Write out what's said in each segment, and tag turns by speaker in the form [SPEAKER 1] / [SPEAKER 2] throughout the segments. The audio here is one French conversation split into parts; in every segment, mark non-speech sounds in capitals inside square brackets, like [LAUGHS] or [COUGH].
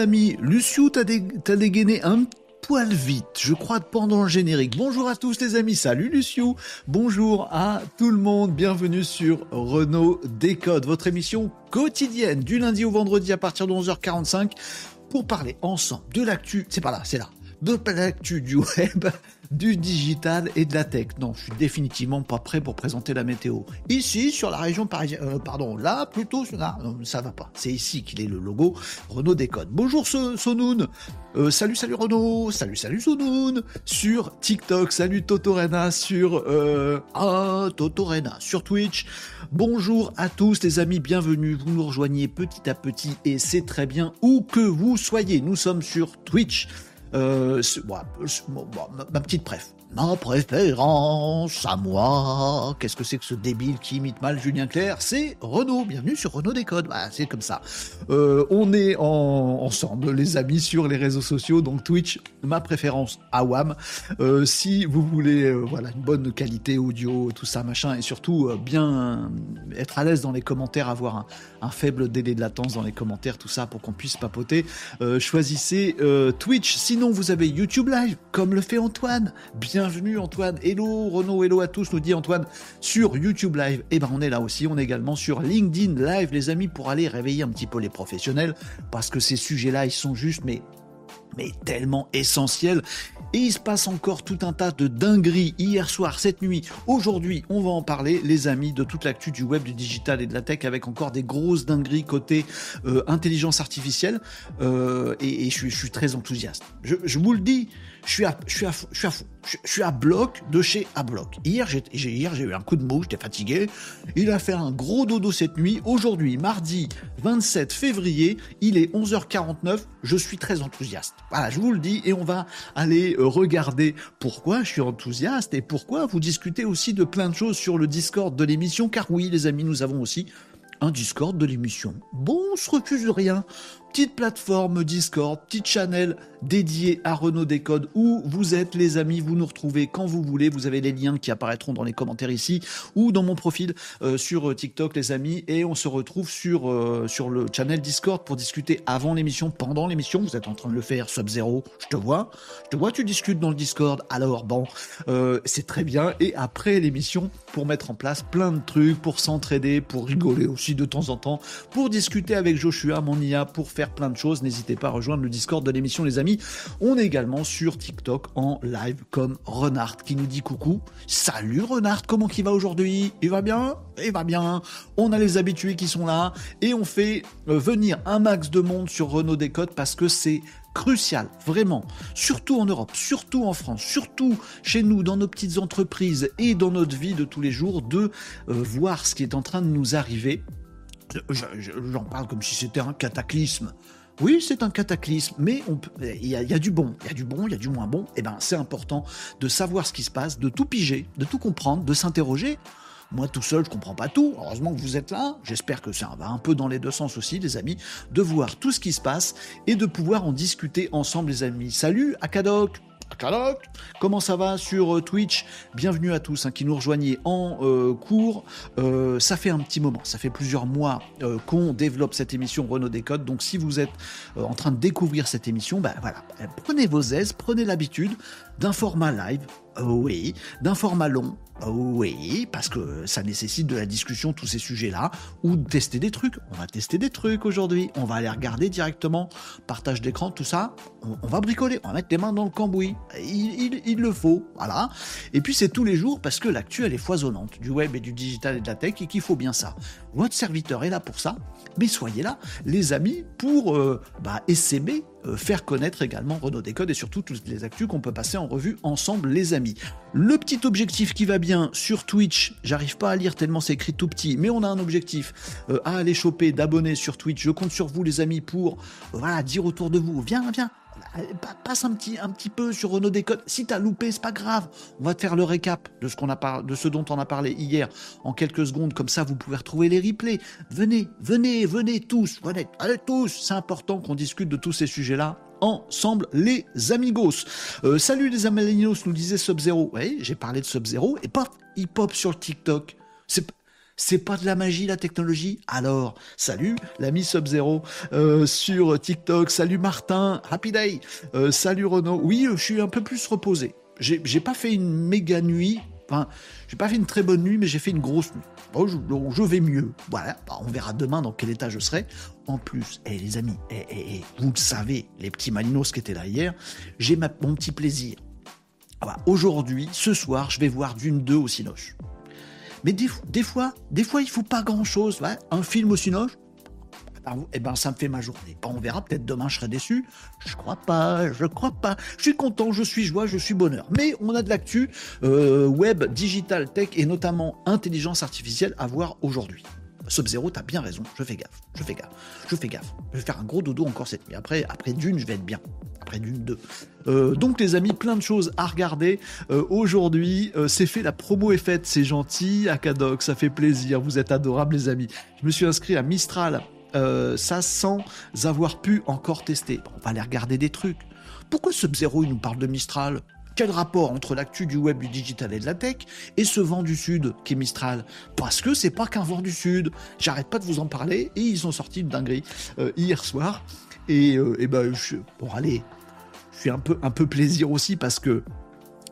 [SPEAKER 1] amis. Luciou, t'as dégainé un poil vite, je crois, pendant le générique. Bonjour à tous les amis, salut Luciou. Bonjour à tout le monde, bienvenue sur Renault Décode, votre émission quotidienne du lundi au vendredi à partir de 11h45 pour parler ensemble de l'actu. C'est pas là, c'est là. De l'actu du [LAUGHS] web du digital et de la tech. Non, je suis définitivement pas prêt pour présenter la météo. Ici, sur la région parisienne, euh, pardon, là, plutôt, là, non, ça va pas. C'est ici qu'il est le logo Renault Décode. Bonjour Sonoun. Euh, salut, salut Renault. Salut, salut Sonoun. Sur TikTok. Salut Totorena sur, euh, ah, Totorena sur Twitch. Bonjour à tous les amis, bienvenue. Vous nous rejoignez petit à petit et c'est très bien où que vous soyez. Nous sommes sur Twitch. Euh, ma petite préf. Ma préférence à moi. Qu'est-ce que c'est que ce débile qui imite mal Julien Clerc? C'est Renault. Bienvenue sur Renault Décode. Bah, c'est comme ça. Euh, on est ensemble, les amis, sur les réseaux sociaux. Donc Twitch, ma préférence AWAM. Euh, si vous voulez, euh, voilà, une bonne qualité audio, tout ça, machin, et surtout bien être à l'aise dans les commentaires, avoir un, un, faible délai de latence dans les commentaires, tout ça, pour qu'on puisse papoter, choisissez Twitch. Sinon, vous avez YouTube Live, comme le fait Antoine. Bien bienvenue Antoine. Hello Renaud, hello à tous, nous dit Antoine sur YouTube Live. Et eh ben on est là aussi, on est également sur LinkedIn Live, les amis, pour aller réveiller un petit peu les professionnels, parce que ces sujets-là, ils sont juste, mais mais tellement essentiels. Et il se passe encore tout un tas de dingueries hier soir, cette nuit. Aujourd'hui, on va en parler, les amis, de toute l'actu du web, du digital et de la tech, avec encore des grosses dingueries côté euh, intelligence artificielle. Euh, et, je, suis, très enthousiaste. je vous le dis, je suis à, je suis à, je suis à. Je, suis à bloc de chez à bloc. Hier, j'ai, hier, j'ai eu un coup de mou, j'étais fatigué. Il a fait un gros dodo cette nuit. Aujourd'hui, mardi 27 février, il est 11h49. Je suis très enthousiaste. Voilà, je vous le dis. Et on va aller euh, regarder pourquoi je suis enthousiaste et pourquoi vous discutez aussi de plein de choses sur le Discord de l'émission. Car oui, les amis, nous avons aussi un Discord de l'émission. Bon, on se refuse rien petite plateforme Discord, petite channel dédié à Renault Décode où vous êtes les amis, vous nous retrouvez quand vous voulez, vous avez les liens qui apparaîtront dans les commentaires ici ou dans mon profil euh, sur euh, TikTok les amis et on se retrouve sur, euh, sur le channel Discord pour discuter avant l'émission, pendant l'émission, vous êtes en train de le faire Sub-Zero, je te vois, je te vois tu discutes dans le Discord, alors bon, c'est très bien. Et après l'émission pour mettre en place plein de trucs, pour s'entraider, pour rigoler aussi de temps en temps, pour discuter avec Joshua, mon IA, pour faire plein de choses. N'hésitez pas à rejoindre le Discord de l'émission, les amis. On est également sur TikTok en live comme Renard qui nous dit coucou. Salut Renard, comment il va aujourd'hui? Il va bien? Il va bien. On a les habitués qui sont là et on fait euh, venir un max de monde sur Renault Décode parce que c'est crucial, vraiment, surtout en Europe, surtout en France, surtout chez nous, dans nos petites entreprises et dans notre vie de tous les jours, de euh, voir ce qui est en train de nous arriver J'en parle comme si c'était un cataclysme. Oui, c'est un cataclysme, mais il y, a du bon, il y a du bon, il y a du moins bon. Et eh ben, c'est important de savoir ce qui se passe, de tout piger, de tout comprendre, de s'interroger. Moi, tout seul, je comprends pas tout. Heureusement que vous êtes là. J'espère que ça va un peu dans les deux sens aussi, les amis, de voir tout ce qui se passe et de pouvoir en discuter ensemble, les amis. Salut, Akadok Comment ça va sur euh, Twitch? Bienvenue à tous hein, qui nous rejoignez en euh, cours. Euh, ça fait un petit moment, ça fait plusieurs mois qu'on développe cette émission Renault Décode. Donc si vous êtes en train de découvrir cette émission, ben voilà, prenez vos aises, prenez l'habitude d'un format live, oui, d'un format long, oui, parce que ça nécessite de la discussion, tous ces sujets-là, ou de tester des trucs. On va tester des trucs aujourd'hui. On va aller regarder directement, partage d'écran, tout ça. On, va bricoler, on va mettre les mains dans le cambouis. Il, le faut, voilà. Et puis c'est tous les jours parce que l'actu, elle est foisonnante, du web et du digital et de la tech, et qu'il faut bien ça. Votre serviteur est là pour ça, mais soyez là, les amis, pour euh, bah, faire connaître également Renault Décode et surtout toutes les actus qu'on peut passer en revue ensemble, les amis. Le petit objectif qui va bien sur Twitch, j'arrive pas à lire tellement c'est écrit tout petit, mais on a un objectif euh, à aller choper d'abonnés sur Twitch. Je compte sur vous, les amis, pour voilà dire autour de vous, viens, viens, passe un petit, un peu sur Renault Décode. Si t'as loupé, c'est pas grave. On va te faire le récap de ce, a de ce dont on a parlé hier en quelques secondes. Comme ça, vous pouvez retrouver les replays. Venez, venez, venez tous. Venez, allez tous. C'est important qu'on discute de tous ces sujets-là ensemble les amigos. Euh, salut les amigos, nous disait Sub-Zero. Oui, j'ai parlé de Sub-Zero et paf, il pop sur TikTok. C'est C'est pas de la magie la technologie? Alors, salut l'ami Sub-Zero euh, sur TikTok, salut Martin, Happy Day, euh, salut Renaud. Oui, je suis un peu plus reposé. J'ai pas fait une méga nuit, enfin, j'ai pas fait une très bonne nuit, mais j'ai fait une grosse nuit. Bon, je, vais mieux. Voilà, bah, on verra demain dans quel état je serai. En plus, eh, les amis, eh, eh, vous le savez, les petits malinos qui étaient là hier, j'ai mon petit plaisir. Ah bah, aujourd'hui, ce soir, je vais voir Dune 2 au Cinoche. Mais des, fois, des fois, il faut pas grand-chose. un film au Cinoche, eh ben, ça me fait ma journée. on verra, peut-être demain je serai déçu. Je crois pas, je crois pas. Je suis content, je suis joie, je suis bonheur. Mais on a de l'actu euh, web, digital, tech et notamment intelligence artificielle à voir aujourd'hui. Sub-Zero, t'as bien raison, je fais gaffe, je fais gaffe, je fais gaffe. Je vais faire un gros dodo encore cette nuit. Après, après d'une, je vais être bien. Après d'une, deux. Euh, donc les amis, plein de choses à regarder. Euh, aujourd'hui, euh, c'est fait, la promo est faite, c'est gentil. Akadoc, ça fait plaisir, vous êtes adorables les amis. Je me suis inscrit à Mistral, ça sans avoir pu encore tester. on va aller regarder des trucs. Pourquoi Sub-Zero, il nous parle de Mistral? Quel rapport entre l'actu du web, du digital et de la tech et ce vent du sud qui est Mistral? Parce que c'est pas qu'un vent du sud. J'arrête pas de vous en parler et ils ont sorti une dinguerie hier soir. Et, et ben, je, bon allez, je suis un peu, un peu plaisir aussi parce que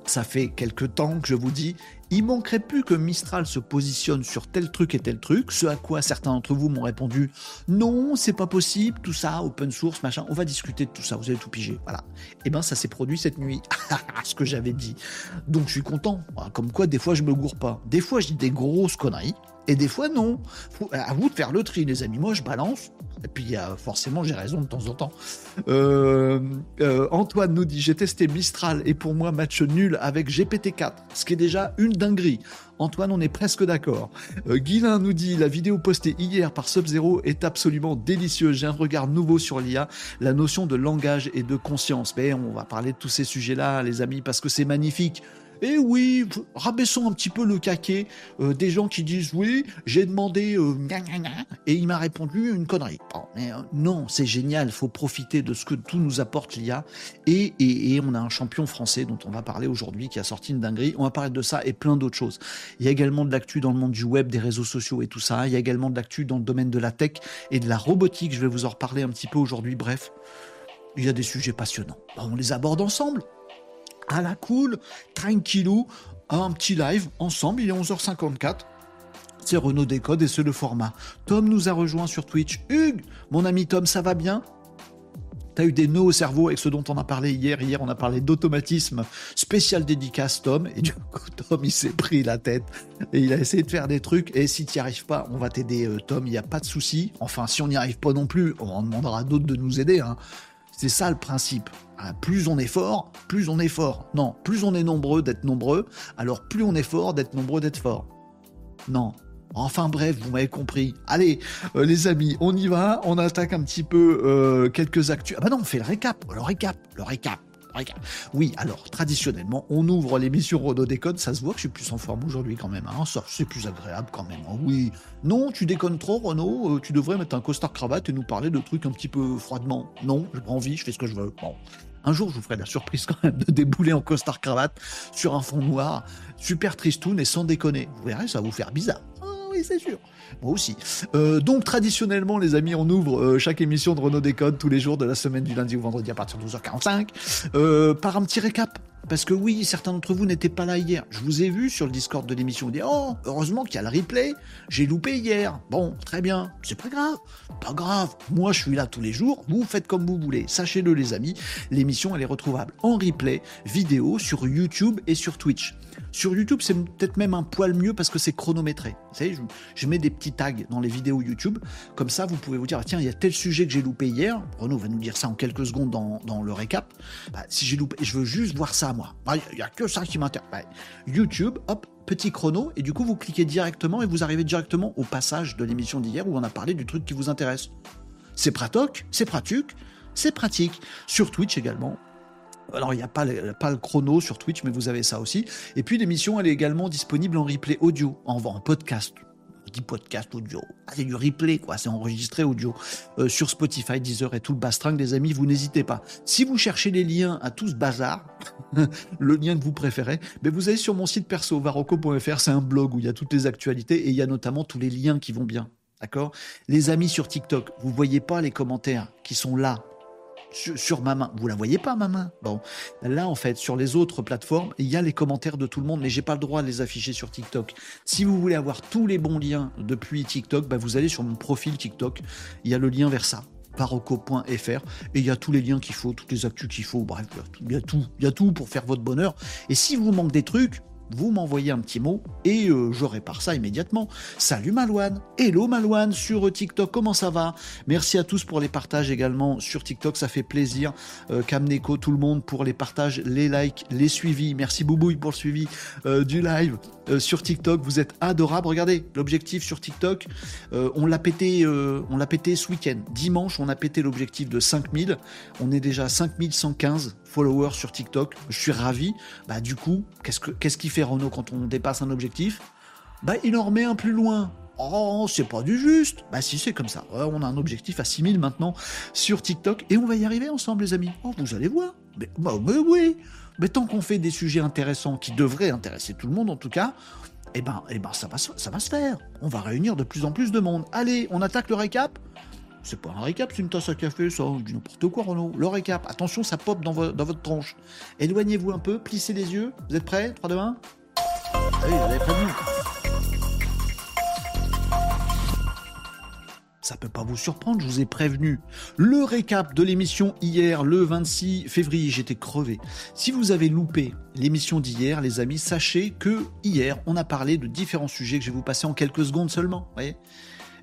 [SPEAKER 1] ça fait quelques temps que je vous dis, il manquerait plus que Mistral se positionne sur tel truc et tel truc, ce à quoi certains d'entre vous m'ont répondu non, c'est pas possible, tout ça, open source, machin, on va discuter de tout ça, vous allez tout piger. Voilà. Et eh ben ça s'est produit cette nuit, [LAUGHS] ce que j'avais dit. Donc je suis content. Comme quoi, des fois je me gourre pas. Des fois je dis des grosses conneries, et des fois non. à vous de faire le tri, les amis. Moi je balance, et puis forcément j'ai raison de temps en temps. Euh, euh, Antoine nous dit j'ai testé Mistral et pour moi match nul avec GPT-4, ce qui est déjà une dinguerie. Antoine, on est presque d'accord. Euh, nous dit la vidéo postée hier par Sub-Zero est absolument délicieuse. J'ai un regard nouveau sur l'IA, la notion de langage et de conscience. Mais on va parler de tous ces sujets-là, les amis, parce que c'est magnifique. Eh oui, rabaissons un petit peu le caquet euh, des gens qui disent oui, j'ai demandé euh, et il m'a répondu une connerie. mais, euh, non, c'est génial, faut profiter de ce que tout nous apporte l'IA. Et, et, on a un champion français dont on va parler aujourd'hui qui a sorti une dinguerie. On va parler de ça et plein d'autres choses. Il y a également de l'actu dans le monde du web, des réseaux sociaux et tout ça. Il y a également de l'actu dans le domaine de la tech et de la robotique. Je vais vous en reparler un petit peu aujourd'hui. Bref, il y a des sujets passionnants. On les aborde ensemble à la cool, tranquillou, un petit live ensemble, il est 11h54. C'est Renault Décode et c'est le format. Tom nous a rejoint sur Twitch. Hugues, mon ami Tom, ça va bien? T'as eu des nœuds au cerveau avec ce dont on a parlé hier. Hier, on a parlé d'automatisme spécial dédicace, Tom. Et du coup, Tom, il s'est pris la tête et il a essayé de faire des trucs. Et si tu n'y arrives pas, on va t'aider, euh, Tom. Il n'y a pas de souci. Enfin, si on n'y arrive pas non plus, on demandera à d'autres de nous aider. Hein. C'est ça le principe. Ah, plus on est fort, plus on est fort. Non, plus on est nombreux d'être nombreux, alors plus on est fort d'être nombreux d'être fort. Non. Enfin bref, vous m'avez compris. Allez, euh, les amis, on y va. On attaque un petit peu euh, quelques actus. Ah bah non, on fait le récap. Le récap. Le récap. Oui, alors traditionnellement, on ouvre l'émission Renault Déconne. Ça se voit que je suis plus en forme aujourd'hui quand même. Hein. Ça, c'est plus agréable quand même. Hein. Oui. Non, tu déconnes trop, Renault. Euh, tu devrais mettre un costard cravate et nous parler de trucs un petit peu froidement. Non, j'ai pas envie. Je fais ce que je veux. Bon. Un jour, je vous ferai la surprise quand même de débouler en costard cravate sur un fond noir, super tristoun et sans déconner. Vous verrez, ça va vous faire bizarre. C'est sûr. Moi aussi. Euh, donc traditionnellement, les amis, on ouvre euh, chaque émission de Renault Décode tous les jours de la semaine du lundi au vendredi à partir de 12h45 euh, par un petit récap. Parce que oui, certains d'entre vous n'étaient pas là hier. Je vous ai vu sur le Discord de l'émission. Dites, oh, heureusement qu'il y a le replay. J'ai loupé hier. Bon, très bien. C'est pas grave. Pas grave. Moi, je suis là tous les jours. Vous faites comme vous voulez. Sachez-le, les amis. L'émission, elle est retrouvable en replay, vidéo, sur YouTube et sur Twitch. Sur YouTube, c'est peut-être même un poil mieux parce que c'est chronométré. Vous savez, je, mets des petits tags dans les vidéos YouTube. Comme ça, vous pouvez vous dire, tiens, il y a tel sujet que j'ai loupé hier. Renaud va nous dire ça en quelques secondes dans, le récap. Bah, si j'ai loupé, je veux juste voir ça, moi. Il bah, n'y a, que ça qui m'intéresse. Bah, YouTube, hop, petit chrono. Et du coup, vous cliquez directement et vous arrivez directement au passage de l'émission d'hier où on a parlé du truc qui vous intéresse. C'est pratique, c'est pratique, c'est pratique. Sur Twitch également, alors, il n'y a pas le, chrono sur Twitch, mais vous avez ça aussi. Et puis, l'émission, elle est également disponible en replay audio, en, podcast. dis podcast audio. Ah, c'est du replay, quoi. C'est enregistré audio. Euh, sur Spotify, Deezer et tout le bastring, les amis, vous n'hésitez pas. Si vous cherchez les liens à tout ce bazar, [LAUGHS] le lien que vous préférez, mais vous allez sur mon site perso, varocco.fr. C'est un blog où il y a toutes les actualités et il y a notamment tous les liens qui vont bien. D'accord? Les amis sur TikTok, vous voyez pas les commentaires qui sont là sur, ma main. Vous la voyez pas, ma main? Bon, là, en fait, sur les autres plateformes, il y a les commentaires de tout le monde, mais j'ai pas le droit de les afficher sur TikTok. Si vous voulez avoir tous les bons liens depuis TikTok, bah, vous allez sur mon profil TikTok. Il y a le lien vers ça paroco.fr et il y a tous les liens qu'il faut, toutes les actus qu'il faut, bref, il y a tout, il tout pour faire votre bonheur. Et si vous manque des trucs, vous m'envoyez un petit mot et euh, je répare ça immédiatement. Salut Malouane, hello Malouane sur TikTok, comment ça va? Merci à tous pour les partages également sur TikTok, ça fait plaisir. Euh, Kamneko, tout le monde pour les partages, les likes, les suivis. Merci Boubouille pour le suivi euh, du live sur TikTok. Vous êtes adorables. Regardez l'objectif sur TikTok. on l'a pété, on l'a pété ce week-end. Dimanche, on a pété l'objectif de 5000. On est déjà à 5115 followers sur TikTok. Je suis ravi. Bah, du coup, qu'est-ce, que, qu'est-ce qui fait Renault quand on dépasse un objectif? Bah, il en remet un plus loin. Oh, c'est pas du juste. Bah si, c'est comme ça. on a un objectif à 6000 maintenant sur TikTok et on va y arriver ensemble, les amis. Oh, vous allez voir. Mais, bah, oui. Mais tant qu'on fait des sujets intéressants qui devraient intéresser tout le monde en tout cas, eh ben, eh ben ça, va, ça va se faire. On va réunir de plus en plus de monde. Allez, on attaque le récap c'est pas un récap, c'est une tasse à café, ça. Dis n'importe quoi, Renaud. Le récap. Attention, ça pop dans, votre tronche. Éloignez-vous un peu, plissez les yeux. Vous êtes prêts? 3, 2, 1 Allez, vous avez prévenu. Ça peut pas vous surprendre, je vous ai prévenu. Le récap de l'émission hier, le 26 février, j'étais crevé. Si vous avez loupé l'émission d'hier, les amis, sachez que hier, on a parlé de différents sujets que je vais vous passer en quelques secondes seulement.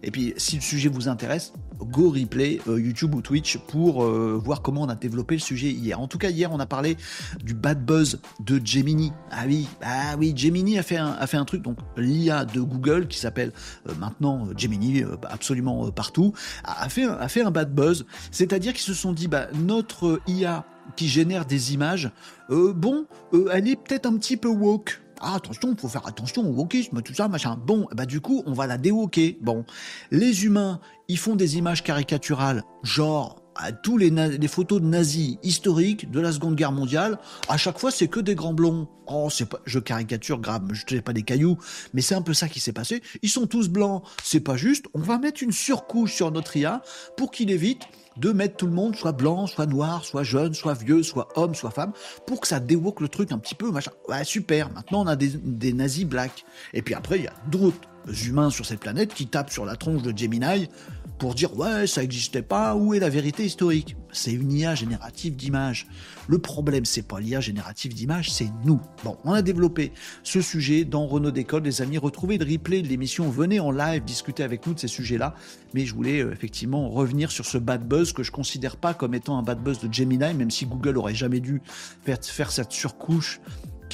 [SPEAKER 1] Et puis, si le sujet vous intéresse, go replay euh, YouTube ou Twitch pour euh, voir comment on a développé le sujet hier. En tout cas, hier, on a parlé du bad buzz de Gemini. Ah oui, ah oui, Gemini a fait un, a fait un truc, donc l'IA de Google qui s'appelle euh, maintenant Gemini absolument partout, a, fait, a fait un bad buzz. C'est-à-dire qu'ils se sont dit, bah, notre IA qui génère des images, bon, elle est peut-être un petit peu woke ah, attention, faut faire attention au wokisme, tout ça, machin. Bon, bah du coup, on va la déwoker. Bon, les humains, ils font des images caricaturales, genre à tous les, les, photos de nazis historiques de la Seconde Guerre mondiale, à chaque fois c'est que des grands blonds. Oh, c'est pas, je caricature grave, je ne pas des cailloux, mais c'est un peu ça qui s'est passé. Ils sont tous blancs, c'est pas juste. On va mettre une surcouche sur notre IA pour qu'il évite de mettre tout le monde soit blanc, soit noir, soit jeune, soit vieux, soit homme, soit femme, pour que ça déwoque le truc un petit peu, machin. Ouais, super, maintenant on a des, des nazis blacks. Et puis après, il y a d'autres humains sur cette planète qui tapent sur la tronche de Gemini pour dire ouais ça n'existait pas, où est la vérité historique? C'est une IA générative d'images. Le problème c'est pas l'IA générative d'images, c'est nous. Bon, on a développé ce sujet dans Renault Décode, les amis, retrouvez le replay de l'émission, venez en live discuter avec nous de ces sujets-là, mais je voulais euh, effectivement revenir sur ce bad buzz que je considère pas comme étant un bad buzz de Gemini, même si Google aurait jamais dû faire, faire cette surcouche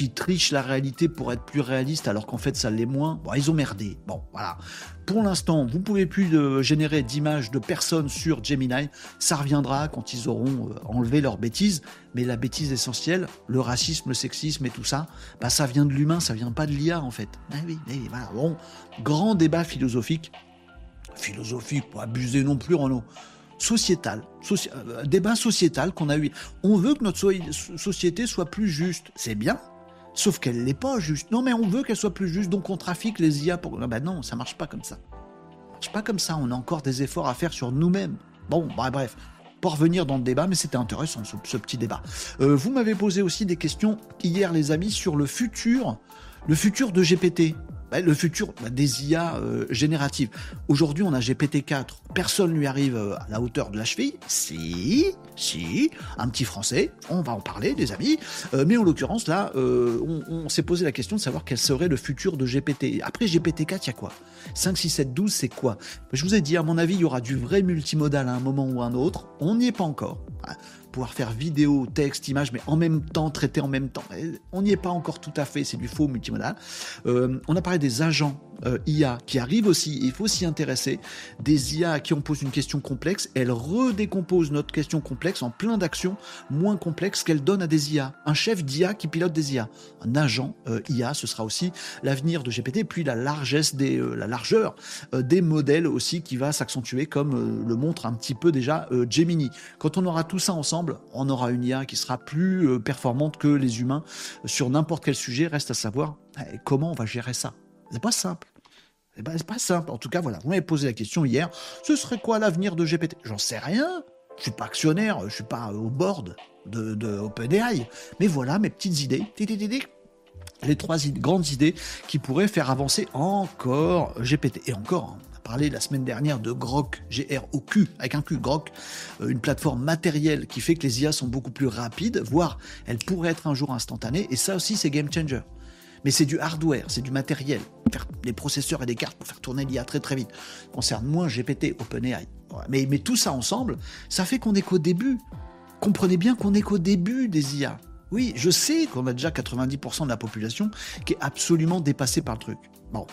[SPEAKER 1] qui trichent la réalité pour être plus réaliste alors qu'en fait ça l'est moins. Bon, ils ont merdé. Bon, voilà. Pour l'instant, vous pouvez plus euh, générer d'images de personnes sur Gemini. Ça reviendra quand ils auront euh, enlevé leurs bêtises. Mais la bêtise essentielle, le racisme, le sexisme et tout ça, bah ça vient de l'humain, ça vient pas de l'IA en fait. Ah oui, voilà. Bon, grand débat philosophique. Philosophique, pas abuser non plus, Renaud sociétal, euh, débat sociétal qu'on a eu. On veut que notre société soit plus juste. C'est bien, Sauf qu'elle n'est pas juste. Non, mais on veut qu'elle soit plus juste, donc on trafique les IA pour. Non, ben non, ça marche pas comme ça. Ça marche pas comme ça. On a encore des efforts à faire sur nous-mêmes. Bon, bah, bref. Pour revenir dans le débat, mais c'était intéressant ce, petit débat. Euh, vous m'avez posé aussi des questions hier, les amis, sur le futur, le futur de GPT. Bah, le futur bah, des IA euh, génératives. Aujourd'hui, on a GPT-4. Personne lui arrive euh, à la hauteur de la cheville. Si, si, un petit français. On va en parler, des amis. Euh, mais en l'occurrence, là, on, s'est posé la question de savoir quel serait le futur de GPT. Après GPT-4, il y a quoi? 5, 6, 7, 12, c'est quoi? Je vous ai dit, à mon avis, il y aura du vrai multimodal à un moment ou à un autre. On n'y est pas encore. Pouvoir faire vidéo, texte, image, mais en même temps, traiter en même temps. On n'y est pas encore tout à fait, c'est du faux multimodal. Euh, on a parlé des agents euh, IA qui arrivent aussi, il faut s'y intéresser. Des IA à qui on pose une question complexe, elles redécomposent notre question complexe en plein d'actions moins complexes qu'elles donnent à des IA. Un chef d'IA qui pilote des IA. Un agent euh, IA, ce sera aussi l'avenir de GPT, puis la largesse des, euh, la largeur des modèles aussi qui va s'accentuer comme le montre un petit peu déjà Gemini. Quand on aura tout ça ensemble, on aura une IA qui sera plus performante que les humains sur n'importe quel sujet. Reste à savoir eh, comment on va gérer ça. C'est pas simple. C'est pas simple. En tout cas, voilà, vous m'avez posé la question hier. Ce serait quoi l'avenir de GPT J'en sais rien. Je suis pas actionnaire, je suis pas au board de, de OpenAI. Mais voilà mes petites idées. Les trois grandes idées qui pourraient faire avancer encore GPT. Et encore, a parlé la semaine dernière de Grok, G-R-O-Q, avec un Q, Grok, euh, une plateforme matérielle qui fait que les IA sont beaucoup plus rapides, voire elles pourraient être un jour instantanées. Et ça aussi, c'est game changer mais c'est du hardware, c'est du matériel. Faire des processeurs et des cartes pour faire tourner l'IA très très vite. Ça concerne moins GPT, OpenAI. Mais, mais tout ça ensemble, ça fait qu'on est qu'au début. Comprenez bien qu'on est qu'au début des IA. Oui, je sais qu'on a déjà 90% de la population qui est absolument dépassée par le truc. Bon,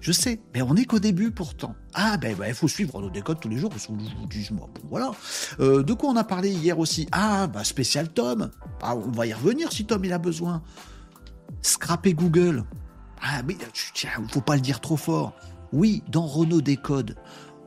[SPEAKER 1] je sais, mais on est qu'au début pourtant. Ah ben il faut suivre nos décodes tous les jours, parce que vous dites moi, bon voilà. Euh, de quoi on a parlé hier aussi? Ah bah spécial Tom. Ah, on va y revenir si Tom il a besoin. Scraper Google. Ah, mais faut pas le dire trop fort. Oui, dans Renault Décode,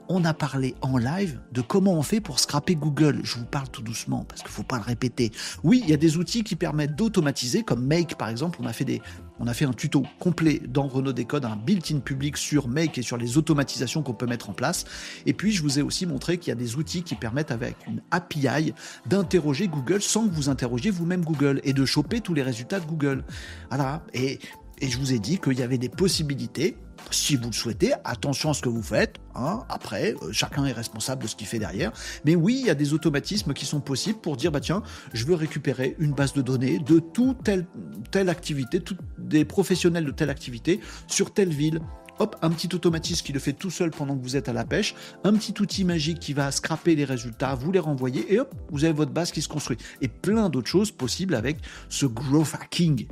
[SPEAKER 1] on a parlé en live de comment on fait pour scraper Google. Je vous parle tout doucement parce qu'il faut pas le répéter. Oui, il y a des outils qui permettent d'automatiser, comme Make par exemple. On a fait des, on a fait un tuto complet dans Renault Décode, un built-in public sur Make et sur les automatisations qu'on peut mettre en place. Et puis, je vous ai aussi montré qu'il y a des outils qui permettent avec une API d'interroger Google sans que vous interrogiez vous-même Google et de choper tous les résultats de Google. Voilà. Et, et je vous ai dit qu'il y avait des possibilités si vous le souhaitez, attention à ce que vous faites. Hein. Après, euh, chacun est responsable de ce qu'il fait derrière. Mais oui, il y a des automatismes qui sont possibles pour dire, bah tiens, je veux récupérer une base de données de toute telle, telle activité, tout, des professionnels de telle activité sur telle ville. Hop, un petit automatisme qui le fait tout seul pendant que vous êtes à la pêche, un petit outil magique qui va scraper les résultats, vous les renvoyer, et hop, vous avez votre base qui se construit. Et plein d'autres choses possibles avec ce growth hacking.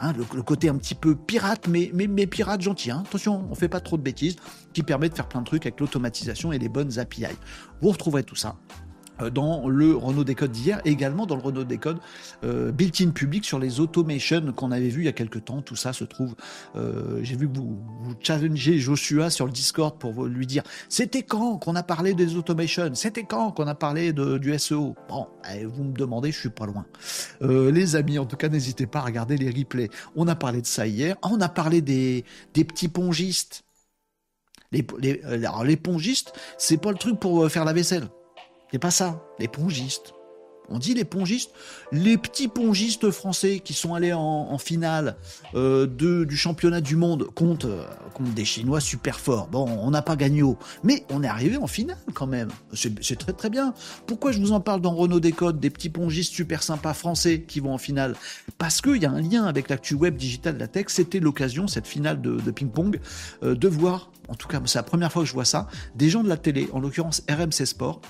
[SPEAKER 1] Hein, le, côté un petit peu pirate, mais, mais, pirate gentil. Hein. Attention, on fait pas trop de bêtises, qui permet de faire plein de trucs avec l'automatisation et les bonnes API. Vous retrouverez tout ça dans le Renault Décode d'hier, également dans le Renault Décode euh, built-in public sur les automations qu'on avait vu il y a quelques temps. Tout ça se trouve. Euh, j'ai vu que vous, vous challengez Joshua sur le Discord pour lui dire c'était quand qu'on a parlé des automations? C'était quand qu'on a parlé du SEO Bon, eh, vous me demandez, je suis pas loin. les amis, en tout cas, n'hésitez pas à regarder les replays. On a parlé de ça hier. On a parlé des, petits pongistes. Alors, les pongistes, c'est pas le truc pour faire la vaisselle. C'est pas ça, les pongistes. On dit les pongistes, les petits pongistes français qui sont allés en, finale euh, du championnat du monde contre, euh, contre des Chinois super forts. Bon, on n'a pas gagné mais on est arrivé en finale quand même. C'est très très bien. Pourquoi je vous en parle dans Renault Décode, des petits pongistes super sympas français qui vont en finale? Parce qu'il y a un lien avec l'actu web digital de la tech. C'était l'occasion, cette finale de, ping-pong, euh, de voir, en tout cas c'est la première fois que je vois ça, des gens de la télé, en l'occurrence RMC Sport,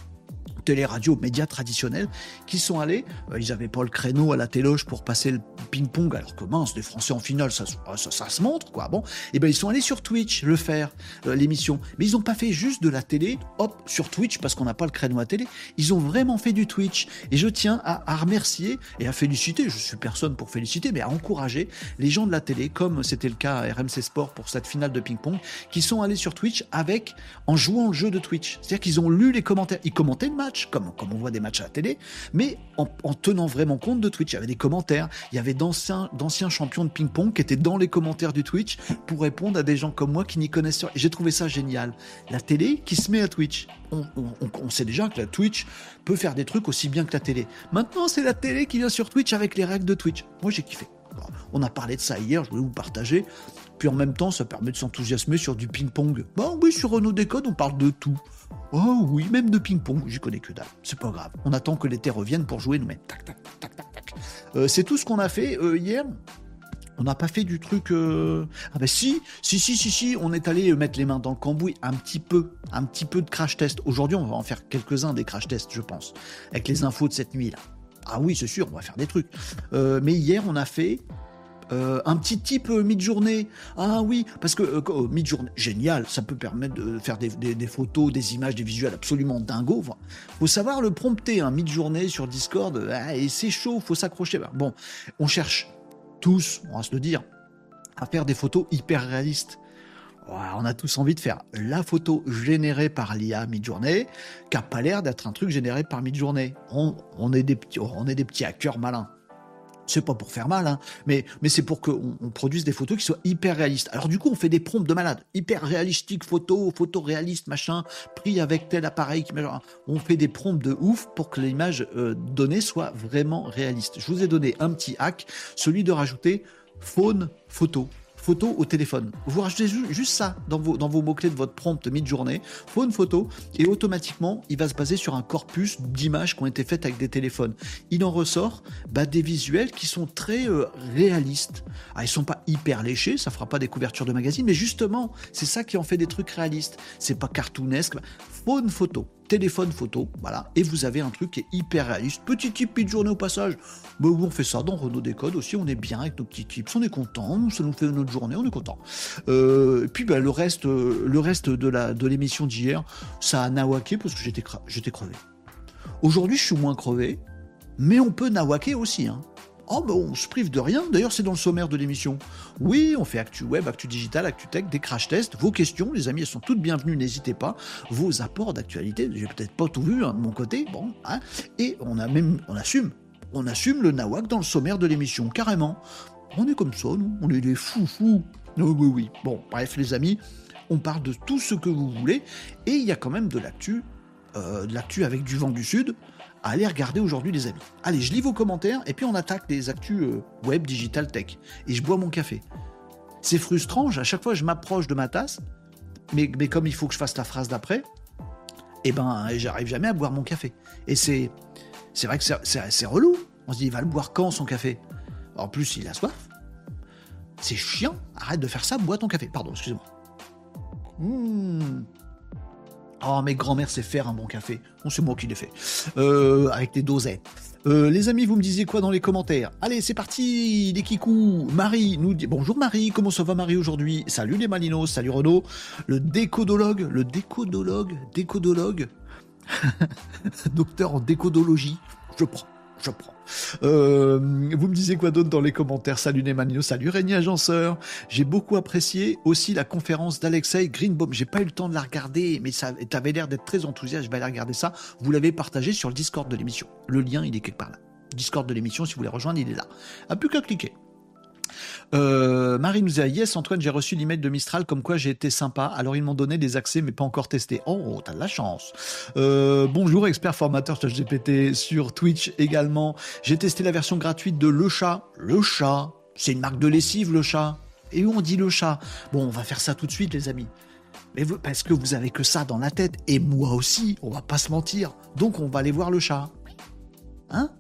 [SPEAKER 1] télé, radio, médias traditionnels qui sont allés. Euh, ils n'avaient pas le créneau à la téloge pour passer le ping-pong, alors que mince, les Français en finale, ça, se montre, quoi. Bon, et eh ben ils sont allés sur Twitch le faire, euh, l'émission. Mais ils n'ont pas fait juste de la télé, hop, sur Twitch, parce qu'on n'a pas le créneau à télé. Ils ont vraiment fait du Twitch. Et je tiens à, remercier et à féliciter, je suis personne pour féliciter, mais à encourager les gens de la télé, comme c'était le cas à RMC Sport pour cette finale de ping-pong, qui sont allés sur Twitch avec, en jouant le jeu de Twitch. C'est-à-dire qu'ils ont lu les commentaires. Ils commentaient le match comme, on voit des matchs à la télé, mais en, tenant vraiment compte de Twitch. Il y avait des commentaires, il y avait d'anciens, champions de ping-pong qui étaient dans les commentaires du Twitch pour répondre à des gens comme moi qui n'y connaissent rien. J'ai trouvé ça génial. La télé qui se met à Twitch. On, on, sait déjà que la Twitch peut faire des trucs aussi bien que la télé. Maintenant, c'est la télé qui vient sur Twitch avec les règles de Twitch. Moi, j'ai kiffé. On a parlé de ça hier, je voulais vous partager. Puis en même temps, ça permet de s'enthousiasmer sur du ping-pong. Bon, oui, sur Renault Décode, on parle de tout. Oh oui, même de ping-pong, j'y connais que dalle. C'est pas grave. On attend que l'été revienne pour jouer nous mettre Tac, tac, tac, tac. Euh, c'est tout ce qu'on a fait euh, hier? On n'a pas fait du truc. Euh, ah ben si, si, si, si, si, on est allé mettre les mains dans le cambouis un petit peu, un petit peu de crash test. Aujourd'hui, on va en faire quelques-uns des crash tests, je pense, avec les infos de cette nuit là. Ah oui, c'est sûr, on va faire des trucs. Mais hier, on a fait euh, un petit type euh, mid-journée. Ah oui, parce que euh, mid-journée, génial, ça peut permettre de faire des, photos, des images, des visuels absolument dingos. Enfin, faut savoir le prompter, un mid-journée sur Discord, ah, et c'est chaud, faut s'accrocher. Bon, on cherche tous, on va se le dire, à faire des photos hyper réalistes. On a tous envie de faire la photo générée par l'IA mid-journée, qui n'a pas l'air d'être un truc généré par mid-journée. On, on est des petits, on est des petits hackers malins. C'est pas pour faire mal, hein, mais, c'est pour qu'on on produise des photos qui soient hyper réalistes. Alors du coup, on fait des prompts de malade, hyper réalistiques, photo, photo réaliste, machin, pris avec tel appareil. On fait des prompts de ouf pour que l'image euh, donnée soit vraiment réaliste. Je vous ai donné un petit hack, celui de rajouter faune photo. Photo au téléphone. Vous rajoutez ju- juste ça dans vos, mots-clés de votre prompt mid-journée, faune photo, et automatiquement, il va se baser sur un corpus d'images qui ont été faites avec des téléphones. Il en ressort bah, des visuels qui sont très euh, réalistes. Ah, ils sont pas hyper léchés, ça fera pas des couvertures de magazines, mais justement, c'est ça qui en fait des trucs réalistes. C'est pas cartoonesque. Faune photo, téléphone photo, voilà, et vous avez un truc qui est hyper réaliste. Petit type mid-journée au passage. Bah, on fait ça dans Renault Décode aussi, on est bien avec nos petits tips, on est content, ça nous fait notre journée, on est content. Euh, et puis bah, le reste, euh, le reste de la de l'émission d'hier, ça a nawaké parce que j'étais crevé. Aujourd'hui, je suis moins crevé, mais on peut nawaker aussi. Hein. Oh, bah, on se prive de rien. D'ailleurs, c'est dans le sommaire de l'émission. Oui, on fait Actu Web, Actu Digital, Actu Tech, des crash tests. Vos questions, les amis, elles sont toutes bienvenues. N'hésitez pas. Vos apports d'actualité. J'ai peut-être pas tout vu hein, de mon côté. Bon, hein. Et on a même, on assume. On assume le nawak dans le sommaire de l'émission, carrément. On est comme ça, nous. On est des fous fous. Oui, oui, oui. Bon, bref, les amis, on parle de tout ce que vous voulez. Et il y a quand même de l'actu, euh, de l'actu avec du vent du sud à aller regarder aujourd'hui, les amis. Allez, je lis vos commentaires et puis on attaque les actus euh, web, digital, tech. Et je bois mon café. C'est frustrant, à chaque fois je m'approche de ma tasse, mais, comme il faut que je fasse la phrase d'après, eh ben, j'arrive jamais à boire mon café. Et c'est, c'est vrai que c'est relou. On se dit, il va le boire quand son café? En plus, il a soif. C'est chiant. Arrête de faire ça, bois ton café. Pardon, excusez-moi. Mmh. Oh, mais grand-mère sait faire un bon café. Bon, c'est moi qui l'ai fait. Euh, avec des dosettes. Euh, les amis, vous me disiez quoi dans les commentaires? Allez, c'est parti, les kikous. Marie nous dit bonjour Marie, comment ça va Marie aujourd'hui? Salut les Malinos, salut Renaud. Le décodologue, le décodologue, décodologue, [LAUGHS] docteur en décodologie. Je prends, je prends. Euh, vous me disiez quoi d'autre dans les commentaires? Salut les Malinos, salut Régnier Agenceur. J'ai beaucoup apprécié aussi la conférence d'Alexei Greenbaum. J'ai pas eu le temps de la regarder, mais ça t'avais l'air d'être très enthousiaste. Je vais aller regarder ça. Vous l'avez partagé sur le Discord de l'émission. Le lien, il est quelque part là. Discord de l'émission, si vous voulez rejoindre, il est là. A plus qu'à cliquer. Euh, Marie nous a dit Yes, Antoine, j'ai reçu l'email de Mistral comme quoi j'ai été sympa. Alors ils m'ont donné des accès, mais pas encore testé. Oh, t'as de la chance. Euh, bonjour, expert formateur ChatGPT sur Twitch également. J'ai testé la version gratuite de Le Chat. Le Chat, c'est une marque de lessive, Le Chat. Et où on dit Le Chat? Bon, on va faire ça tout de suite, les amis. Parce que vous avez que ça dans la tête, et moi aussi, on va pas se mentir. Donc on va aller voir le chat. Hein?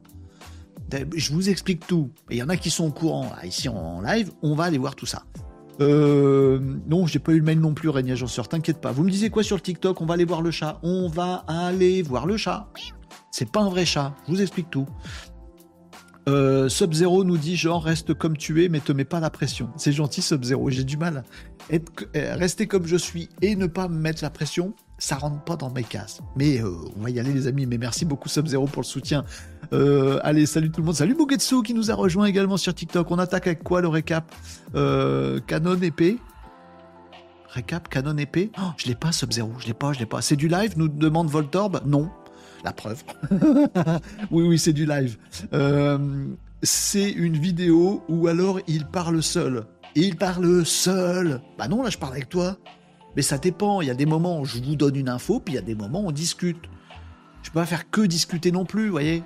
[SPEAKER 1] Je vous explique tout. Il y en a qui sont au courant. Ici en live, on va aller voir tout ça. Euh, non, j'ai pas eu le mail non plus, Régnier Agenceur, t'inquiète pas. Vous me disiez quoi sur le TikTok? On va aller voir le chat. On va aller voir le chat. C'est pas un vrai chat, je vous explique tout. Euh, Sub-Zero nous dit genre reste comme tu es mais te mets pas la pression. C'est gentil Sub-Zero, j'ai du mal. Être, euh, rester comme je suis et ne pas me mettre la pression, ça rentre pas dans mes cases. Mais euh, on va y aller les amis, mais merci beaucoup Sub-Zero pour le soutien. Euh, allez, salut tout le monde. Salut Mugetsu qui nous a rejoint également sur TikTok. On attaque avec quoi le récap euh, Canon épée Récap, canon épée oh, Je l'ai pas Sub-Zero, je l'ai pas, je l'ai pas. C'est du live nous demande Voltorb Non. La preuve. [LAUGHS] oui, oui, c'est du live. Euh, c'est une vidéo où alors il parle seul. Il parle seul. Bah non, là je parle avec toi. Mais ça dépend. Il y a des moments où je vous donne une info, puis il y a des moments où on discute. Je peux pas faire que discuter non plus, voyez.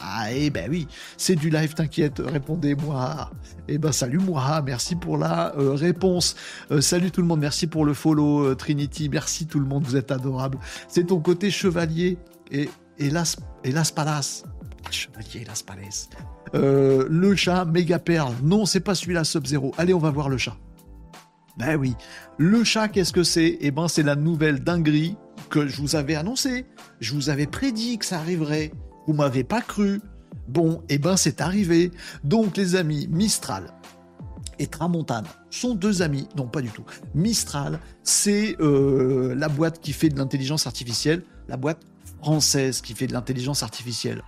[SPEAKER 1] Ah, eh ben oui, c'est du live, t'inquiète, répondez-moi. Eh ben salut moi, merci pour la euh, réponse. Euh, salut tout le monde, merci pour le follow euh, Trinity, merci tout le monde, vous êtes adorables. C'est ton côté chevalier et hélas, hélas palace. Chevalier, hélas palace. Le chat, méga perle. Non, c'est pas celui-là, Sub-Zero. Allez, on va voir le chat. Ben oui. Le chat, qu'est-ce que c'est? Eh ben, c'est la nouvelle dinguerie que je vous avais annoncée. Je vous avais prédit que ça arriverait. Vous m'avez pas cru. Bon, eh ben c'est arrivé. Donc les amis, Mistral et Tramontane sont deux amis. Non, pas du tout. Mistral, c'est euh, la boîte qui fait de l'intelligence artificielle, la boîte française qui fait de l'intelligence artificielle.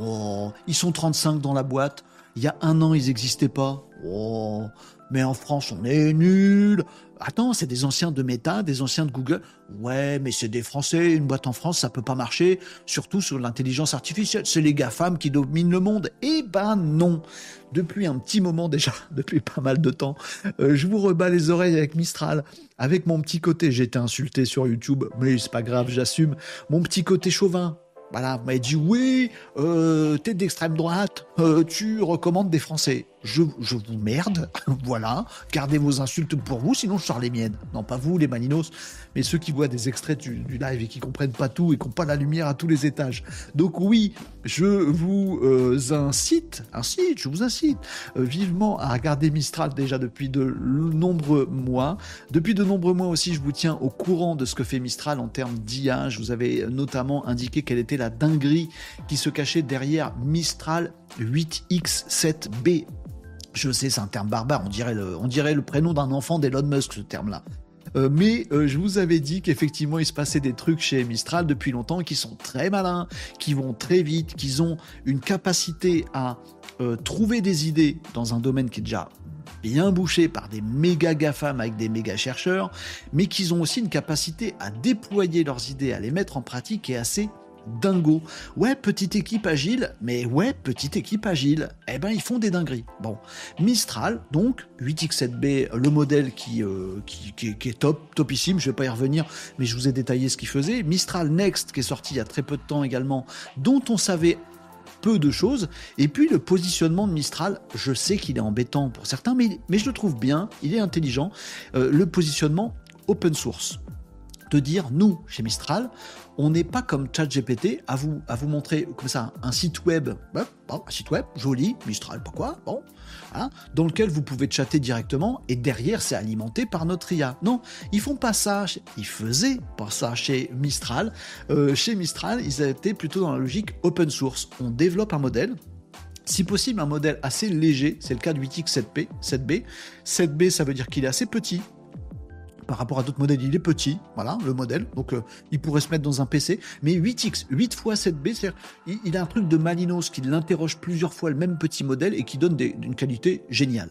[SPEAKER 1] Oh, ils sont 35 dans la boîte. Il y a un an, ils n'existaient pas. Oh, mais en France, on est nuls. Attends, c'est des anciens de Meta, des anciens de Google. Ouais, mais c'est des Français, une boîte en France, ça peut pas marcher, surtout sur l'intelligence artificielle. C'est les GAFAM qui dominent le monde. Eh ben non. Depuis un petit moment déjà, [LAUGHS] depuis pas mal de temps, euh, je vous rebats les oreilles avec Mistral, avec mon petit côté. J'ai été insulté sur YouTube, mais c'est pas grave, j'assume. Mon petit côté chauvin, voilà, vous m'avez dit oui, euh, t'es d'extrême droite, euh, tu recommandes des Français. Je, vous merde, [LAUGHS] voilà. Gardez vos insultes pour vous, sinon je sors les miennes. Non, pas vous, les maninos, mais ceux qui voient des extraits du, live et qui comprennent pas tout et qui n'ont pas la lumière à tous les étages. Donc oui, je vous euh, incite, incite, je vous incite euh, vivement à regarder Mistral déjà depuis de nombreux mois. Depuis de nombreux mois aussi, je vous tiens au courant de ce que fait Mistral en termes d'IA. Vous avais notamment indiqué quelle était la dinguerie qui se cachait derrière Mistral 8X7B. Je sais, c'est un terme barbare, on dirait le, prénom d'un enfant d'Elon Musk, ce terme-là. Euh, mais euh, je vous avais dit qu'effectivement il se passait des trucs chez Mistral depuis longtemps qui sont très malins, qui vont très vite, qu'ils ont une capacité à euh, trouver des idées dans un domaine qui est déjà bien bouché par des méga GAFAM avec des méga chercheurs, mais qu'ils ont aussi une capacité à déployer leurs idées, à les mettre en pratique et assez dingo. Ouais, petite équipe agile, mais ouais, petite équipe agile. Eh ben, ils font des dingueries. Bon, Mistral, donc 8x7b, le modèle qui, euh, qui, est top, topissime. Je vais pas y revenir, mais je vous ai détaillé ce qu'il faisait. Mistral Next, qui est sorti il y a très peu de temps également, dont on savait peu de choses. Et puis le positionnement de Mistral, je sais qu'il est embêtant pour certains, mais, mais je le trouve bien, il est intelligent. Euh, le positionnement open source. De dire, nous, chez Mistral, on n'est pas comme ChatGPT à vous, à vous montrer comme ça un site web, un site web joli, Mistral, pourquoi, bon, hein, dans lequel vous pouvez chatter directement et derrière c'est alimenté par notre IA. Non, ils font pas ça. Ils faisaient pas ça chez Mistral. Euh, chez Mistral, ils étaient plutôt dans la logique open source. On développe un modèle, si possible, un modèle assez léger, c'est le cas du 8X7P, 7B. 7B, ça veut dire qu'il est assez petit, par rapport à d'autres modèles, il est petit, voilà, le modèle, donc euh, il pourrait se mettre dans un PC, mais 8X, 8 x 7B, c'est-à-dire, il, a un truc de Malinos qui l'interroge plusieurs fois le même petit modèle et qui donne une qualité géniale.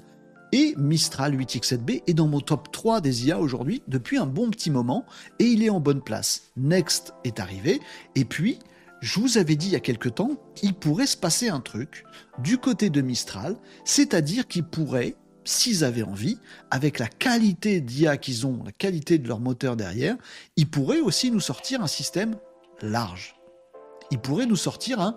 [SPEAKER 1] Et Mistral 8X7B est dans mon top 3 des IA aujourd'hui depuis un bon petit moment et il est en bonne place. Next est arrivé et puis je vous avais dit il y a quelque temps, il pourrait se passer un truc du côté de Mistral, c'est-à-dire qu'il pourrait s'ils avaient envie, avec la qualité d'IA qu'ils ont, la qualité de leur moteur derrière, ils pourraient aussi nous sortir un système large. Ils pourraient nous sortir un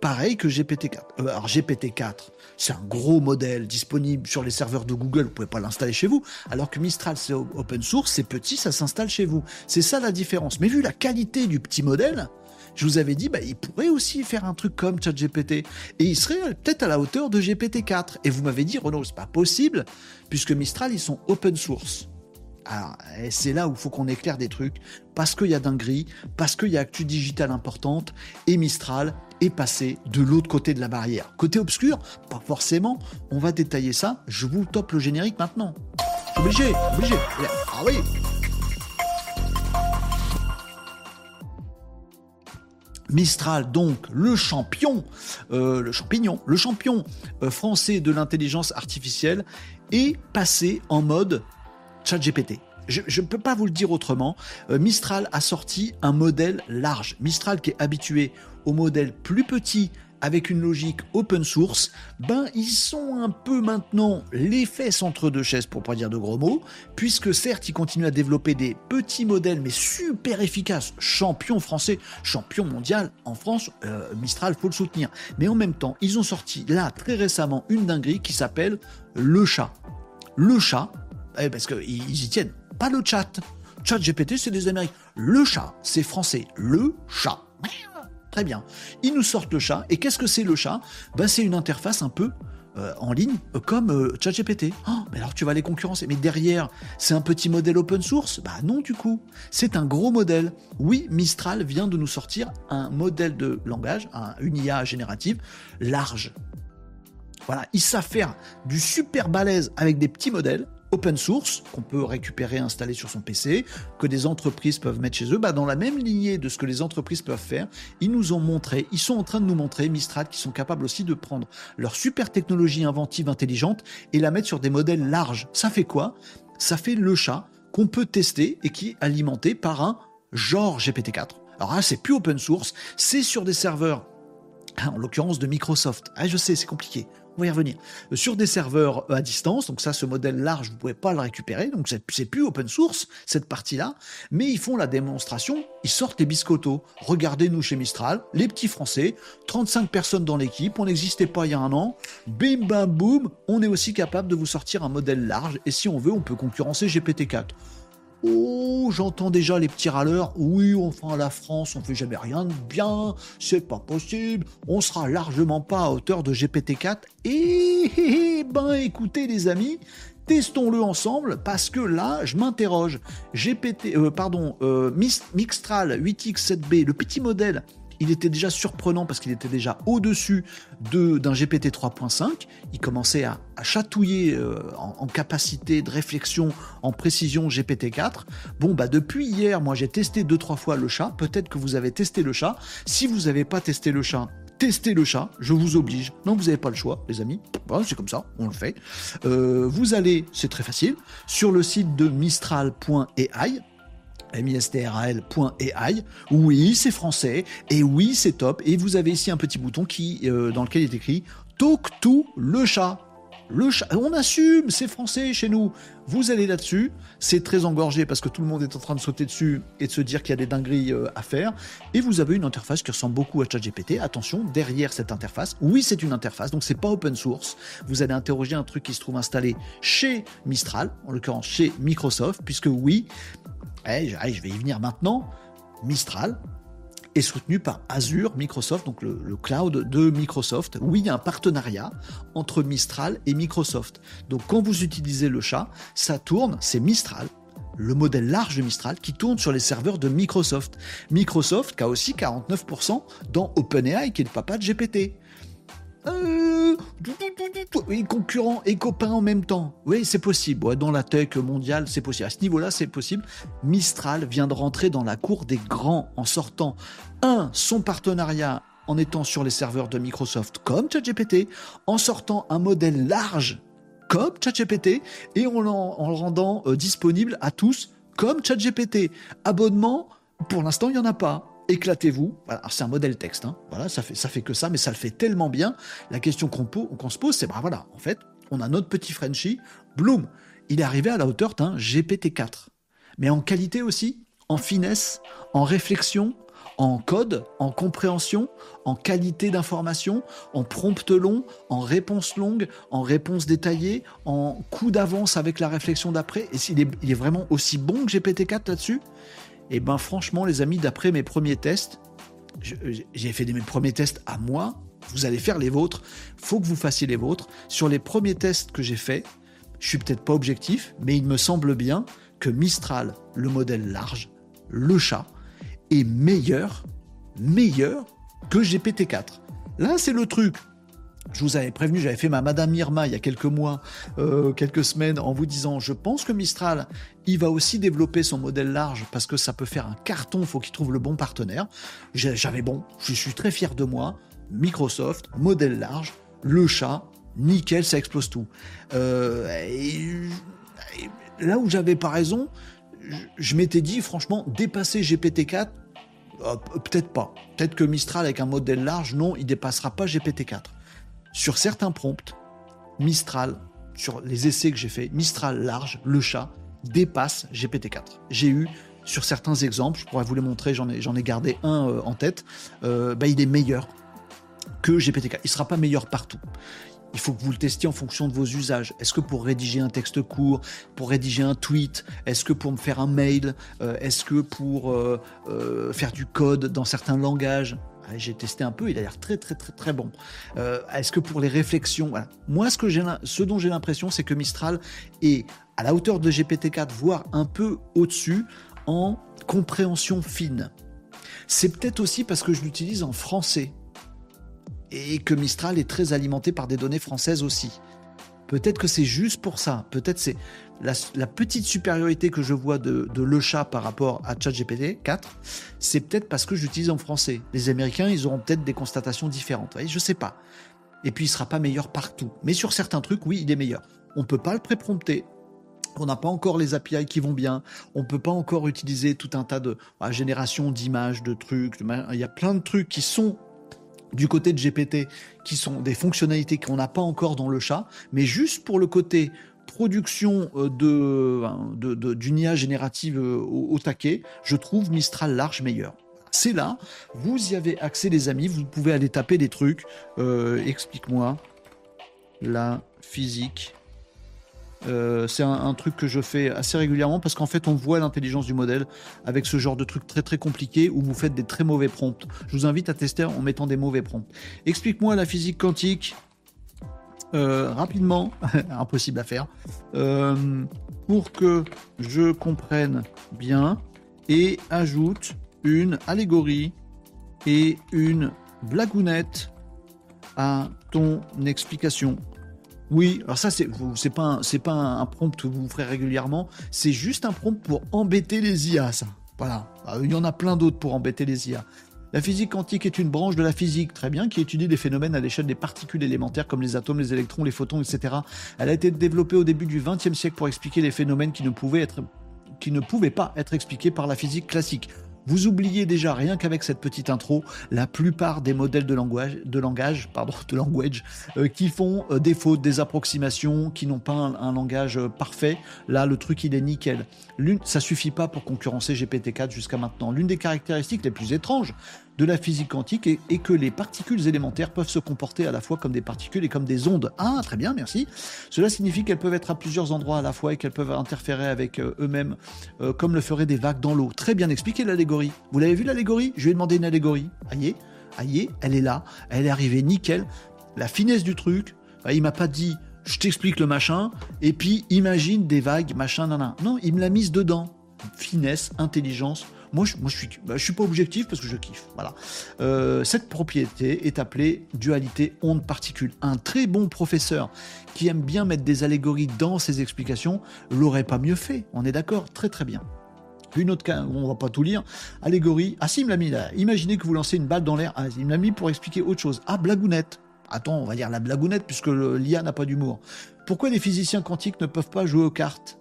[SPEAKER 1] pareil que GPT-4. Euh, alors GPT-4, c'est un gros modèle disponible sur les serveurs de Google, vous pouvez pas l'installer chez vous, alors que Mistral c'est open source, c'est petit, ça s'installe chez vous. C'est ça la différence. Mais vu la qualité du petit modèle, je vous avais dit, bah, il pourrait aussi faire un truc comme ChatGPT. Et il serait peut-être à la hauteur de GPT-4. Et vous m'avez dit, Renaud, c'est pas possible, puisque Mistral, ils sont open source. Alors, c'est là où il faut qu'on éclaire des trucs, parce qu'il y a dinguerie, parce qu'il y a actu digital importante, et Mistral est passé de l'autre côté de la barrière. Côté obscur, pas forcément, on va détailler ça, je vous top le générique maintenant. Obligé, obligé. Ah oui, Mistral, donc le champion, euh, le champignon, le champion euh, français de l'intelligence artificielle, est passé en mode ChatGPT. Je ne peux pas vous le dire autrement. Euh, Mistral a sorti un modèle large. Mistral qui est habitué au modèle plus petit avec une logique open source, ben ils sont un peu maintenant les fesses entre deux chaises pour pas dire de gros mots, puisque certes ils continuent à développer des petits modèles mais super efficaces, champion français, champion mondial en France, euh, Mistral faut le soutenir. Mais en même temps ils ont sorti là très récemment une dinguerie qui s'appelle le chat. Le chat, eh, parce qu'ils y tiennent, pas le chat. Chat GPT c'est des Américains. Le chat c'est français, le chat. Très bien. Ils nous sortent le chat. Et qu'est-ce que c'est le chat? Ben, C'est une interface un peu euh, en ligne euh, comme euh, ChatGPT. Oh, mais alors tu vas les concurrencer. Mais derrière, c'est un petit modèle open source? Bah non du coup. C'est un gros modèle. Oui, Mistral vient de nous sortir un modèle de langage, un, une IA générative large. Voilà, ils savent faire du super balèze avec des petits modèles open source qu'on peut récupérer, installer sur son PC, que des entreprises peuvent mettre chez eux, bah dans la même lignée de ce que les entreprises peuvent faire, ils nous ont montré, ils sont en train de nous montrer, Mistral, qui sont capables aussi de prendre leur super technologie inventive, intelligente, et la mettre sur des modèles larges. Ça fait quoi? Ça fait le chat qu'on peut tester et qui est alimenté par un genre GPT-4. Alors là, c'est plus open source, c'est sur des serveurs en l'occurrence de Microsoft. Ah, je sais, c'est compliqué on va y revenir, sur des serveurs à distance. Donc ça, ce modèle large, vous pouvez pas le récupérer. Donc c'est plus open source, cette partie-là. Mais ils font la démonstration, ils sortent les biscottos. Regardez-nous chez Mistral, les petits Français, 35 personnes dans l'équipe, on n'existait pas il y a un an. Bim bam boum, on est aussi capable de vous sortir un modèle large. Et si on veut, on peut concurrencer GPT-4. Oh, j'entends déjà les petits râleurs. Oui, enfin, la France, on fait jamais rien de bien. C'est pas possible. On sera largement pas à hauteur de GPT-4. Et ben, écoutez, les amis, testons-le ensemble parce que là, je m'interroge. GPT, euh, pardon, euh, Mixtral 8X7B, le petit modèle il était déjà surprenant parce qu'il était déjà au-dessus d'un GPT 3.5. Il commençait à, chatouiller euh, en, capacité de réflexion, en précision GPT 4. Bon, bah depuis hier, moi j'ai testé deux trois fois le chat. Peut-être que vous avez testé le chat. Si vous n'avez pas testé le chat, testez le chat, je vous oblige. Non, vous n'avez pas le choix, les amis. c'est comme ça, on le fait. Euh, vous allez, c'est très facile, sur le site de mistral.ai, mistral.ai. Oui, c'est français et oui, c'est top. Et vous avez ici un petit bouton qui, euh, dans lequel est écrit Talk to le chat. Le chat, on assume, c'est français chez nous. Vous allez là-dessus, c'est très engorgé parce que tout le monde est en train de sauter dessus et de se dire qu'il y a des dingueries euh, à faire. Et vous avez une interface qui ressemble beaucoup à ChatGPT. Attention, derrière cette interface, oui, c'est une interface, donc c'est pas open source. Vous allez interroger un truc qui se trouve installé chez Mistral, en l'occurrence chez Microsoft, puisque oui, eh, je vais y venir maintenant, Mistral est soutenu par Azure Microsoft, donc le, cloud de Microsoft. Oui, il y a un partenariat entre Mistral et Microsoft. Donc quand vous utilisez le chat, ça tourne, c'est Mistral, le modèle large de Mistral qui tourne sur les serveurs de Microsoft. Microsoft qui a aussi 49% dans OpenAI qui est le papa de GPT. Euh, concurrents et copains en même temps. Oui, c'est possible. dans la tech mondiale, c'est possible. À ce niveau-là, c'est possible. Mistral vient de rentrer dans la cour des grands en sortant, un, son partenariat en étant sur les serveurs de Microsoft comme ChatGPT, en sortant un modèle large comme ChatGPT et en, en le rendant euh, disponible à tous comme ChatGPT. Abonnement, pour l'instant, il n'y en a pas éclatez-vous. Voilà, c'est un modèle texte, hein. ça fait, ça fait que ça, mais ça le fait tellement bien. La question qu'on se pose, c'est bah voilà, en fait, on a notre petit Frenchie, Bloom, il est arrivé à la hauteur d'un GPT-4, mais en qualité aussi, en finesse, en réflexion, en code, en compréhension, en qualité d'information, en prompt long, en réponse longue, en réponse détaillée, en coup d'avance avec la réflexion d'après. Et s'il est, est vraiment aussi bon que GPT-4 là-dessus et eh ben franchement, les amis, d'après mes premiers tests, j'ai fait mes premiers tests à moi. Vous allez faire les vôtres. Faut que vous fassiez les vôtres. Sur les premiers tests que j'ai faits, je suis peut-être pas objectif, mais il me semble bien que Mistral, le modèle large, le chat, est meilleur, meilleur que GPT-4. Là, c'est le truc. Je vous avais prévenu, j'avais fait ma Madame Irma il y a quelques mois, euh, quelques semaines, en vous disant, je pense que Mistral, il va aussi développer son modèle large parce que ça peut faire un carton, faut qu'il trouve le bon partenaire. J'avais bon, je suis très fier de moi. Microsoft, modèle large, le chat, nickel, ça explose tout. Euh, là où j'avais pas raison, je, m'étais dit, franchement, dépasser GPT-4, euh, peut-être pas. Peut-être que Mistral avec un modèle large, non, il dépassera pas GPT-4 sur certains prompts, Mistral, sur les essais que j'ai fait, Mistral large, le chat, dépasse GPT-4. J'ai eu sur certains exemples, je pourrais vous les montrer, j'en ai, ai gardé un euh, en tête, euh, bah, il est meilleur que GPT-4. Il ne sera pas meilleur partout. Il faut que vous le testiez en fonction de vos usages. Est-ce que pour rédiger un texte court, pour rédiger un tweet, est-ce que pour me faire un mail, euh, est-ce que pour faire du code dans certains langages? J'ai testé un peu, il a l'air très très très très bon. Euh, est-ce que pour les réflexions, moi ce, que ce dont j'ai l'impression, c'est que Mistral est à la hauteur de GPT-4, voire un peu au-dessus, en compréhension fine. C'est peut-être aussi parce que je l'utilise en français et que Mistral est très alimenté par des données françaises aussi. Peut-être que c'est juste pour ça. Peut-être c'est la, petite supériorité que je vois de, Le Chat par rapport à ChatGPT 4, c'est peut-être parce que j'utilise en français. Les Américains, ils auront peut-être des constatations différentes. Je je sais pas. Et puis, il sera pas meilleur partout. Mais sur certains trucs, oui, il est meilleur. On peut pas le préprompter. On n'a pas encore les API qui vont bien. On peut pas encore utiliser tout un tas de bah, génération d'images, de trucs. il y a plein de trucs qui sont du côté de GPT qui sont des fonctionnalités qu'on n'a pas encore dans le chat, mais juste pour le côté production euh, de, d'une IA générative euh, au, taquet, je trouve Mistral large meilleur. C'est là, vous y avez accès les amis, vous pouvez aller taper des trucs. Euh, explique-moi la physique c'est un, truc que je fais assez régulièrement parce qu'en fait, on voit l'intelligence du modèle avec ce genre de truc très très compliqué où vous faites des très mauvais prompts. Je vous invite à tester en mettant des mauvais prompts. Explique-moi la physique quantique euh, rapidement, [LAUGHS] impossible à faire, euh, pour que je comprenne bien et ajoute une allégorie et une blagounette à ton explication. Oui, alors ça, c'est c'est pas un, c'est pas un, prompt que vous ferez régulièrement. C'est juste un prompt pour embêter les IA, ça. Voilà. Ah, il y en a plein d'autres pour embêter les IA. La physique quantique est une branche de la physique, très bien, qui étudie des phénomènes à l'échelle des particules élémentaires comme les atomes, les électrons, les photons, etc. Elle a été développée au début du XXe siècle pour expliquer les phénomènes qui ne pouvaient qui ne pouvaient pas être expliqués par la physique classique. Vous oubliez déjà, rien qu'avec cette petite intro, la plupart des modèles de langage, pardon, de language, euh, qui font euh, des fautes, des approximations, qui n'ont pas un, langage euh, parfait. Là, le truc, il est nickel. L'une, ça suffit pas pour concurrencer GPT-4 jusqu'à maintenant. L'une des caractéristiques les plus étranges de la physique quantique et, que les particules élémentaires peuvent se comporter à la fois comme des particules et comme des ondes. Ah, très bien, merci. Cela signifie qu'elles peuvent être à plusieurs endroits à la fois et qu'elles peuvent interférer avec euh, eux-mêmes, euh, comme le feraient des vagues dans l'eau. Très bien expliqué l'allégorie. Vous l'avez vu l'allégorie? Je lui ai demandé une allégorie. Aïe, aïe, elle est là, elle est arrivée nickel. La finesse du truc, bah, il m'a pas dit je t'explique le machin, et puis imagine des vagues, machin, nan, Non, il me l'a mise dedans. Finesse, intelligence, moi, bah, je suis pas objectif parce que je kiffe. Voilà. Euh, cette propriété est appelée dualité onde-particule. Un très bon professeur qui aime bien mettre des allégories dans ses explications l'aurait pas mieux fait. On est d'accord? Très très bien. Une autre on va pas tout lire. Allégorie. Ah si, il me l'a mis là. Imaginez que vous lancez une balle dans l'air. Ah, il me l'a mis pour expliquer autre chose. Ah, blagounette. Attends, on va dire la blagounette puisque l'IA n'a pas d'humour. Pourquoi les physiciens quantiques ne peuvent pas jouer aux cartes?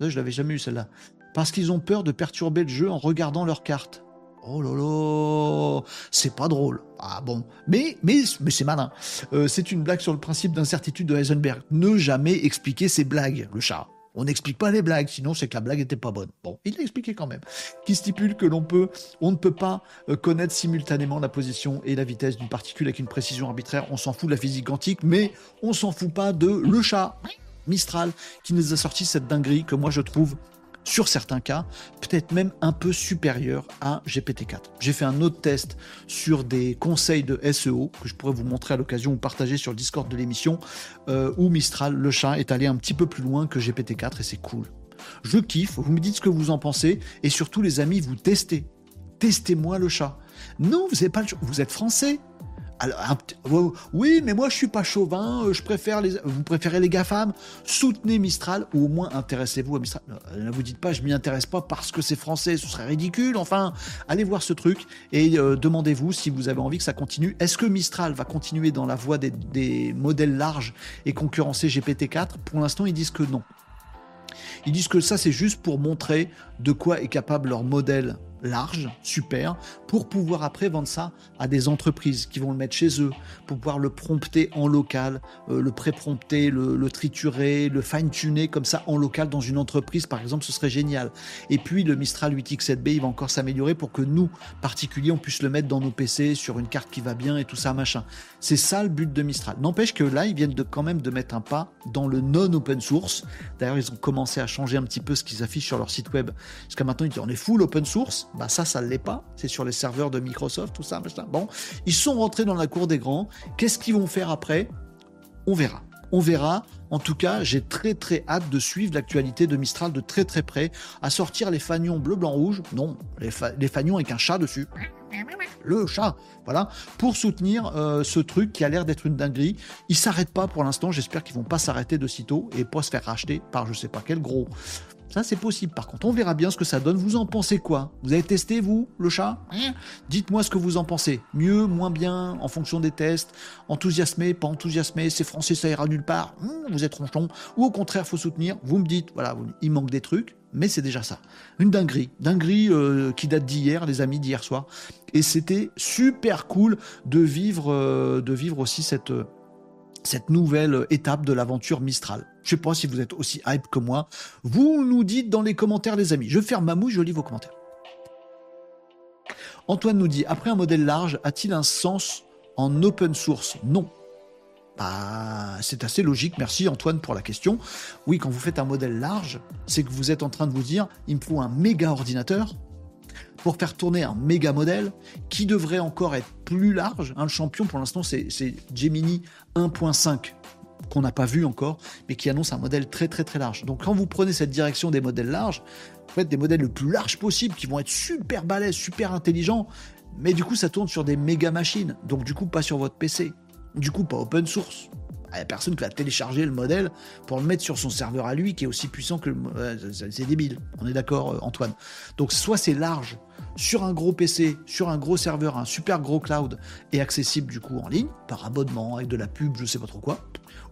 [SPEAKER 1] Je l'avais jamais eu celle-là parce qu'ils ont peur de perturber le jeu en regardant leurs cartes. Oh là c'est pas drôle. Ah bon, mais mais c'est malin. Euh, c'est une blague sur le principe d'incertitude de Heisenberg. Ne jamais expliquer ses blagues, le chat. On n'explique pas les blagues, sinon c'est que la blague était pas bonne. Bon, il l'a expliqué quand même. Qui stipule que l'on peut, on ne peut pas euh, connaître simultanément la position et la vitesse d'une particule avec une précision arbitraire. On s'en fout de la physique quantique, mais on s'en fout pas de le chat. Mistral qui nous a sorti cette dinguerie que moi je trouve sur certains cas, peut-être même un peu supérieur à GPT-4. J'ai fait un autre test sur des conseils de SEO que je pourrais vous montrer à l'occasion ou partager sur le Discord de l'émission, euh, où Mistral, le chat, est allé un petit peu plus loin que GPT-4 et c'est cool. Je kiffe, vous me dites ce que vous en pensez et surtout les amis, vous testez. Testez-moi le chat. Non, vous, pas vous êtes français, oui, mais moi je suis pas chauvin, euh, je préfère les, vous préférez les GAFAM, soutenez Mistral ou au moins intéressez-vous à Mistral. Ne vous dites pas je m'y intéresse pas parce que c'est français, ce serait ridicule. Enfin, allez voir ce truc et euh, demandez-vous si vous avez envie que ça continue. Est-ce que Mistral va continuer dans la voie des, des modèles larges et concurrencer GPT-4 Pour l'instant, ils disent que non. Ils disent que ça c'est juste pour montrer de quoi est capable leur modèle large, super, pour pouvoir après vendre ça à des entreprises qui vont le mettre chez eux, pour pouvoir le prompter en local, euh, le pré-prompter, le, triturer, le fine-tuner comme ça en local dans une entreprise, par exemple, ce serait génial. Et puis le Mistral 8X7B, il va encore s'améliorer pour que nous, particuliers, on puisse le mettre dans nos PC sur une carte qui va bien et tout ça, machin. C'est ça le but de Mistral. N'empêche que là, ils viennent de, quand même de mettre un pas dans le non-open source. D'ailleurs, ils ont commencé à changer un petit peu ce qu'ils affichent sur leur site web. Jusqu'à maintenant, ils disent on est full open source Bah ça, ça ne l'est pas. C'est sur les serveurs de Microsoft, tout ça, machin. Bon, ils sont rentrés dans la cour des grands. Qu'est-ce qu'ils vont faire après? On verra. On verra. En tout cas, j'ai très très hâte de suivre l'actualité de Mistral de très très près, à sortir les fanions bleu, blanc, rouge. Non, les, fanions avec un chat dessus. Le chat, voilà, pour soutenir euh, ce truc qui a l'air d'être une dinguerie. Ils s'arrêtent pas pour l'instant. J'espère qu'ils vont pas s'arrêter de sitôt et pas se faire racheter par je sais pas quel gros. Ça, c'est possible. Par contre, on verra bien ce que ça donne. Vous en pensez quoi? Vous avez testé, vous, le chat? Dites-moi ce que vous en pensez. Mieux, moins bien, en fonction des tests. Enthousiasmé, pas enthousiasmé, c'est français, ça ira nulle part. Hmm, vous êtes ronchon. Ou au contraire, faut soutenir. Vous me dites, voilà, il manque des trucs, mais c'est déjà ça. Une dinguerie. Dinguerie euh, qui date d'hier, les amis, d'hier soir. Et c'était super cool de vivre, euh, de vivre aussi cette cette nouvelle étape de l'aventure Mistral. Je sais pas si vous êtes aussi hype que moi. Vous nous dites dans les commentaires, les amis. Je ferme ma mouche, je lis vos commentaires. Antoine nous dit après un modèle large, a-t-il un sens en open source? Non. Bah, c'est assez logique. Merci Antoine pour la question. Oui, quand vous faites un modèle large, c'est que vous êtes en train de vous dire il me faut un méga ordinateur pour faire tourner un méga modèle qui devrait encore être plus large. le champion pour l'instant, c'est Gemini 1.5 qu'on n'a pas vu encore, mais qui annonce un modèle très très très large. Donc quand vous prenez cette direction des modèles larges, vous faites des modèles le plus larges possible, qui vont être super balèzes, super intelligents, mais du coup ça tourne sur des méga machines, donc du coup pas sur votre PC, du coup pas open source. Il n'y a personne qui va télécharger le modèle pour le mettre sur son serveur à lui qui est aussi puissant que le... c'est débile, on est d'accord euh, Antoine. Donc soit c'est large, sur un gros PC, sur un gros serveur, un super gros cloud et accessible du coup en ligne, par abonnement, avec de la pub, je sais pas trop quoi,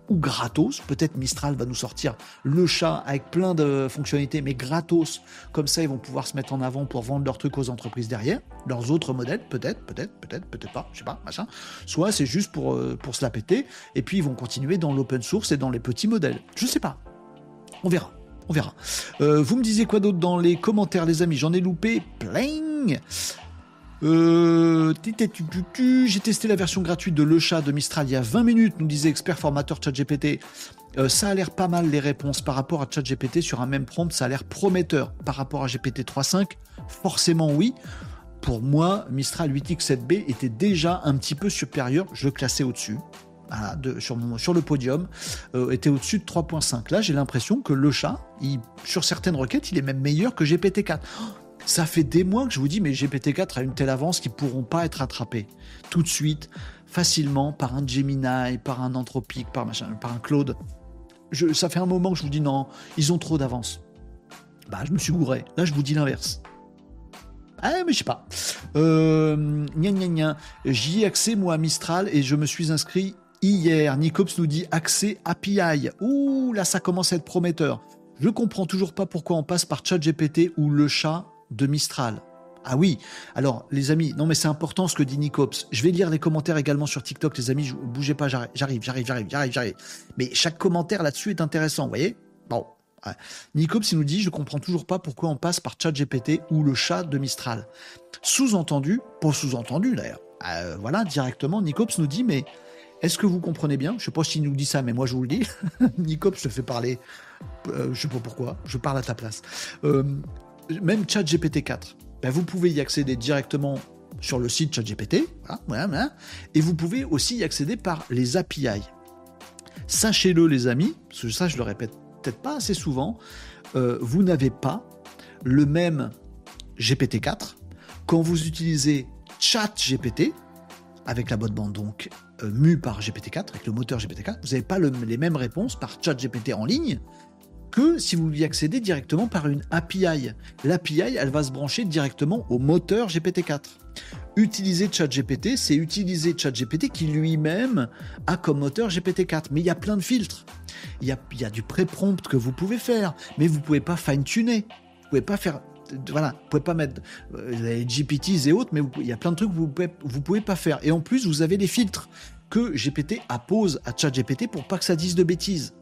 [SPEAKER 1] ou gratos. Peut-être Mistral va nous sortir le chat avec plein de fonctionnalités, mais gratos. Comme ça, ils vont pouvoir se mettre en avant pour vendre leurs trucs aux entreprises derrière. Leurs autres modèles, peut-être, peut-être, peut-être, peut-être pas, je sais pas, machin. Soit c'est juste pour, euh, pour se la péter, et puis ils vont continuer dans l'open source et dans les petits modèles. Je sais pas. On verra. On verra. Euh, vous me disiez quoi d'autre dans les commentaires, les amis? J'en ai loupé plein. Euh, j'ai testé la version gratuite de Le Chat de Mistral il y a 20 minutes, nous disait expert formateur ChatGPT. Euh, ça a l'air pas mal les réponses par rapport à ChatGPT sur un même prompt, ça a l'air prometteur. Par rapport à GPT 3.5, forcément oui. Pour moi, Mistral 8X7B était déjà un petit peu supérieur, je le classais au-dessus sur, le podium, euh, était au-dessus de 3.5. Là, j'ai l'impression que le chat, sur certaines requêtes, il est même meilleur que GPT-4. ça fait des mois que je vous dis, mais GPT-4 a une telle avance qu'ils ne pourront pas être attrapés tout de suite, facilement, par un Gemini, par un Anthropic, par, un Claude. Je, ça fait un moment que je vous dis non, ils ont trop d'avance. Bah, je me suis gouré. Là, je vous dis l'inverse. Ah, mais je sais pas. Euh, J'y ai accès, moi, à Mistral, et je me suis inscrit hier. Nicops nous dit accès API. Ouh, là, ça commence à être prometteur. Je comprends toujours pas pourquoi on passe par ChatGPT ou le chat de Mistral. Ah oui, alors les amis, non mais c'est important ce que dit Nicops. Je vais lire les commentaires également sur TikTok, les amis, bougez pas, j'arrive, j'arrive, j'arrive, j'arrive, j'arrive. Mais chaque commentaire là-dessus est intéressant, vous voyez? Bon. Nicops, il nous dit, je comprends toujours pas pourquoi on passe par ChatGPT ou le chat de Mistral. Sous-entendu, pas sous-entendu d'ailleurs, euh, voilà, directement, Nicops nous dit, mais est-ce que vous comprenez bien? Je sais pas s'il nous dit ça, mais moi je vous le dis. [LAUGHS] Nicop, je te fais parler. Euh, je sais pas pourquoi. Je parle à ta place. Euh, même ChatGPT 4. Ben, vous pouvez y accéder directement sur le site ChatGPT. et vous pouvez aussi y accéder par les API. Sachez-le, les amis, parce que ça, je le répète peut-être pas assez souvent. Euh, vous n'avez pas le même GPT-4 quand vous utilisez ChatGPT avec la bonne bande donc euh, mu par GPT-4, avec le moteur GPT-4, vous n'avez pas les mêmes réponses par chat GPT en ligne que si vous y accédez directement par une API. L'API, elle va se brancher directement au moteur GPT-4. Utiliser ChatGPT, c'est utiliser ChatGPT qui lui-même a comme moteur GPT-4. Mais il y a plein de filtres. Il y a, du pré-prompt que vous pouvez faire, mais vous ne pouvez pas fine-tuner. Vous pouvez pas faire voilà, vous pouvez pas mettre euh, les GPTs et autres, mais il y a plein de trucs que vous pouvez, vous pouvez pas faire. Et en plus, vous avez des filtres que GPT appose à ChatGPT pour pas que ça dise de bêtises.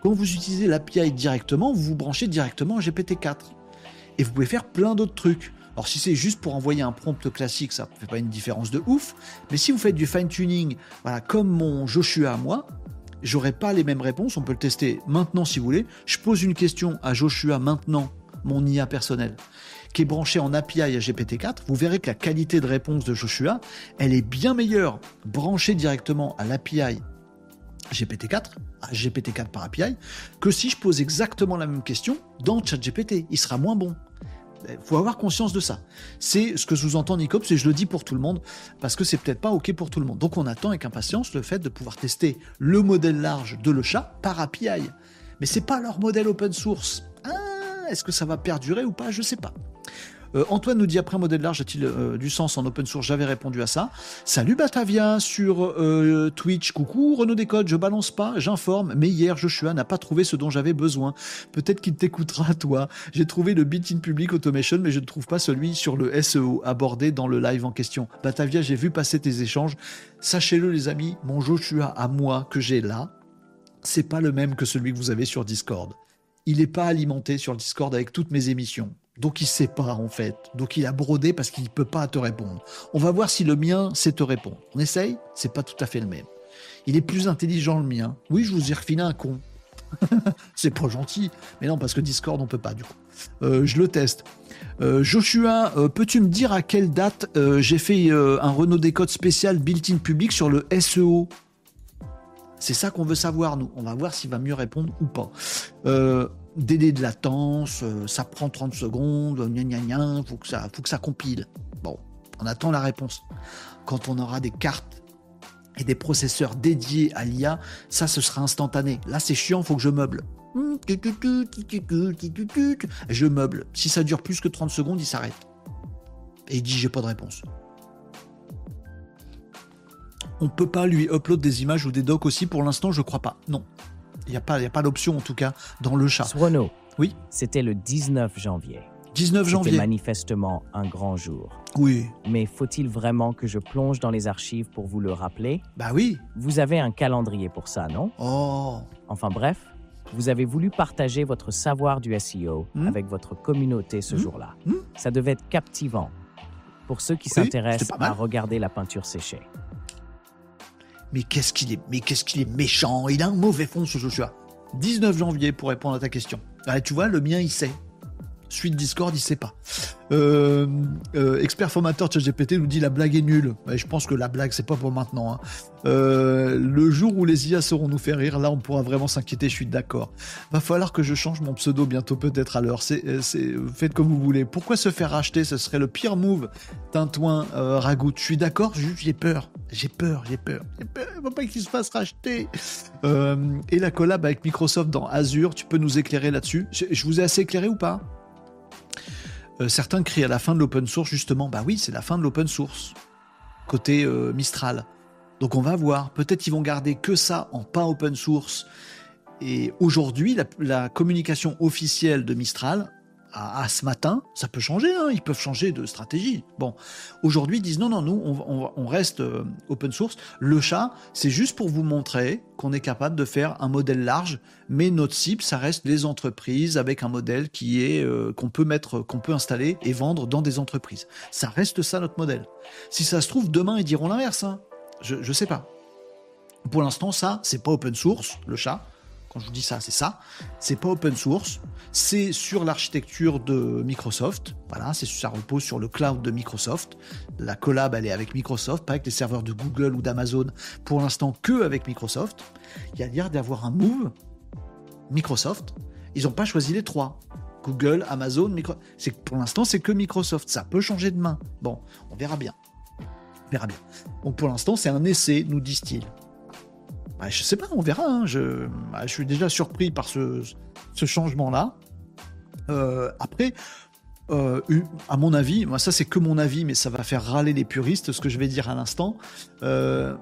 [SPEAKER 1] Quand vous utilisez l'API directement, vous vous branchez directement à GPT-4. Et vous pouvez faire plein d'autres trucs. Alors si c'est juste pour envoyer un prompt classique, ça ne fait pas une différence de ouf. Mais si vous faites du fine-tuning, voilà, comme mon Joshua à moi, j'aurai pas les mêmes réponses. On peut le tester maintenant si vous voulez. Je pose une question à Joshua maintenant mon IA personnel. Qui est branché en API à GPT-4, vous verrez que la qualité de réponse de Joshua, elle est bien meilleure branchée directement à l'API GPT-4, à GPT-4 par API, que si je pose exactement la même question dans ChatGPT. Il sera moins bon. Il faut avoir conscience de ça. C'est ce que sous-entend Nicops et je le dis pour tout le monde parce que c'est peut-être pas OK pour tout le monde. Donc on attend avec impatience le fait de pouvoir tester le modèle large de le chat par API. Mais c'est pas leur modèle open source. Ah, est-ce que ça va perdurer ou pas? Je sais pas. Euh, Antoine nous dit après modèle large a-t-il euh, du sens en open source? J'avais répondu à ça. Salut Batavia sur euh, Twitch. Coucou Renaud Décode, je balance pas, j'informe, mais hier Joshua n'a pas trouvé ce dont j'avais besoin. Peut-être qu'il t'écoutera toi. J'ai trouvé le Bit in Public Automation, mais je ne trouve pas celui sur le SEO abordé dans le live en question. Batavia, j'ai vu passer tes échanges. Sachez-le les amis, mon Joshua à moi que j'ai là, c'est pas le même que celui que vous avez sur Discord. Il n'est pas alimenté sur le Discord avec toutes mes émissions. Donc il sait pas en fait. Donc il a brodé parce qu'il ne peut pas te répondre. On va voir si le mien sait te répondre. On essaye? C'est pas tout à fait le même. Il est plus intelligent le mien. Oui, je vous ai refilé un con. [LAUGHS] c'est pas gentil. Mais non, parce que Discord, on peut pas du coup. Euh, je le teste. Euh, Joshua, euh, peux-tu me dire à quelle date j'ai fait un Renault Décode spécial built-in public sur le SEO C'est ça qu'on veut savoir, nous. On va voir s'il va mieux répondre ou pas délai de latence, euh, ça prend 30 secondes, gna gna gna, faut que ça, faut que ça compile. Bon, on attend la réponse. Quand on aura des cartes et des processeurs dédiés à l'IA, ça ce sera instantané. Là c'est chiant, faut que je meuble. Je meuble. Si ça dure plus que 30 secondes, il s'arrête. Et il dit j'ai pas de réponse. On peut pas lui upload des images ou des docs aussi pour l'instant, je crois pas. Non. Il n'y a pas, pas l'option, en tout cas, dans le chat.
[SPEAKER 2] Renaud.
[SPEAKER 1] Oui.
[SPEAKER 2] C'était le 19 janvier.
[SPEAKER 1] 19 janvier.
[SPEAKER 2] C'était manifestement un grand jour.
[SPEAKER 1] Oui.
[SPEAKER 2] Mais faut-il vraiment que je plonge dans les archives pour vous le rappeler?
[SPEAKER 1] Bah oui.
[SPEAKER 2] Vous avez un calendrier pour ça, non?
[SPEAKER 1] Oh.
[SPEAKER 2] Enfin bref, vous avez voulu partager votre savoir du SEO hmm. avec votre communauté ce hmm. jour-là. Hmm. Ça devait être captivant pour ceux qui s'intéressent à regarder la peinture séchée
[SPEAKER 1] mais qu'est-ce qu'il est, mais qu'est-ce est méchant. Il a un mauvais fond, ce Joshua. 19 janvier pour répondre à ta question. Tu vois, le mien, il sait. Suite Discord, il sait pas. Euh, euh, expert formateur ChatGPT nous dit la blague est nulle. je pense que la blague, c'est pas pour maintenant. Hein. Euh, le jour où les IA sauront nous faire rire, là, on pourra vraiment s'inquiéter. Je suis d'accord. Va falloir que je change mon pseudo bientôt, peut-être à l'heure. Faites comme vous voulez. Pourquoi se faire racheter? Ce serait le pire move. Tintouin, Ragout. Je suis d'accord. J'ai peur. J'ai peur. J'ai peur. J'ai peur. Faut pas qu'il se fasse racheter. et la collab avec Microsoft dans Azure. Tu peux nous éclairer là-dessus? Je vous ai assez éclairé ou pas? Euh, certains crient à la fin de l'open source, justement, bah oui, c'est la fin de l'open source, côté euh, Mistral. Donc on va voir, peut-être ils vont garder que ça en pas open source. Et aujourd'hui, la, communication officielle de Mistral, à, ce matin, ça peut changer, hein, ils peuvent changer de stratégie. Bon, aujourd'hui, ils disent non, non, nous, on, reste euh, open source. Le chat, c'est juste pour vous montrer qu'on est capable de faire un modèle large, mais notre cible, ça reste les entreprises avec un modèle qui est euh, qu'on peut mettre, qu'on peut installer et vendre dans des entreprises. Ça reste ça notre modèle. Si ça se trouve, demain, ils diront l'inverse. Hein. Je, je sais pas. Pour l'instant, ça, c'est pas open source, le chat. Quand je vous dis ça, c'est ça. C'est pas open source. C'est sur l'architecture de Microsoft. Voilà, ça repose sur le cloud de Microsoft. La collab, elle est avec Microsoft, pas avec les serveurs de Google ou d'Amazon. Pour l'instant, que avec Microsoft. Il y a l'air d'avoir un move. Microsoft. Ils n'ont pas choisi les trois. Google, Amazon, Microsoft. Pour l'instant, c'est que Microsoft. Ça peut changer demain. Bon, on verra bien. On verra bien. Donc pour l'instant, c'est un essai, nous disent-ils. Bah, je sais pas, on verra. Hein. Bah, je, suis déjà surpris par ce, changement-là. Euh, après, euh, à mon avis, moi ça c'est que mon avis, mais ça va faire râler les puristes, ce que je vais dire à l'instant. Euh,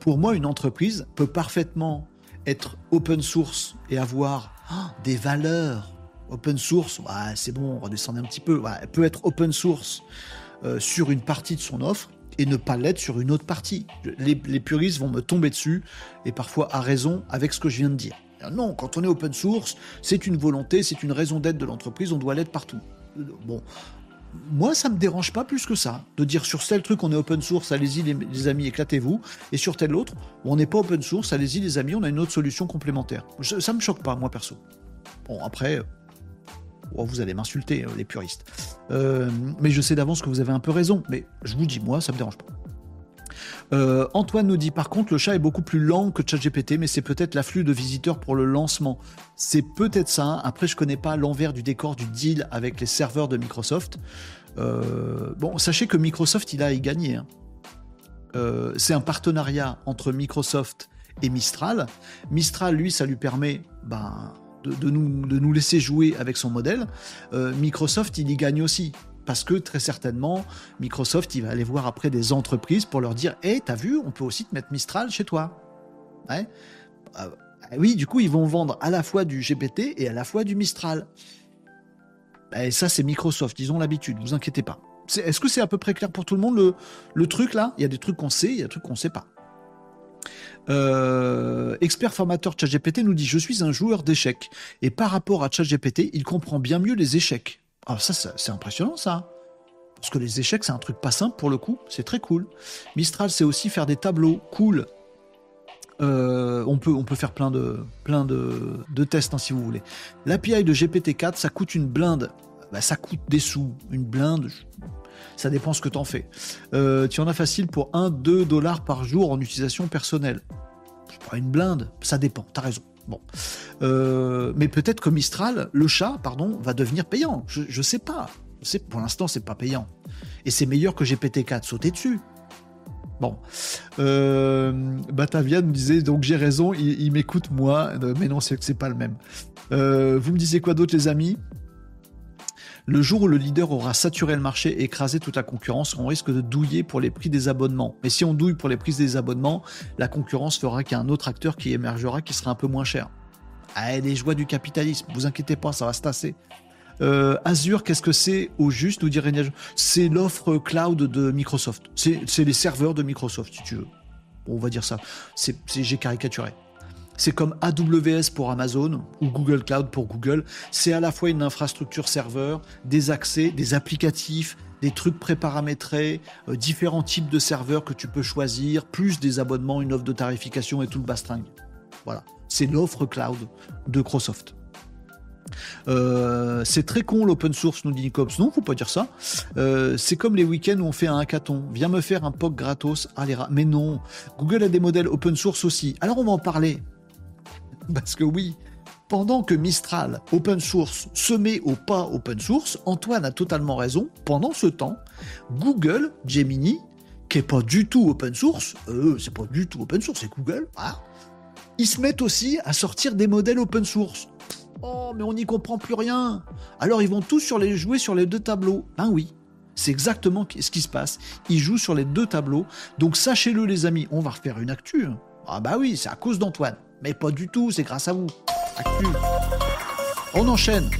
[SPEAKER 1] pour moi, une entreprise peut parfaitement être open source et avoir ah, des valeurs. Open source, c'est bon, on redescend un petit peu. elle peut être open source sur une partie de son offre et ne pas l'être sur une autre partie. Les, puristes vont me tomber dessus, et parfois à raison, avec ce que je viens de dire. Non, quand on est open source, c'est une volonté, c'est une raison d'être de l'entreprise, on doit l'être partout. Bon, moi, ça me dérange pas plus que ça, de dire sur tel truc on est open source, allez-y les, amis, éclatez-vous, et sur tel autre, on n'est pas open source, allez-y les amis, on a une autre solution complémentaire. Ça, ça me choque pas, moi perso. Bon, après, Oh, vous allez m'insulter, les puristes. mais je sais d'avance que vous avez un peu raison. Mais je vous dis, moi, ça me dérange pas. Euh, Antoine nous dit par contre le chat est beaucoup plus lent que ChatGPT, mais c'est peut-être l'afflux de visiteurs pour le lancement. C'est peut-être ça. Après, je connais pas l'envers du décor du deal avec les serveurs de Microsoft. Euh, bon, sachez que Microsoft, il a y gagner. Hein. Euh, c'est un partenariat entre Microsoft et Mistral. Mistral, lui, ça lui permet ben, de, nous, de, nous, laisser jouer avec son modèle. Microsoft, il y gagne aussi parce que très certainement, Microsoft, il va aller voir après des entreprises pour leur dire Hé, t'as vu, on peut aussi te mettre Mistral chez toi. Euh, oui, du coup, ils vont vendre à la fois du GPT et à la fois du Mistral. Et ça, c'est Microsoft, ils ont l'habitude, vous inquiétez pas. Est-ce que c'est à peu près clair pour tout le monde le, le truc là? Il y a des trucs qu'on sait, il y a des trucs qu'on ne sait pas. Euh, expert formateur ChatGPT nous dit Je suis un joueur d'échecs. Et par rapport à ChatGPT, il comprend bien mieux les échecs. Alors ça, c'est impressionnant ça. Parce que les échecs, c'est un truc pas simple pour le coup, c'est très cool. Mistral, c'est aussi faire des tableaux cool. Euh, on, peut, on peut faire plein de, plein de, tests hein, si vous voulez. L'API de GPT-4, ça coûte une blinde. Bah, ça coûte des sous. Une blinde, ça dépend ce que tu en fais. Euh, tu en as facile pour 1-2 dollars par jour en utilisation personnelle. Pas une blinde, ça dépend, t'as raison. Bon. Euh, mais peut-être que Mistral, le chat, pardon, va devenir payant. Je, ne sais pas. Je pour l'instant, c'est pas payant. Et c'est meilleur que GPT-4. Sauter dessus. Bon. Euh, Batavia disait, donc j'ai raison, il, m'écoute moi. Euh, mais non, c'est c'est pas le même. Vous me disiez quoi d'autre, les amis? Le jour où le leader aura saturé le marché et écrasé toute la concurrence, on risque de douiller pour les prix des abonnements. Mais si on douille pour les prix des abonnements, la concurrence fera qu'il y a un autre acteur qui émergera qui sera un peu moins cher. Ah, les joies du capitalisme, vous inquiétez pas, ça va se tasser. Euh, Azure, qu'est-ce que c'est au juste, nous dirait C'est l'offre cloud de Microsoft. C'est les serveurs de Microsoft, si tu veux. on va dire ça. J'ai caricaturé. C'est comme AWS pour Amazon ou Google Cloud pour Google. C'est à la fois une infrastructure serveur, des accès, des applicatifs, des trucs préparamétrés, euh, différents types de serveurs que tu peux choisir, plus des abonnements, une offre de tarification et tout le bastringue. Voilà, c'est l'offre cloud de Microsoft. Euh, c'est très con l'open source, nous dit Nicops. Non, faut pas dire ça. Euh, c'est comme les week-ends où on fait un hackathon. Viens me faire un POC gratos. Allez, mais non. Google a des modèles open source aussi. Alors on va en parler. Parce que oui, pendant que Mistral open source se met au pas open source, Antoine a totalement raison. Pendant ce temps, Google Gemini, qui est pas du tout open source, euh, c'est pas du tout open source, c'est Google, ah, ils se mettent aussi à sortir des modèles open source. Oh, mais on n'y comprend plus rien. Alors ils vont tous jouer sur les deux tableaux. Ben oui, c'est exactement ce qui se passe. Ils jouent sur les deux tableaux. Donc sachez-le les amis, on va refaire une actu. Ah bah oui, c'est à cause d'Antoine. Mais pas du tout, c'est grâce à vous. On enchaîne.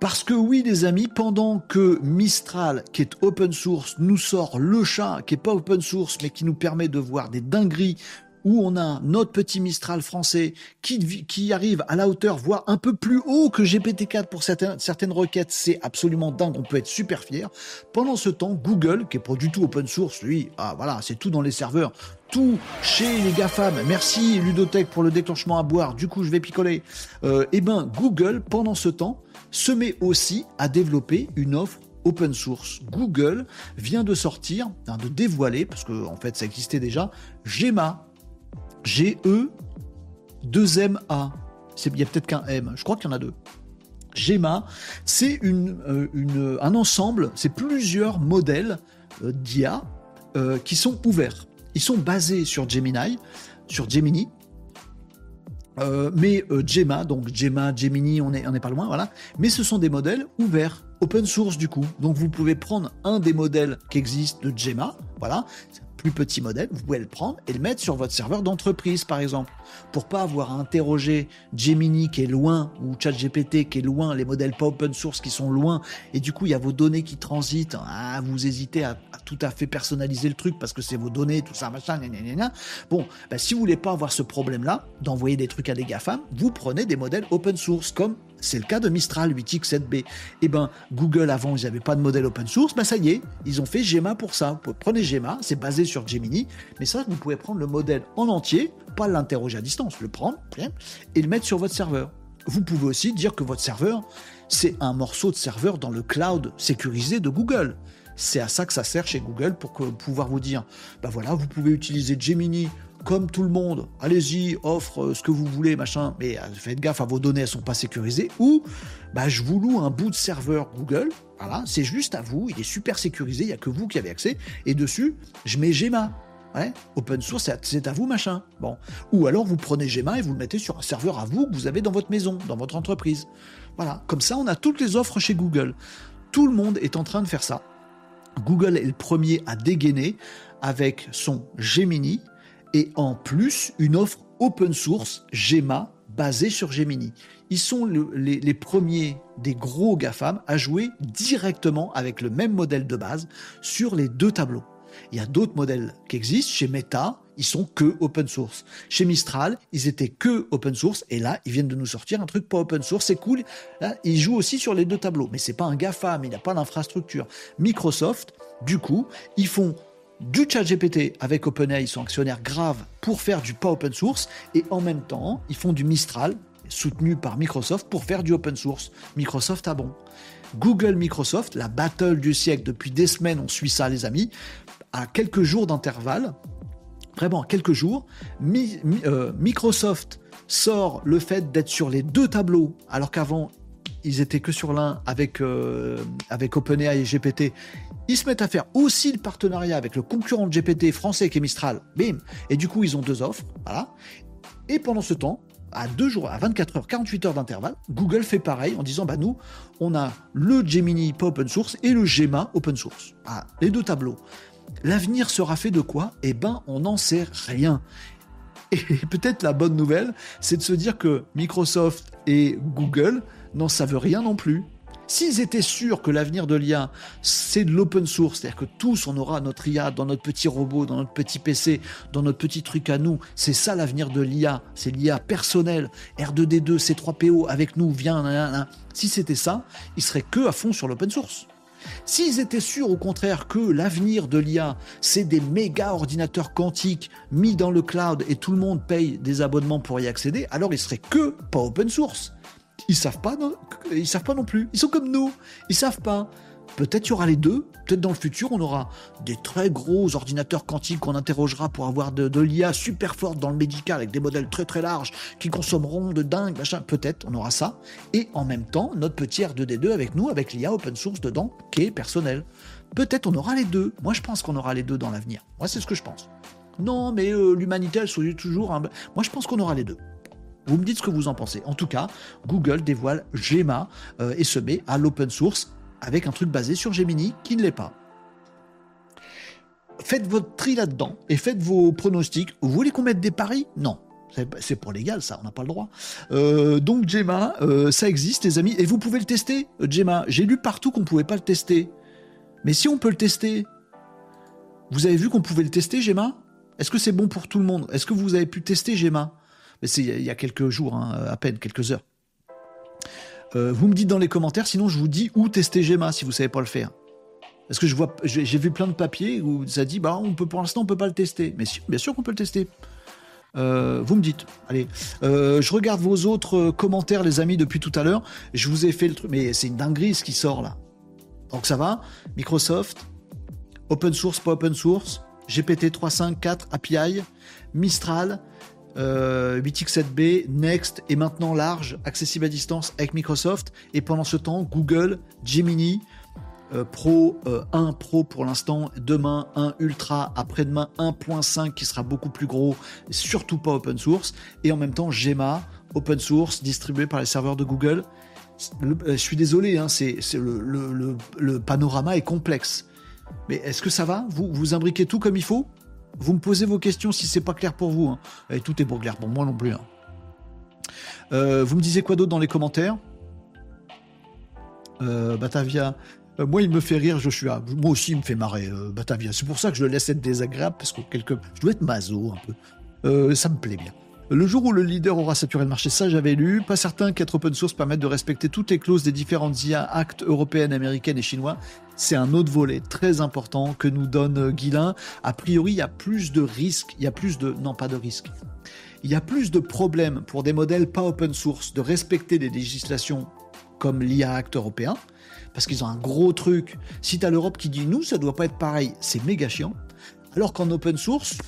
[SPEAKER 1] Parce que oui, les amis, pendant que Mistral, qui est open source, nous sort le chat, qui est pas open source, mais qui nous permet de voir des dingueries où on a notre petit Mistral français qui, arrive à la hauteur, voire un peu plus haut que GPT-4 pour certaines, requêtes, c'est absolument dingue, on peut être super fier. Pendant ce temps, Google, qui est pas du tout open source, lui, ah voilà, c'est tout dans les serveurs, tout chez les GAFAM. Merci Ludotech pour le déclenchement à boire, du coup je vais picoler. Euh, eh ben Google, pendant ce temps, se met aussi à développer une offre open source. Google vient de sortir, de dévoiler, parce que en fait ça existait déjà, Gemma, G-E 2-M-A. Il y a peut-être qu'un M, je crois qu'il y en a deux. Gemma, c'est euh, un ensemble, c'est plusieurs modèles euh, d'IA euh, qui sont ouverts. Ils sont basés sur Gemini, sur Gemini, mais Gemma, donc Gemma, Gemini, on n'est pas loin, voilà. Mais ce sont des modèles ouverts, open source du coup. Donc vous pouvez prendre un des modèles qui existent de Gemma, voilà petit modèle, vous pouvez le prendre et le mettre sur votre serveur d'entreprise, par exemple, pour pas avoir à interroger Gemini qui est loin ou ChatGPT qui est loin, les modèles pas open source qui sont loin, et du coup il y a vos données qui transitent. Ah, vous hésitez à, tout à fait personnaliser le truc parce que c'est vos données, tout ça, machin, Bon, ben, si vous voulez pas avoir ce problème-là d'envoyer des trucs à des GAFAM, vous prenez des modèles open source comme c'est le cas de Mistral 8X7B. Eh ben, Google, avant, ils n'avaient pas de modèle open source. Ben, ça y est, ils ont fait Gemma pour ça. Vous prenez Gemma, c'est basé sur Gemini. Mais ça, vous pouvez prendre le modèle en entier, pas l'interroger à distance, le prendre et le mettre sur votre serveur. vous pouvez aussi dire que votre serveur, c'est un morceau de serveur dans le cloud sécurisé de Google. C'est à ça que ça sert chez Google pour pouvoir vous dire, ben voilà, vous pouvez utiliser Gemini comme tout le monde. Allez-y, offre euh, ce que vous voulez, machin, mais euh, faites gaffe à vos données, elles sont pas sécurisées. Ou, bah, je vous loue un bout de serveur Google. Voilà, c'est juste à vous, il est super sécurisé, il n'y a que vous qui avez accès. Et dessus, je mets Gemma. Ouais, open source, c'est à vous, machin. Bon. Ou alors vous prenez Gemma et vous le mettez sur un serveur à vous que vous avez dans votre maison, dans votre entreprise. Voilà. Comme ça, on a toutes les offres chez Google. Tout le monde est en train de faire ça. Google est le premier à dégainer avec son Gemini et en plus une offre open source Gemma basée sur Gemini. Ils sont les, premiers des gros GAFAM à jouer directement avec le même modèle de base sur les deux tableaux. Il y a d'autres modèles qui existent. Chez Meta, ils sont que open source. Chez Mistral, ils étaient que open source. Et là, ils viennent de nous sortir un truc pas open source. C'est cool. Là, ils jouent aussi sur les deux tableaux. Mais c'est pas un GAFAM. Il n'a pas d'infrastructure. Microsoft, du coup, ils font du chat GPT avec OpenAI, ils sont actionnaires graves pour faire du pas open source. Et en même temps, ils font du Mistral, soutenu par Microsoft, pour faire du open source. Microsoft a bon? Google Microsoft, la battle du siècle depuis des semaines, on suit ça les amis à quelques jours d'intervalle, vraiment quelques jours, euh, Microsoft sort le fait d'être sur les deux tableaux, alors qu'avant ils étaient que sur l'un avec, euh, avec OpenAI et GPT. Ils se mettent à faire aussi le partenariat avec le concurrent de GPT français qui est Mistral. Bim Et du coup, ils ont deux offres. Voilà. Et pendant ce temps, à deux jours, à 24 heures, 48 heures d'intervalle, Google fait pareil en disant bah nous, on a le Gemini pas open source et le Gemma open source. les deux tableaux. L'avenir sera fait de quoi? Eh ben, on n'en sait rien. Et [LAUGHS] peut-être la bonne nouvelle, c'est de se dire que Microsoft et Google n'en savent rien non plus. S'ils étaient sûrs que l'avenir de l'IA, c'est de l'open source, c'est-à-dire que tous on aura notre IA dans notre petit robot, dans notre petit PC, dans notre petit truc à nous, c'est ça l'avenir de l'IA, c'est l'IA personnelle, R2D2, C3PO avec nous, viens, si c'était ça, ils seraient que à fond sur l'open source. S'ils étaient sûrs au contraire que l'avenir de l'IA, c'est des méga ordinateurs quantiques mis dans le cloud et tout le monde paye des abonnements pour y accéder, alors ils seraient que pas open source. Ils savent pas, ils savent pas non plus. Ils sont comme nous, ils savent pas. Peut-être y aura les deux. Peut-être dans le futur, on aura des très gros ordinateurs quantiques qu'on interrogera pour avoir de, l'IA super forte dans le médical avec des modèles très très larges qui consommeront de dingue, machin. Peut-être on aura ça. Et en même temps, notre petit R2D2 avec nous, avec l'IA open source dedans, qui est personnel. Peut-être on aura les deux. Moi, je pense qu'on aura les deux dans l'avenir. Moi, c'est ce que je pense. Non, mais euh, l'humanité, elle soit toujours. Moi, je pense qu'on aura les deux. Vous me dites ce que vous en pensez. En tout cas, Google dévoile Gemma euh, et se met à l'open source avec un truc basé sur Gemini qui ne l'est pas. Faites votre tri là-dedans et faites vos pronostics. Vous voulez qu'on mette des paris? Non. C'est pour légal, ça, on n'a pas le droit. Euh, donc Gemma, euh, ça existe, les amis, et vous pouvez le tester, Gemma. J'ai lu partout qu'on ne pouvait pas le tester. Mais si on peut le tester, vous avez vu qu'on pouvait le tester, Gemma? Est-ce que c'est bon pour tout le monde? Est-ce que vous avez pu tester Gemma? Mais c'est il y a quelques jours, hein, à peine, quelques heures. Euh, vous me dites dans les commentaires, sinon je vous dis où tester Gemma si vous savez pas le faire. Parce que je vois, j'ai vu plein de papiers où ça dit, bah on peut pour l'instant on peut pas le tester. Mais bien sûr qu'on peut le tester. Euh, vous me dites. Allez, euh, je regarde vos autres commentaires, les amis, depuis tout à l'heure. Je vous ai fait le truc, mais c'est une dinguerie ce qui sort là. Donc ça va. Microsoft, open source, pas open source, GPT 3.5.4 API, Mistral, 8x7b, euh, Next et maintenant large, accessible à distance avec Microsoft. Et pendant ce temps, Google, Gemini, euh, Pro 1 euh, Pro pour l'instant, demain 1 Ultra, après-demain 1.5 qui sera beaucoup plus gros, surtout pas open source, et en même temps Gemma, open source, distribué par les serveurs de Google. je suis désolé, hein, le, le, panorama est complexe. Mais est-ce que ça va? Vous, vous imbriquez tout comme il faut? Vous me posez vos questions si c'est pas clair pour vous. Hein. Et tout est pour clair pour moi non plus. Hein. Euh, vous me disiez quoi d'autre dans les commentaires? Euh, Batavia. Euh, moi, il me fait rire, Joshua. Moi aussi, il me fait marrer, Batavia. C'est pour ça que je le laisse être désagréable, parce que quelque... je dois être maso un peu. ça me plaît bien. Le jour où le leader aura saturé le marché, ça j'avais lu, pas certain qu'être open source permette de respecter toutes les clauses des différentes IA actes européennes, américaines et chinois. C'est un autre volet très important que nous donne Guilin. A priori, il y a plus de risques, il y a plus de... Non, pas de risques. il y a plus de problèmes pour des modèles pas open source de respecter des législations comme l'IA Act européen, parce qu'ils ont un gros truc. Si tu as l'Europe qui dit nous, ça doit pas être pareil, c'est méga chiant. Alors qu'en open source,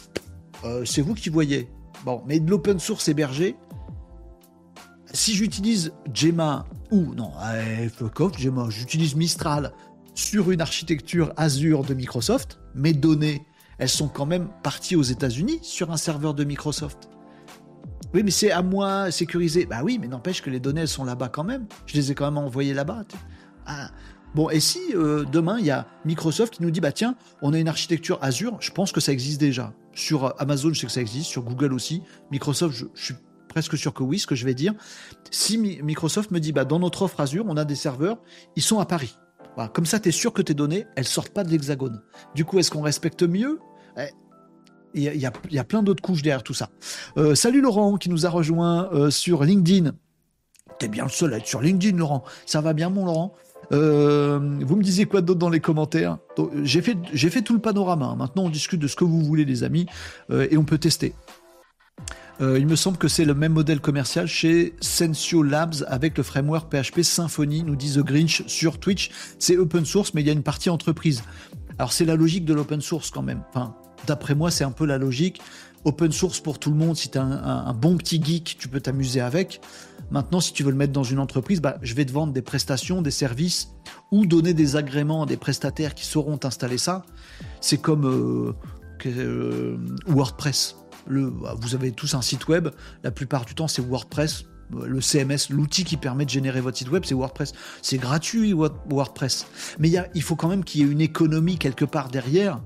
[SPEAKER 1] euh, c'est vous qui voyez. Bon, mais de l'open source hébergé, si j'utilise Gemma ou non, eh, fuck off, Gemma, j'utilise Mistral sur une architecture Azure de Microsoft, mes données, elles sont quand même parties aux États-Unis sur un serveur de Microsoft. Oui, mais c'est à moi sécurisé. Bah oui, mais n'empêche que les données, elles sont là-bas quand même. Je les ai quand même envoyées là-bas. Ah. Bon, et si euh, demain, il y a Microsoft qui nous dit, bah tiens, on a une architecture Azure, je pense que ça existe déjà. Sur Amazon, je sais que ça existe, sur Google aussi. Microsoft, je, suis presque sûr que oui, ce que je vais dire. Si Microsoft me dit, bah dans notre offre Azure, on a des serveurs, ils sont à Paris. Comme ça, tu es sûr que tes données, elles sortent pas de l'hexagone. Du coup, est-ce qu'on respecte mieux? Eh, il y, a, plein d'autres couches derrière tout ça. Euh, salut Laurent qui nous a rejoint euh, sur LinkedIn. T'es bien le seul à être sur LinkedIn, Laurent. Ça va bien, mon Laurent? Euh, Vous me disiez quoi d'autre dans les commentaires J'ai fait, tout le panorama. Maintenant, on discute de ce que vous voulez, les amis, et on peut tester. il me semble que c'est le même modèle commercial chez Sensio Labs avec le framework PHP Symfony, nous dit The Grinch sur Twitch. C'est open source, mais il y a une partie entreprise. Alors c'est la logique de l'open source quand même. Enfin, d'après moi, c'est un peu la logique. Open source pour tout le monde, si tu es un, bon petit geek, tu peux t'amuser avec. Maintenant, si tu veux le mettre dans une entreprise, bah, je vais te vendre des prestations, des services ou donner des agréments à des prestataires qui sauront installer ça. C'est comme euh, euh, WordPress. Bah, vous avez tous un site web, la plupart du temps c'est WordPress. Le CMS, l'outil qui permet de générer votre site web, c'est WordPress. C'est gratuit WordPress. Mais il faut quand même qu'il y ait une économie quelque part derrière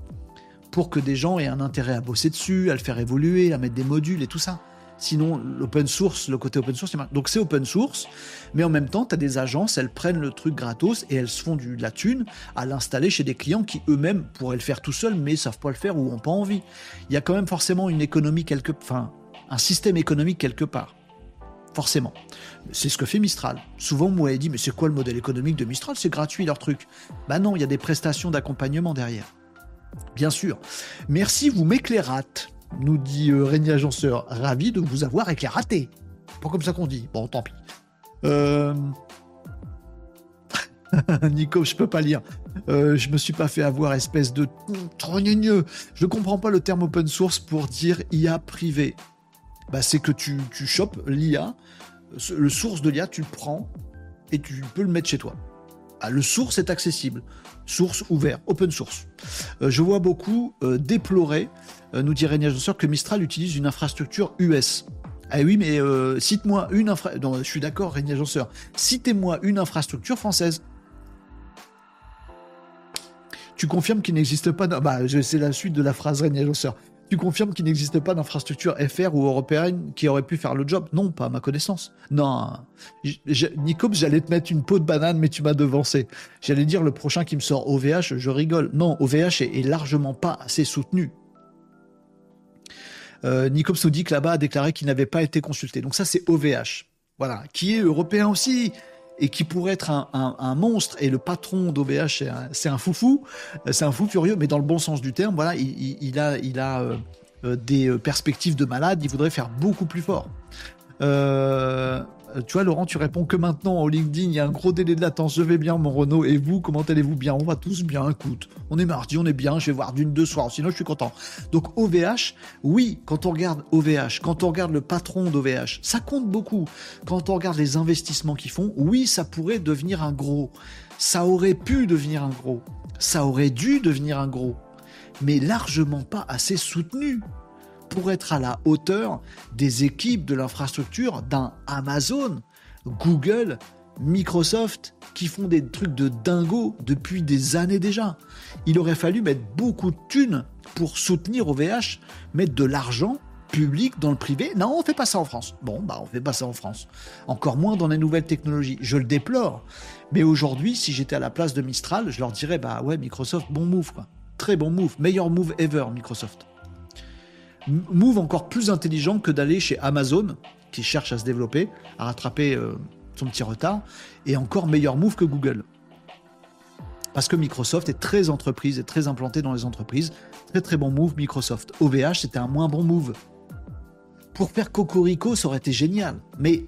[SPEAKER 1] pour que des gens aient un intérêt à bosser dessus, à le faire évoluer, à mettre des modules et tout ça. Sinon, l'open source, le côté open source, c'est donc c'est open source, mais en même temps, tu as des agences, elles prennent le truc gratos et elles se font du, de la thune à l'installer chez des clients qui eux-mêmes pourraient le faire tout seuls, mais savent pas le faire ou ont pas envie. Il y a quand même forcément une économie quelque, enfin, un système économique quelque part. Forcément. C'est ce que fait Mistral. Souvent, moi, il dit, mais c'est quoi le modèle économique de Mistral? C'est gratuit leur truc. Bah non, il y a des prestations d'accompagnement derrière. Bien sûr. Merci, vous m'éclairâtes, nous dit euh, Régnier Agenceur. Ravi de vous avoir éclairaté. Pas comme ça qu'on dit. Bon, tant pis. Euh... [LAUGHS] Nico, je peux pas lire. Euh, je me suis pas fait avoir, espèce de trogneux. Je comprends pas le terme open source pour dire IA privé. Bah, c'est que tu, chopes l'IA, le source de l'IA, tu le prends et tu peux le mettre chez toi. Ah, le source est accessible source ouvert, open source. Euh, je vois beaucoup euh, déplorer, nous dit Régnier Agenceur, que Mistral utilise une infrastructure US. Ah oui, mais cite-moi une infrastructure. Je suis d'accord, Régnier Agenceur. Citez-moi une infrastructure française. Tu confirmes qu'il n'existe pas. Bah, c'est la suite de la phrase Régnier Agenceur. Tu confirmes qu'il n'existe pas d'infrastructure FR ou européenne qui aurait pu faire le job? Non, pas à ma connaissance. Non. Nico, j'allais te mettre une peau de banane, mais tu m'as devancé. J'allais dire le prochain qui me sort OVH, je rigole. Non, OVH est, largement pas assez soutenu. Euh, que là-bas a déclaré qu'il n'avait pas été consulté. Donc ça, c'est OVH. Voilà. Qui est européen aussi et qui pourrait être un, monstre. Et le patron d'OVH, c'est un, foufou, c'est un fou furieux, mais dans le bon sens du terme. Voilà, il, a, euh, euh, des perspectives de malade. Il voudrait faire beaucoup plus fort. Euh, euh, tu vois, Laurent, tu réponds que maintenant au LinkedIn, il y a un gros délai de latence. Je vais bien, mon Renault. Et vous, comment allez-vous bien? On va tous bien. Écoute, on est mardi, on est bien. Je vais voir d'une, deux soirs. Sinon, je suis content. Donc, OVH, oui, quand on regarde OVH, quand on regarde le patron d'OVH, ça compte beaucoup. Quand on regarde les investissements qu'ils font, oui, ça pourrait devenir un gros. Ça aurait pu devenir un gros. Ça aurait dû devenir un gros. Mais largement pas assez soutenu pour être à la hauteur des équipes de l'infrastructure d'un Amazon, Google, Microsoft, qui font des trucs de dingo depuis des années déjà. Il aurait fallu mettre beaucoup de thunes pour soutenir OVH, mettre de l'argent public dans le privé. Non, on fait pas ça en France. Bon, bah on fait pas ça en France. Encore moins dans les nouvelles technologies. Je le déplore. Mais aujourd'hui, si j'étais à la place de Mistral, je leur dirais bah ouais, Microsoft, bon move quoi. Très bon move, meilleur move ever Microsoft move encore plus intelligent que d'aller chez Amazon, qui cherche à se développer, à rattraper euh, son petit retard, et encore meilleur move que Google. Parce que Microsoft est très entreprise et très implanté dans les entreprises. Très très bon move Microsoft. OVH, c'était un moins bon move. Pour faire Cocorico, ça aurait été génial. Mais,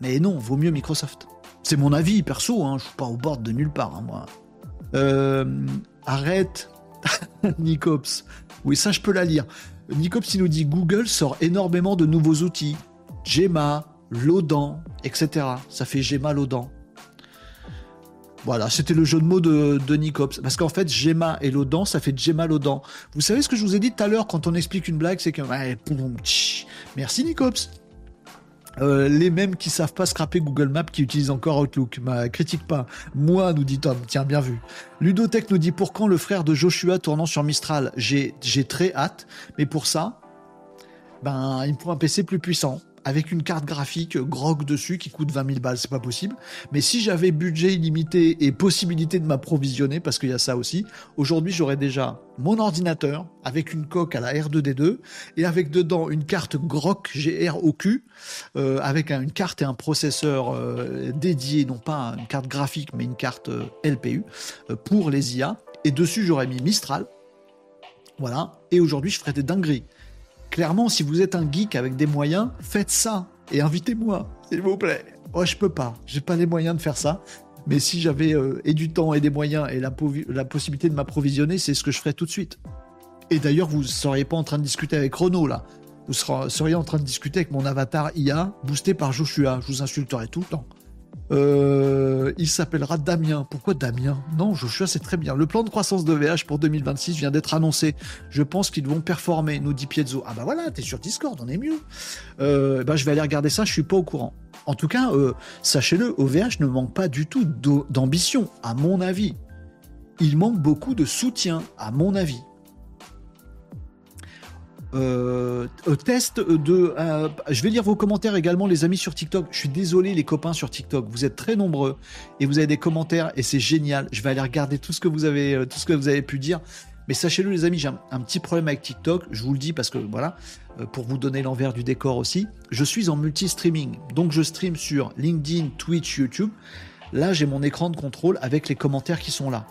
[SPEAKER 1] mais non, vaut mieux Microsoft. C'est mon avis perso, hein, je suis pas au bord de nulle part, hein, moi. Euh, arrête, [LAUGHS] Nicops. Oui, ça, je peux la lire. Nicops, nous dit Google sort énormément de nouveaux outils. Gemma, Lodan, etc. Ça fait Gemma, Lodan. Voilà, c'était le jeu de mots de, de Nicops. Parce qu'en fait, Gemma et Lodan, ça fait Gemma Lodan. Vous savez ce que je vous ai dit tout à l'heure quand on explique une blague, c'est que. Merci Nicops. Euh, les mêmes qui savent pas scraper Google Maps qui utilisent encore Outlook. Ma critique pas. Moi, nous dit Tom. Tiens, bien vu. Ludotech nous dit pour quand le frère de Joshua tournant sur Mistral? J'ai très hâte. Mais pour ça, ben, il me faut un PC plus puissant avec une carte graphique grog dessus qui coûte 20 000 balles, c'est pas possible. Mais si j'avais budget illimité et possibilité de m'approvisionner, parce qu'il y a ça aussi, aujourd'hui j'aurais déjà mon ordinateur avec une coque à la R2D2 et avec dedans une carte GROC GROQ euh, avec une carte et un processeur euh, dédié, non pas une carte graphique mais une carte euh, LPU euh, pour les IA. Et dessus j'aurais mis Mistral. Voilà. Et aujourd'hui je ferais des dingueries clairement, si vous êtes un geek avec des moyens, faites ça et invitez-moi, s'il vous plaît. Moi, je peux pas, j'ai pas les moyens de faire ça. Mais si j'avais euh, et du temps et des moyens et la, possibilité de m'approvisionner, c'est ce que je ferais tout de suite. Et d'ailleurs, vous ne seriez pas en train de discuter avec Renault là. Vous seriez en train de discuter avec mon avatar IA boosté par Joshua. Je vous insulterai tout le temps. Euh, il s'appellera Damien. Pourquoi Damien? Non, Joshua, c'est très bien. Le plan de croissance de VH pour 2026 vient d'être annoncé. Je pense qu'ils vont performer, nous dit Piezzo. Ah bah voilà, t'es sur Discord, on est mieux. Euh, bah, je vais aller regarder ça, je suis pas au courant. En tout cas, euh, sachez-le, OVH ne manque pas du tout d'ambition, à mon avis. Il manque beaucoup de soutien, à mon avis. Euh, test de. Euh, je vais lire vos commentaires également, les amis sur TikTok. Je suis désolé, les copains sur TikTok. Vous êtes très nombreux et vous avez des commentaires et c'est génial. Je vais aller regarder tout ce que vous avez, euh, tout ce que vous avez pu dire. Mais sachez-le, les amis, j'ai un, petit problème avec TikTok. Je vous le dis parce que voilà, pour vous donner l'envers du décor aussi. Je suis en multi-streaming, donc je stream sur LinkedIn, Twitch, YouTube. Là, j'ai mon écran de contrôle avec les commentaires qui sont là.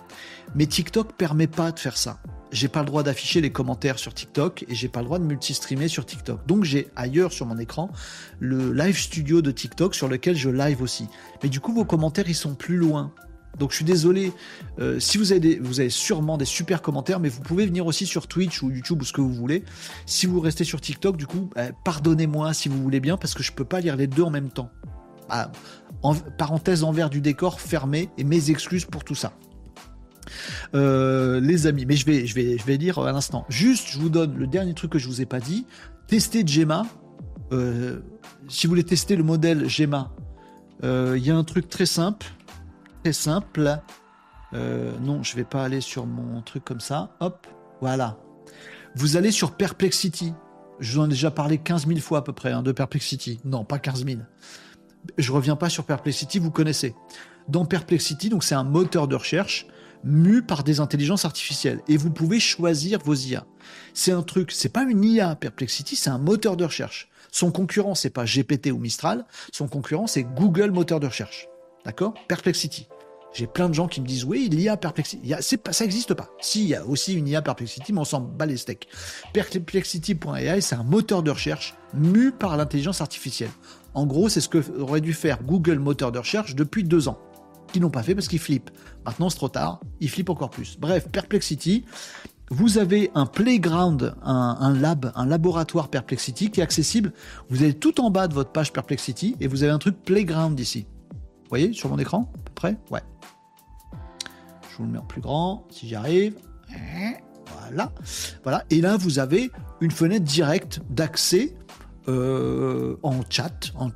[SPEAKER 1] Mais TikTok permet pas de faire ça j'ai pas le droit d'afficher les commentaires sur TikTok et j'ai pas le droit de multistreamer sur TikTok. Donc j'ai ailleurs sur mon écran le live studio de TikTok sur lequel je live aussi. Mais du coup vos commentaires ils sont plus loin. Donc je suis désolé. Euh, si vous avez vous avez sûrement des super commentaires, mais vous pouvez venir aussi sur Twitch ou YouTube ou ce que vous voulez. Si vous restez sur TikTok, du coup, bah, pardonnez-moi si vous voulez bien parce que je peux pas lire les deux en même temps. Ah, en, parenthèse envers du décor fermé et mes excuses pour tout ça. Euh, les amis, mais je vais, je vais, je vais dire à l'instant. Juste, je vous donne le dernier truc que je vous ai pas dit. Testez Gemma. Euh, si vous voulez tester le modèle Gemma, euh, il y a un truc très simple, très simple. non, je vais pas aller sur mon truc comme ça. Hop, voilà. Vous allez sur Perplexity. Je vous en ai déjà parlé 15 000 fois à peu près hein, de Perplexity. Non, pas 15 000. Je reviens pas sur Perplexity, vous connaissez. Dans Perplexity, donc c'est un moteur de recherche mu par des intelligences artificielles. Et vous pouvez choisir vos IA. C'est un truc, c'est pas une IA Perplexity, c'est un moteur de recherche. Son concurrent, c'est pas GPT ou Mistral, son concurrent, c'est Google moteur de recherche. D'accord? Perplexity. J'ai plein de gens qui me disent oui, l'IA Perplexity. Ça n'existe pas. Si, il y a aussi une IA Perplexity, mais on s'en bat les steaks. Perplexity.ai, c'est un moteur de recherche mu par l'intelligence artificielle. En gros, c'est ce que aurait dû faire Google moteur de recherche depuis deux ans qui n'ont pas fait parce qu'ils flippent. Maintenant, c'est trop tard, ils flippent encore plus. Bref, Perplexity, vous avez un playground, un, lab, un laboratoire Perplexity qui est accessible. Vous allez tout en bas de votre page Perplexity et vous avez un truc playground ici. Vous voyez sur mon écran à peu près? Ouais. Je vous le mets en plus grand si j'y arrive. Voilà. Voilà. Et là, vous avez une fenêtre directe d'accès euh, en chat, en,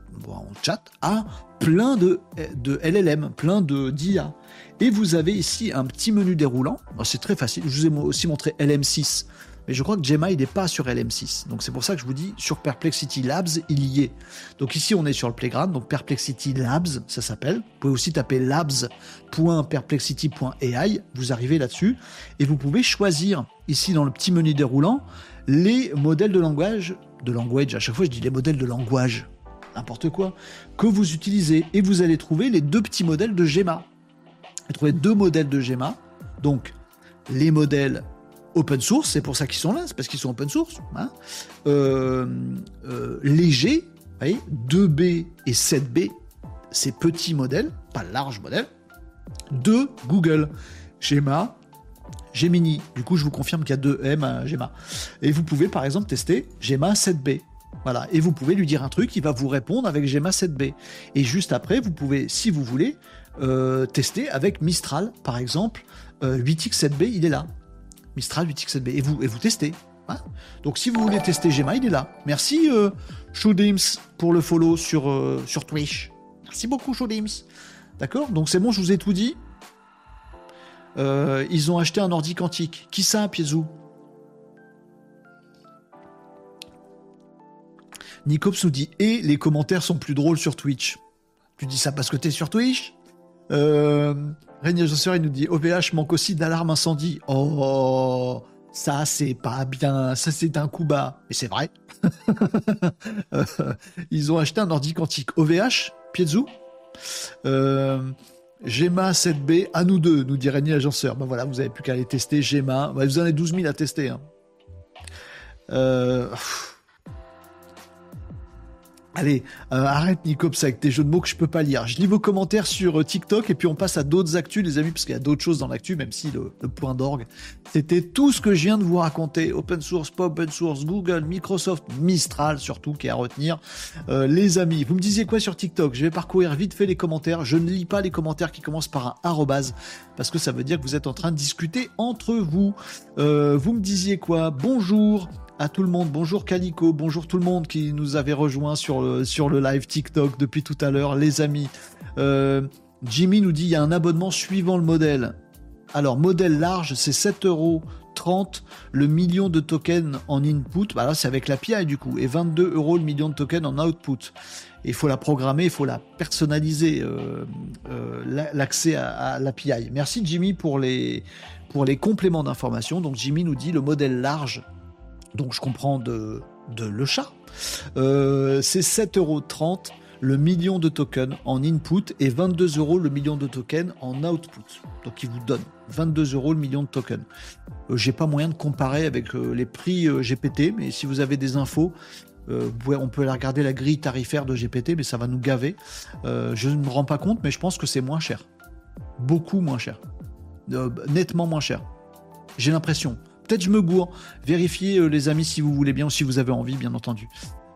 [SPEAKER 1] chat, à plein de, de LLM, plein de d'IA. Et vous avez ici un petit menu déroulant. C'est très facile. Je vous ai aussi montré LM6. Mais je crois que Gemma, il n'est pas sur LM6. Donc c'est pour ça que je vous dis, sur Perplexity Labs, il y est. Donc ici, on est sur le playground. Donc Perplexity Labs, ça s'appelle. Vous pouvez aussi taper labs.perplexity.ai. Vous arrivez là-dessus. Et vous pouvez choisir, ici dans le petit menu déroulant, les modèles de langage. De language, à chaque fois je dis les modèles de langage n'importe quoi, que vous utilisez. Et vous allez trouver les deux petits modèles de Gemma. Vous trouvez deux modèles de Gemma. Donc, les modèles open source, c'est pour ça qu'ils sont là, c'est parce qu'ils sont open source. Hein. Euh, euh, léger, 2B et 7B, ces petits modèles, pas large modèle, de Google. Gemma, Gemini. Du coup, je vous confirme qu'il y a deux M à Gemma. Et vous pouvez par exemple tester Gemma 7B. Voilà. Et vous pouvez lui dire un truc, il va vous répondre avec Gemma 7B. Et juste après, vous pouvez, si vous voulez, euh, tester avec Mistral, par exemple. 8X7B, il est là. Mistral 8X7B. Et vous, et vous testez. Hein? Donc si vous voulez tester Gemma, il est là. Merci euh, pour le follow sur, euh, sur Twitch. Merci beaucoup Showdims. D'accord? Donc c'est bon, je vous ai tout dit. Euh, ils ont acheté un ordi quantique. Qui ça, Piezou? Nicops nous dit Et les commentaires sont plus drôles sur Twitch. Tu dis ça parce que t'es sur Twitch? Euh, Régnier il nous dit OVH manque aussi d'alarme incendie. Oh, ça c'est pas bien, ça c'est un coup bas. Mais c'est vrai. [LAUGHS] Euh, ils ont acheté un ordi quantique. OVH, Piezou? Euh, Gemma 7B, à nous deux, nous dit Régnier Agenceur. Ben voilà, vous avez plus qu'à aller tester Gemma. vous en avez 12 000 à tester. Hein. Euh, Allez, euh, arrête Nicops avec tes jeux de mots que je peux pas lire. Je lis vos commentaires sur euh, TikTok et puis on passe à d'autres actus, les amis, parce qu'il y a d'autres choses dans l'actu, même si le, point d'orgue, c'était tout ce que je viens de vous raconter. Open source, pas open source, Google, Microsoft, Mistral surtout, qui est à retenir. Euh, les amis, vous me disiez quoi sur TikTok? Je vais parcourir vite fait les commentaires. Je ne lis pas les commentaires qui commencent par un arrobase, parce que ça veut dire que vous êtes en train de discuter entre vous. vous me disiez quoi? Bonjour à tout le monde. Bonjour Calico, bonjour tout le monde qui nous avait rejoint sur le, sur le live TikTok depuis tout à l'heure, les amis. Euh, Jimmy nous dit il y a un abonnement suivant le modèle. Alors, modèle large, c'est 7 euros. 30 le million de tokens en input, bah là c'est avec l'API du coup, et 22 euros le million de tokens en output. Il faut la programmer, il faut la personnaliser, euh, euh, l'accès à, à l'API. Merci Jimmy pour les, pour les compléments d'information. Donc Jimmy nous dit le modèle large donc je comprends de, le chat. Euh, c'est 7,30€ le million de tokens en input et 22 euros le million de tokens en output. Donc il vous donne 22 euros le million de tokens. Euh, j'ai pas moyen de comparer avec euh, les prix GPT, mais si vous avez des infos, on peut regarder la grille tarifaire de GPT, mais ça va nous gaver. je ne me rends pas compte, mais je pense que c'est moins cher. Beaucoup moins cher. nettement moins cher. J'ai l'impression. Peut-être je me gourre. Vérifiez euh, les amis si vous voulez bien ou si vous avez envie, bien entendu.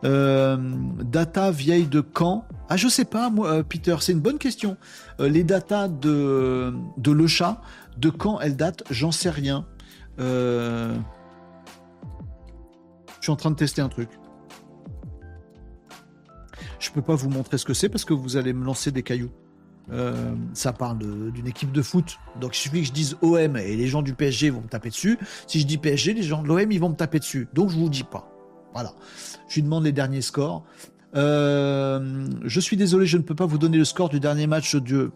[SPEAKER 1] Euh, data vieille de quand? Ah, je sais pas, moi, euh, Peter, c'est une bonne question. les datas de, de Le Chat, de quand elles datent J'en sais rien. Je suis en train de tester un truc. Je peux pas vous montrer ce que c'est parce que vous allez me lancer des cailloux. Euh, ça parle d'une équipe de foot. Donc il suffit que je dise OM et les gens du PSG vont me taper dessus. Si je dis PSG, les gens de l'OM ils vont me taper dessus. Donc je vous dis pas. Voilà. Je lui demande les derniers scores. Euh, je suis désolé, je ne peux pas vous donner le score du dernier match de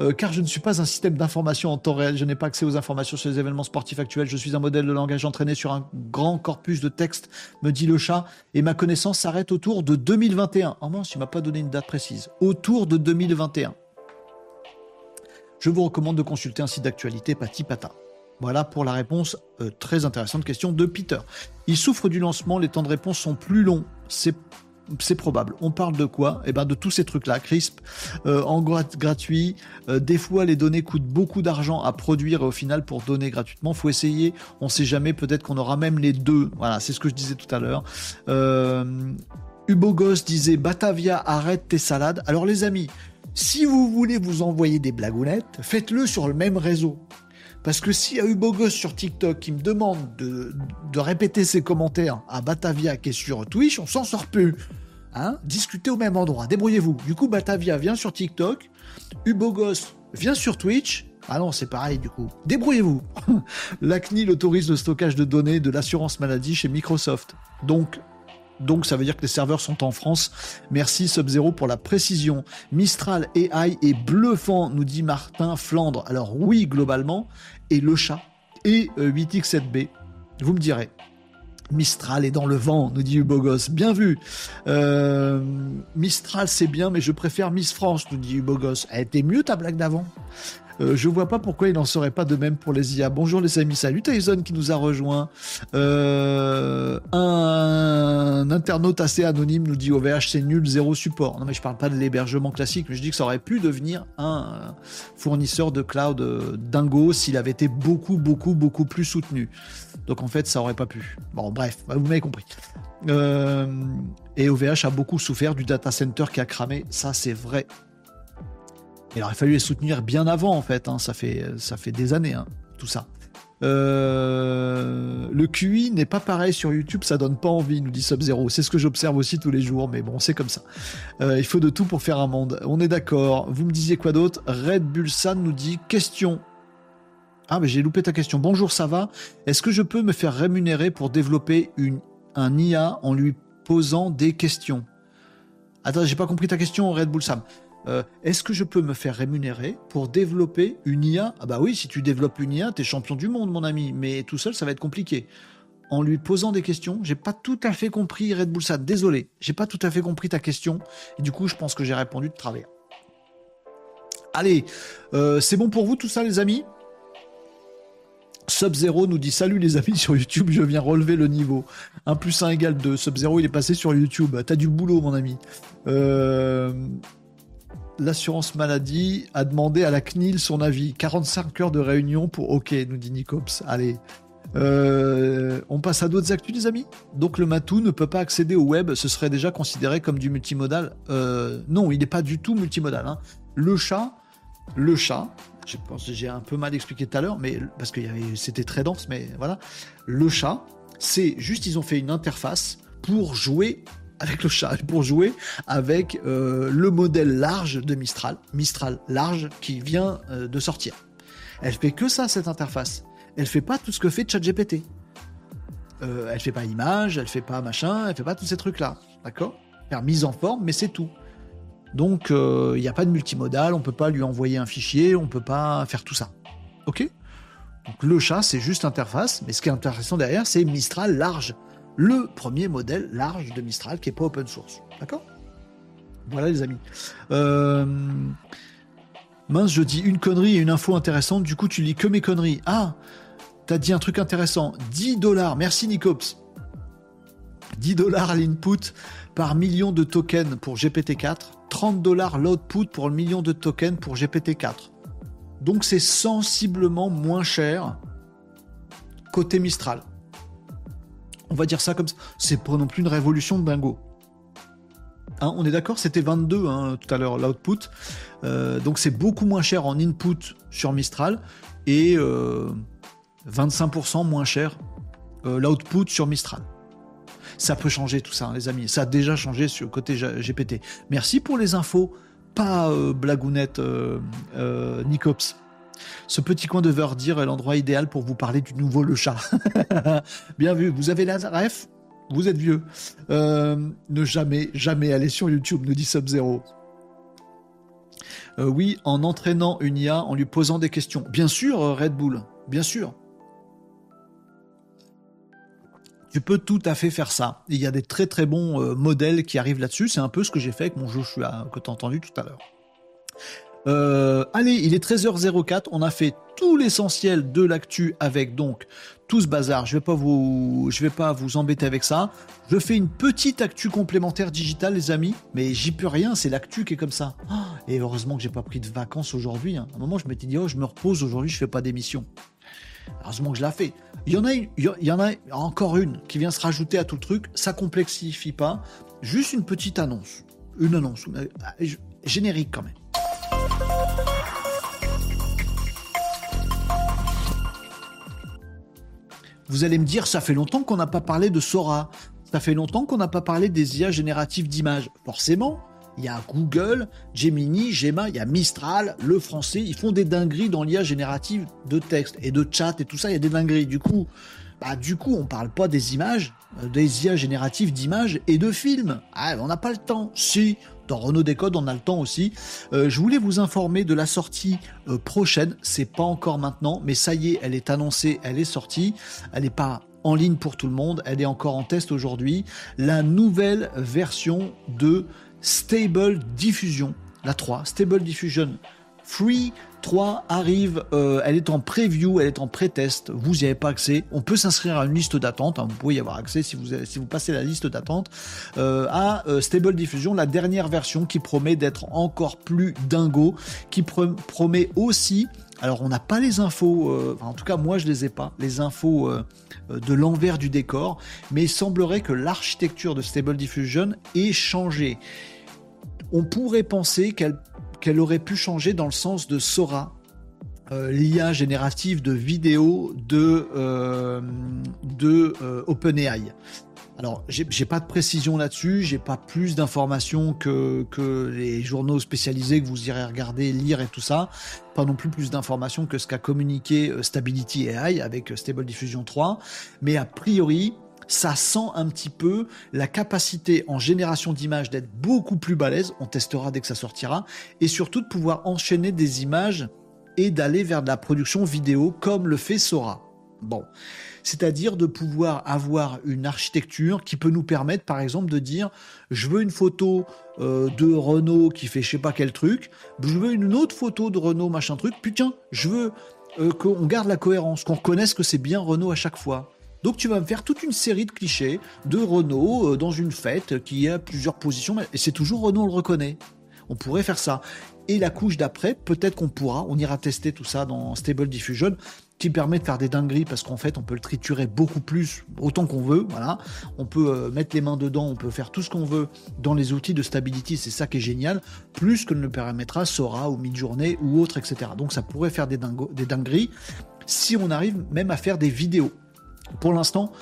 [SPEAKER 1] euh, car je ne suis pas un système d'information en temps réel, je n'ai pas accès aux informations sur les événements sportifs actuels, je suis un modèle de langage entraîné sur un grand corpus de texte, me dit le chat, et ma connaissance s'arrête autour de 2021. Oh mince, il m'a pas donné une date précise. Autour de 2021. Je vous recommande de consulter un site d'actualité Pati Pata. Voilà pour la réponse euh, très intéressante question de Peter. Il souffre du lancement, les temps de réponse sont plus longs. C'est c'est probable. On parle de quoi? Eh ben de tous ces trucs-là, crisp, euh, en gratuit. Euh, des fois, les données coûtent beaucoup d'argent à produire et au final, pour donner gratuitement, faut essayer. On sait jamais. Peut-être qu'on aura même les deux. Voilà, c'est ce que je disais tout à l'heure. Euh, disait Batavia, arrête tes salades. Alors les amis, si vous voulez vous envoyer des blagounettes, faites-le sur le même réseau. Parce que s'il y a Ubogos sur TikTok qui me demande de, répéter ses commentaires à Batavia qui est sur Twitch, on s'en sort plus. Hein Discutez au même endroit, débrouillez-vous. Du coup, Batavia vient sur TikTok, Ubogos vient sur Twitch. Ah non, c'est pareil du coup. Débrouillez-vous. [LAUGHS] La CNIL autorise le stockage de données de l'assurance maladie chez Microsoft. Donc, donc ça veut dire que les serveurs sont en France. Merci Sub-Zero pour la précision. Mistral AI est bluffant, nous dit Martin Flandre. Alors oui, globalement, et le chat et 8x7b. Euh, Vous me direz. Mistral est dans le vent, nous dit Hubogos. Bien vu. Euh, Mistral, c'est bien, mais je préfère Miss France, nous dit Hubogos. Elle était mieux ta blague d'avant? Euh, je vois pas pourquoi il n'en serait pas de même pour les IA. Bonjour les amis, salut Tyson qui nous a rejoint. Euh, un internaute assez anonyme nous dit OVH c'est nul, zéro support. Non mais je parle pas de l'hébergement classique, mais je dis que ça aurait pu devenir un fournisseur de cloud euh, dingo s'il avait été beaucoup, beaucoup, beaucoup plus soutenu. Donc en fait, ça aurait pas pu. Bon, bref, vous m'avez compris. et OVH a beaucoup souffert du data center qui a cramé. Ça, c'est vrai il aurait fallu les soutenir bien avant, en fait. Hein. Ça, fait ça fait des années, hein, tout ça. Euh, le QI n'est pas pareil sur YouTube, ça donne pas envie, nous dit Sub-Zero. C'est ce que j'observe aussi tous les jours, mais bon, c'est comme ça. Euh, il faut de tout pour faire un monde. On est d'accord. Vous me disiez quoi d'autre? Red Bull San nous dit question. Ah, mais j'ai loupé ta question. Bonjour, ça va? Est-ce que je peux me faire rémunérer pour développer une, un IA en lui posant des questions? Attends, j'ai pas compris ta question, Red Bull Sam. Euh, est-ce que je peux me faire rémunérer pour développer une IA Ah bah oui, si tu développes une IA, t'es champion du monde, mon ami, mais tout seul, ça va être compliqué. En lui posant des questions, j'ai pas tout à fait compris Red Bull ça. Désolé, j'ai pas tout à fait compris ta question. Et du coup, je pense que j'ai répondu de travers. Allez, euh, c'est bon pour vous tout ça, les amis? Sub-Zero nous dit salut les amis sur YouTube, je viens relever le niveau. 1 plus 1 égale 2. Sub-Zero il est passé sur YouTube. T'as du boulot mon ami. Euh, l'assurance maladie a demandé à la CNIL son avis. 45 heures de réunion pour OK, nous dit Nicops. Allez. Euh, on passe à d'autres actus, les amis? Donc le matou ne peut pas accéder au web, ce serait déjà considéré comme du multimodal. Euh, non, il n'est pas du tout multimodal. Hein. Le chat, le chat, je pense que j'ai un peu mal expliqué tout à l'heure, mais parce que c'était très dense, mais voilà. Le chat, c'est juste ils ont fait une interface pour jouer avec le chat pour jouer avec euh, le modèle large de Mistral, Mistral large qui vient euh, de sortir. Elle fait que ça cette interface. Elle fait pas tout ce que fait ChatGPT. Euh, elle fait pas image, elle fait pas machin, elle fait pas tous ces trucs là, d'accord? Faire mise en forme, mais c'est tout. Donc il euh, n'y a pas de multimodal, on peut pas lui envoyer un fichier, on peut pas faire tout ça. Ok? Donc le chat c'est juste interface, mais ce qui est intéressant derrière c'est Mistral large le premier modèle large de Mistral qui n'est pas open source. D'accord? Voilà les amis. Euh, mince, je dis une connerie et une info intéressante, du coup tu lis que mes conneries. Ah, t'as dit un truc intéressant. 10 dollars, merci Nicops. 10 dollars l'input par million de tokens pour GPT-4, 30 dollars l'output pour le million de tokens pour GPT-4. Donc c'est sensiblement moins cher côté Mistral. On va dire ça comme ça. C'est pas non plus une révolution de dingo. Hein, on est d'accord, c'était 22 hein, tout à l'heure l'output. Euh, donc c'est beaucoup moins cher en input sur Mistral et 25% euh, moins cher euh, l'output sur Mistral. Ça peut changer tout ça, hein, les amis. Ça a déjà changé sur le côté GPT. Merci pour les infos. Pas blagounette Nicops. Ce petit coin de Verdir est l'endroit idéal pour vous parler du nouveau Le Chat. [LAUGHS] Bien vu, vous avez la ref? Vous êtes vieux. Euh, ne jamais, jamais aller sur YouTube, nous dit Sub-Zero. Euh, oui, en entraînant une IA, en lui posant des questions. Bien sûr, euh, Red Bull, bien sûr. Tu peux tout à fait faire ça. Il y a des très très bons modèles qui arrivent là-dessus. C'est un peu ce que j'ai fait avec mon Joshua que tu as entendu tout à l'heure. Euh, allez, il est 13h04, on a fait tout l'essentiel de l'actu avec donc tout ce bazar. Je vais pas vous, vais pas vous embêter avec ça. Je fais une petite actu complémentaire digitale, les amis, mais j'y peux rien. C'est l'actu qui est comme ça. Ah, et heureusement que j'ai pas pris de vacances aujourd'hui. Hein. À un moment, je m'étais dit, oh, je me repose aujourd'hui, je fais pas d'émission. Heureusement que je l'ai fait. Il y en a, il y en a encore une qui vient se rajouter à tout le truc. Ça complexifie pas. Juste une petite annonce. Une annonce. Euh, générique quand même. Vous allez me dire, ça fait longtemps qu'on n'a pas parlé de Sora. Ça fait longtemps qu'on n'a pas parlé des IA génératives d'images. Forcément, il y a Google, Gemini, Gemma, il y a Mistral, le français. Ils font des dingueries dans l'IA générative de texte et de chat et tout ça. Il y a des dingueries. Du coup, bah, du coup, on parle pas des images, euh, des IA génératives d'images et de films. Ah, on n'a pas le temps. Si, dans Renault Décode, on a le temps aussi. Euh, je voulais vous informer de la sortie euh, prochaine. C'est pas encore maintenant, mais ça y est, elle est annoncée, elle est sortie. Elle n'est pas en ligne pour tout le monde, elle est encore en test aujourd'hui. La nouvelle version de Stable Diffusion, la 3, Stable Diffusion Free 3 arrive, euh, elle est en preview, elle est en pré-test, vous n'y avez pas accès. On peut s'inscrire à une liste d'attente, hein. vous pouvez y avoir accès si vous, passez la liste d'attente, euh, à euh, Stable Diffusion, la dernière version qui promet d'être encore plus dingo, qui promet aussi, alors on n'a pas les infos, en tout cas moi je les ai pas, les infos de l'envers du décor, mais il semblerait que l'architecture de Stable Diffusion ait changé. On pourrait penser qu'elle qu'elle aurait pu changer dans le sens de Sora, euh, l'IA générative de vidéos de, euh, euh, OpenAI. Alors, j'ai pas de précision là-dessus, j'ai pas plus d'informations que, que les journaux spécialisés que vous irez regarder, lire et tout ça. Pas non plus plus d'informations que ce qu'a communiqué Stability AI avec Stable Diffusion 3. Mais a priori, ça sent un petit peu la capacité en génération d'images d'être beaucoup plus balèze, on testera dès que ça sortira, et surtout de pouvoir enchaîner des images et d'aller vers de la production vidéo comme le fait Sora. Bon, c'est-à-dire de pouvoir avoir une architecture qui peut nous permettre, par exemple, de dire je veux une photo euh, de Renault qui fait je sais pas quel truc, je veux une autre photo de Renault machin truc, puis tiens, je veux euh, qu'on garde la cohérence, qu'on reconnaisse que c'est bien Renault à chaque fois. Donc tu vas me faire toute une série de clichés de Renault euh, dans une fête qui a plusieurs positions, et c'est toujours Renault, on le reconnaît. On pourrait faire ça. Et la couche d'après, peut-être qu'on pourra, on ira tester tout ça dans Stable Diffusion, qui permet de faire des dingueries parce qu'en fait on peut le triturer beaucoup plus autant qu'on veut voilà on peut euh, mettre les mains dedans on peut faire tout ce qu'on veut dans les outils de stability c'est ça qui est génial plus que ne le permettra Sora ou Midjourney ou autre etc donc ça pourrait faire des, des dingueries si on arrive même à faire des vidéos pour l'instant,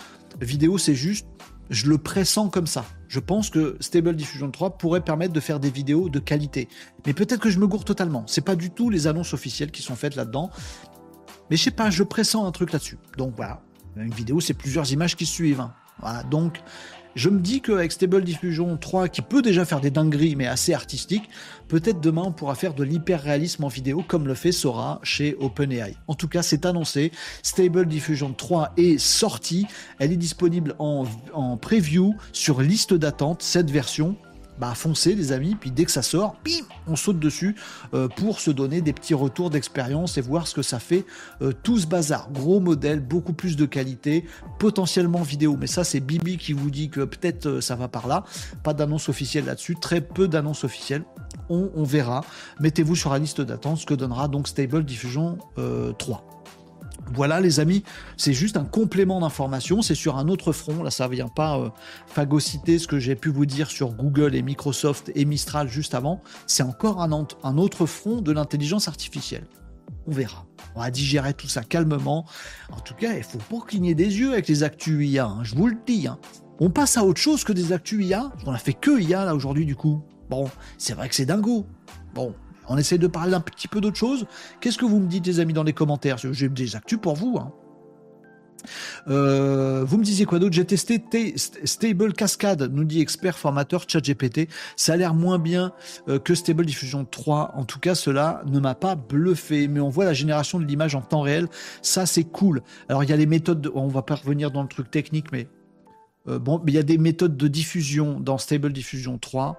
[SPEAKER 1] vidéo, c'est juste, je le pressens comme ça. Je pense que Stable Diffusion 3 pourrait permettre de faire des vidéos de qualité. Mais peut-être que je me gourre totalement. C'est pas du tout les annonces officielles qui sont faites là-dedans. Mais je sais pas, je pressens un truc là-dessus. Donc voilà, une vidéo, c'est plusieurs images qui suivent. Hein. Voilà, donc je me dis qu'avec Stable Diffusion 3, qui peut déjà faire des dingueries, mais assez artistiques, peut-être demain on pourra faire de l'hyper-réalisme en vidéo comme le fait Sora chez OpenAI. En tout cas, c'est annoncé. Stable Diffusion 3 est sortie. Elle est disponible en, en preview sur liste d'attente, cette version bah foncez les amis, puis dès que ça sort, on saute dessus euh, pour se donner des petits retours d'expérience et voir ce que ça fait euh, tout ce bazar. Gros modèle, beaucoup plus de qualité, potentiellement vidéo, mais ça c'est Bibi qui vous dit que peut-être euh, ça va par là. Pas d'annonce officielle là-dessus, très peu d'annonces officielles. On, on verra. Mettez-vous sur la liste d'attente, ce que donnera donc Stable Diffusion 3. Voilà les amis, c'est juste un complément d'information, c'est sur un autre front, là ça vient pas euh, phagocyter ce que j'ai pu vous dire sur Google et Microsoft et Mistral juste avant, c'est encore un, un autre front de l'intelligence artificielle. On verra, on va digérer tout ça calmement. En tout cas, il faut pas cligner des yeux avec les actus IA, hein, je vous le dis. Hein. On passe à autre chose que des actus IA, on a fait que IA là aujourd'hui du coup. Bon, c'est vrai que c'est dingo. Bon, on essaie de parler un petit peu d'autre chose. Qu'est-ce que vous me dites, les amis, dans les commentaires? J'ai des actus pour vous. Hein. Euh, vous me disiez quoi d'autre? J'ai testé Stable Cascade, nous dit expert formateur ChatGPT. Ça a l'air moins bien euh, que Stable Diffusion 3. En tout cas, cela ne m'a pas bluffé. Mais on voit la génération de l'image en temps réel. Ça, c'est cool. Alors, il y a les méthodes. On va pas revenir dans le truc technique, mais euh, bon, il y a des méthodes de diffusion dans Stable Diffusion 3.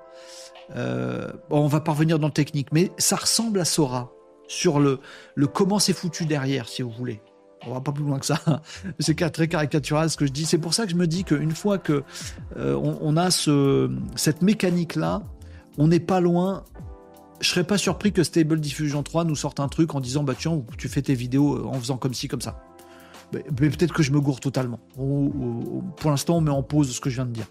[SPEAKER 1] Euh, on va parvenir dans le technique, mais ça ressemble à Sora sur le, le comment c'est foutu derrière, si vous voulez. On va pas plus loin que ça. [LAUGHS] C'est très caricatural ce que je dis. C'est pour ça que je me dis qu'une fois que euh, on, a ce, cette mécanique-là, on n'est pas loin. Je serais pas surpris que Stable Diffusion 3 nous sorte un truc en disant bah tiens, tu fais tes vidéos en faisant comme ci, comme ça. Mais, peut-être que je me gourre totalement. pour l'instant, on met en pause ce que je viens de dire.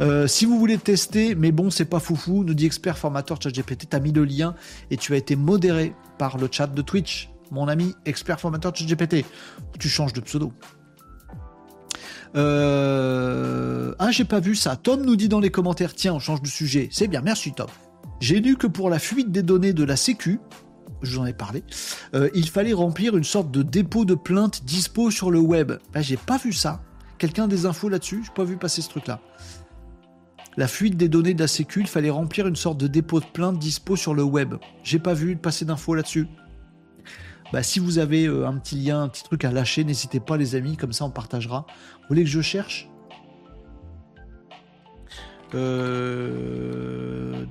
[SPEAKER 1] Euh, si vous voulez tester, mais bon, c'est pas foufou, nous dit expert formateur ChatGPT, t'as mis le lien et tu as été modéré par le chat de Twitch. Mon ami expert formateur ChatGPT, tu changes de pseudo. Euh... Ah, j'ai pas vu ça. Tom nous dit dans les commentaires, tiens, on change de sujet. C'est bien, merci Tom. J'ai lu que pour la fuite des données de la Sécu, je vous en ai parlé, euh, il fallait remplir une sorte de dépôt de plainte dispo sur le web. Ben, j'ai pas vu ça. Quelqu'un a des infos là-dessus? J'ai pas vu passer ce truc-là. La fuite des données de la Sécu, il fallait remplir une sorte de dépôt de plainte dispo sur le web. J'ai pas vu passer d'infos là-dessus. Bah, si vous avez euh, un petit lien, un petit truc à lâcher, n'hésitez pas les amis, comme ça on partagera. Vous voulez que je cherche?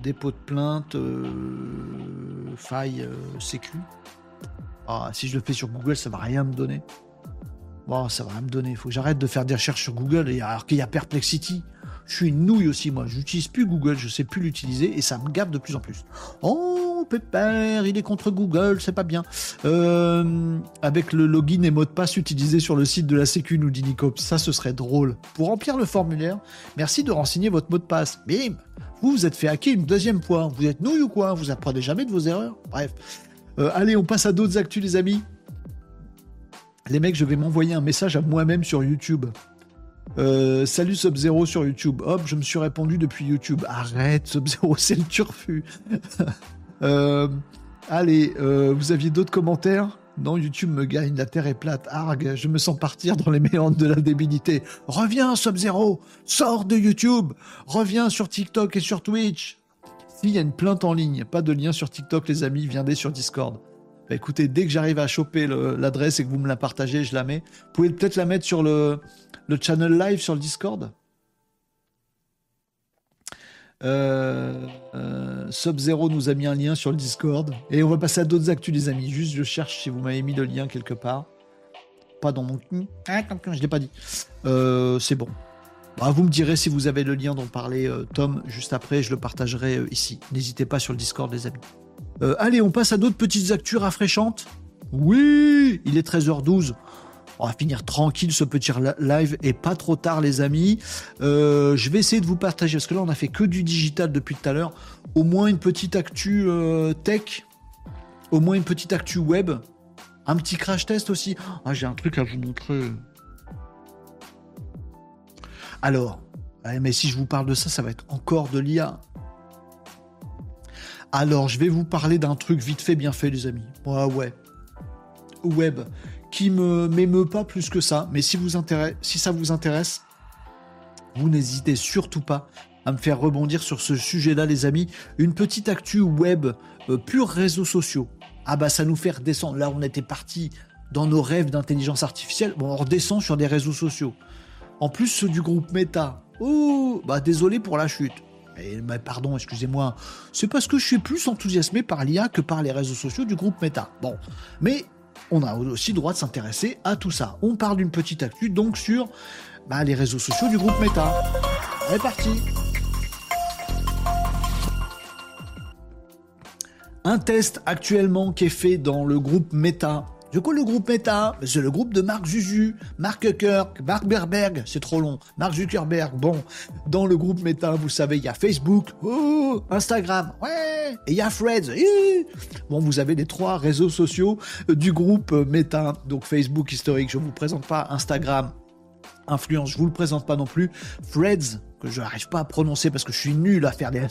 [SPEAKER 1] Dépôt de plainte, euh, faille, sécu. Ah, si je le fais sur Google, ça va rien me donner. Bon, ça va rien me donner. Il faut que j'arrête de faire des recherches sur Google alors qu'il y a Perplexity. Je suis une nouille aussi, moi. J'utilise plus Google, je sais plus l'utiliser et ça me gave de plus en plus. Oh, Pépère, il est contre Google, c'est pas bien. Euh, avec le login et mot de passe utilisé sur le site de la Sécu, nous dit. Ça, ce serait drôle. Pour remplir le formulaire, merci de renseigner votre mot de passe. Bim Vous vous êtes fait hacker une deuxième fois. Vous êtes nouille ou quoi? Vous apprenez jamais de vos erreurs? Bref. Euh, allez, on passe à d'autres actus, les amis. Les mecs, je vais m'envoyer un message à moi-même sur YouTube. Euh, salut Sub-Zero sur YouTube. Hop, je me suis répondu depuis YouTube. Arrête, Sub-Zero, [LAUGHS] c'est le turfu. [LAUGHS] Euh, allez, euh, vous aviez d'autres commentaires? Non, YouTube me gagne, la terre est plate. Arg, je me sens partir dans les [LAUGHS] méandres de la débilité. Reviens, Sub-Zero Sors de YouTube Reviens sur TikTok et sur Twitch S'il y a une plainte en ligne, pas de lien sur TikTok, les amis, viendez sur Discord. Bah, écoutez, dès que j'arrive à choper l'adresse et que vous me la partagez, je la mets. Vous pouvez peut-être la mettre sur le, channel live sur le Discord euh, euh, Sub-Zero nous a mis un lien sur le Discord. Et on va passer à d'autres actus, les amis. Juste, je cherche si vous m'avez mis le lien quelque part. Pas dans mon. Ah, je l'ai pas dit. Euh, c'est bon. Bah, vous me direz si vous avez le lien dont parlait Tom juste après. Je le partagerai ici. N'hésitez pas sur le Discord, les amis. Allez, on passe à d'autres petites actus rafraîchantes. Oui, il est 13h12 on va finir tranquille ce petit live et pas trop tard les amis. Euh, je vais essayer de vous partager parce que là on a fait que du digital depuis tout à l'heure. Au moins une petite actu euh, tech, au moins une petite actu web, un petit crash test aussi. Ah j'ai un truc à vous montrer. Alors, mais si je vous parle de ça, ça va être encore de l'IA. Alors, je vais vous parler d'un truc vite fait, bien fait, les amis. Ouais, ouais. Web qui me m'émeut pas plus que ça. Mais si, vous si ça vous intéresse, vous n'hésitez surtout pas à me faire rebondir sur ce sujet-là, les amis. Une petite actu web, euh, pur réseaux sociaux. Ah bah ça nous fait redescendre. Là, on était parti dans nos rêves d'intelligence artificielle. Bon, on redescend sur des réseaux sociaux. En plus, ceux du groupe Meta. Oh, bah désolé pour la chute. Pardon, excusez-moi. C'est parce que je suis plus enthousiasmé par l'IA que par les réseaux sociaux du groupe Meta. Bon, mais on a aussi droit de s'intéresser à tout ça. On parle d'une petite actu donc sur bah, les réseaux sociaux du groupe Meta. C'est parti Un test actuellement qui est fait dans le groupe Meta du coup, le groupe Meta, c'est le groupe de Mark Zuzu, Mark Zuckerberg, Mark Berberg, c'est trop long, Mark Zuckerberg. Bon, dans le groupe Meta, vous savez, il y a Facebook, oh, Instagram, ouais, et il y a Threads. Bon, vous avez les trois réseaux sociaux du groupe Meta. Donc Facebook historique, je vous présente pas Instagram, influence, je vous le présente pas non plus. Threads, que je n'arrive pas à prononcer parce que je suis nul à faire des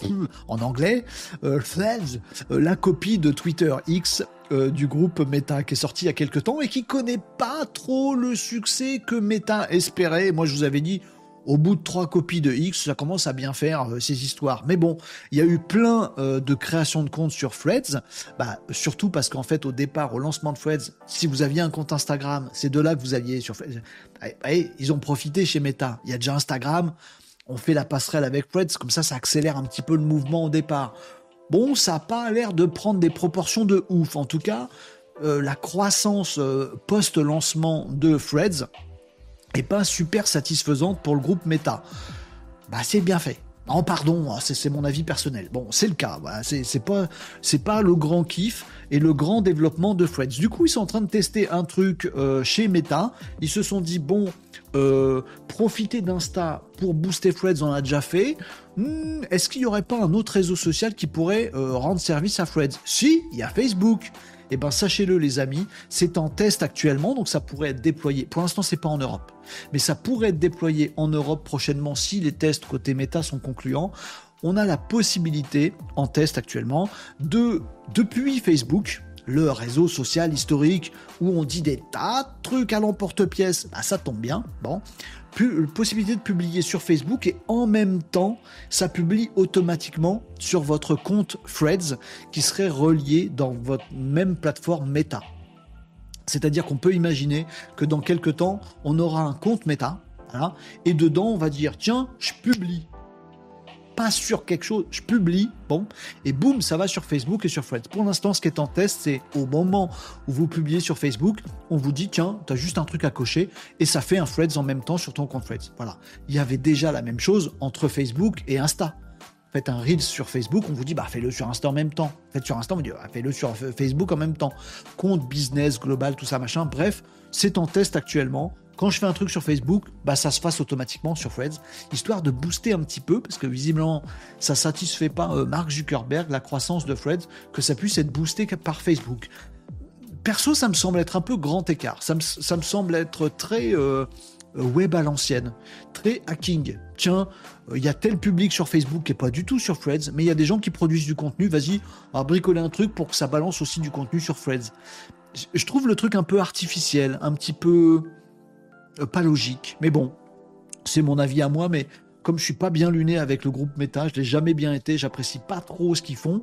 [SPEAKER 1] en anglais. Euh, Threads, euh, la copie de Twitter X euh, du groupe Meta qui est sorti il y a quelques temps et qui connaît pas trop le succès que Meta espérait. Moi, je vous avais dit, au bout de trois copies de X, ça commence à bien faire euh, ces histoires. Mais bon, il y a eu plein euh, de créations de comptes sur Threads, bah, surtout parce qu'en fait, au départ, au lancement de Threads, si vous aviez un compte Instagram, c'est de là que vous alliez sur Threads. Eh, eh, ils ont profité chez Meta. Il y a déjà Instagram, on fait la passerelle avec Threads, comme ça, ça accélère un petit peu le mouvement au départ. Bon, ça n'a pas l'air de prendre des proportions de ouf. En tout cas, euh, la croissance post-lancement de Threads est pas super satisfaisante pour le groupe Meta. Bah, c'est bien fait. Oh pardon, hein, c'est mon avis personnel. Bon, c'est le cas. Voilà, c'est pas c'est pas le grand kiff et le grand développement de Threads. Du coup, ils sont en train de tester un truc euh, chez Meta. Ils se sont dit bon, euh, profiter d'Insta pour booster Threads, on a déjà fait. Hmm, est-ce qu'il n'y aurait pas un autre réseau social qui pourrait euh, rendre service à Threads? Si, il y a Facebook. Eh ben sachez-le les amis, c'est en test actuellement, donc ça pourrait être déployé. Pour l'instant, c'est pas en Europe, mais ça pourrait être déployé en Europe prochainement si les tests côté méta sont concluants. On a la possibilité, en test actuellement, de depuis Facebook, le réseau social historique où on dit des tas de trucs à l'emporte-pièce, bah, ça tombe bien. Bon, possibilité de publier sur Facebook et en même temps, ça publie automatiquement sur votre compte Threads qui serait relié dans votre même plateforme Meta. C'est-à-dire qu'on peut imaginer que dans quelques temps, on aura un compte Meta, et dedans, on va dire tiens, je publie. pas sur quelque chose, je publie, bon, et boum, ça va sur Facebook et sur Threads. Pour l'instant, ce qui est en test, c'est au moment où vous publiez sur Facebook, on vous dit, tiens, tu as juste un truc à cocher, et ça fait un Threads en même temps sur ton compte Threads. Voilà. Il y avait déjà la même chose entre Facebook et Insta. Faites un Reels sur Facebook, on vous dit, bah fais-le sur Insta en même temps. Faites sur Insta, on vous dit, bah, fais-le sur Facebook en même temps. Compte, business, global, tout ça, machin. Bref, c'est en test actuellement quand je fais un truc sur Facebook, bah ça se fasse automatiquement sur Threads, histoire de booster un petit peu, parce que visiblement ça satisfait pas euh, Mark Zuckerberg, la croissance de Threads, que ça puisse être boosté par Facebook. Perso, ça me semble être un peu grand écart. Ça me, semble être très euh, web à l'ancienne, très hacking. Tiens, euh, il y a tel public sur Facebook qui est pas du tout sur Threads, mais il y a des gens qui produisent du contenu. Vas-y, on va bricoler un truc pour que ça balance aussi du contenu sur Threads. Je trouve le truc un peu artificiel, un petit peu euh, pas logique. Mais bon, c'est mon avis à moi, mais comme je suis pas bien luné avec le groupe Meta, je l'ai jamais bien été, j'apprécie pas trop ce qu'ils font,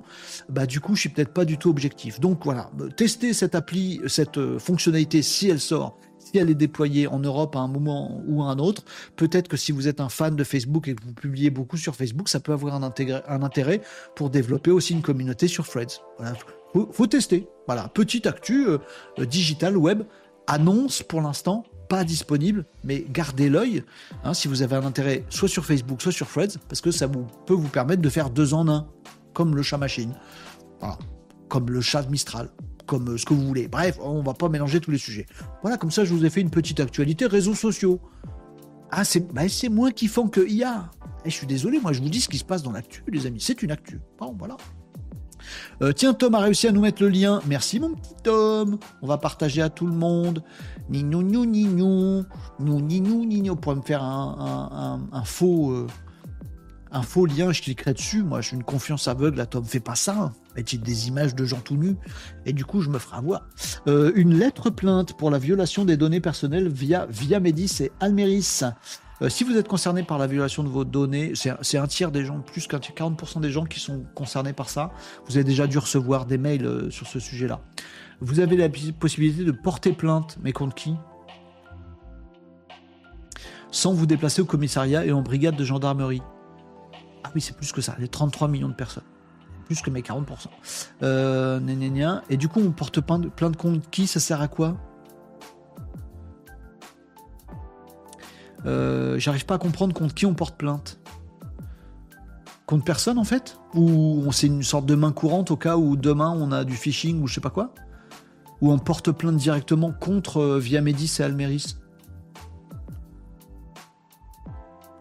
[SPEAKER 1] bah du coup je suis peut-être pas du tout objectif. Donc voilà, euh, testez cette appli, cette euh, fonctionnalité si elle sort, elle est déployée en Europe à un moment ou à un autre. Peut-être que si vous êtes un fan de Facebook et que vous publiez beaucoup sur Facebook, ça peut avoir un, intérêt pour développer aussi une communauté sur Threads. Voilà, faut, tester. Voilà, petite actu digital web annonce pour l'instant pas disponible, mais gardez l'œil hein, si vous avez un intérêt soit sur Facebook, soit sur Threads, parce que ça peut vous permettre de faire deux en un, comme le chat machine, comme le chat Mistral, comme euh, ce que vous voulez. Bref, on va pas mélanger tous les sujets. Voilà, comme ça, je vous ai fait une petite actualité réseaux sociaux. Ah, c'est bah, moins kiffant que IA. Et eh, je suis désolé, moi je vous dis ce qui se passe dans l'actu, les amis. C'est une actu. Bon, voilà. Euh, tiens, Tom a réussi à nous mettre le lien. Merci, mon petit Tom. On va partager à tout le monde. Nignou, ni nignou. Nous, nignou, nignou. Pour me faire un, faux. Euh, un faux lien, je cliquerai dessus. Moi, j'ai une confiance aveugle. À Tom, fais pas ça. Mettez des images de gens tout nus? Et du coup, je me ferai avoir. Euh, une lettre plainte pour la violation des données personnelles via, via Médis et Almeris. Euh, si vous êtes concerné par la violation de vos données, c'est un tiers des gens, plus qu'un 40% des gens qui sont concernés par ça. Vous avez déjà dû recevoir des mails euh, sur ce sujet-là. Vous avez la possibilité de porter plainte, mais contre qui? Sans vous déplacer au commissariat et en brigade de gendarmerie. Ah oui, c'est plus que ça, les 33 millions de personnes. Plus que mes 40%. Euh, et du coup, on porte plainte contre qui Ça sert à quoi? Euh, j'arrive pas à comprendre contre qui on porte plainte. Contre personne en fait? Ou c'est une sorte de main courante au cas où demain on a du phishing ou je sais pas quoi? Ou on porte plainte directement contre euh, via Médis et Almeris?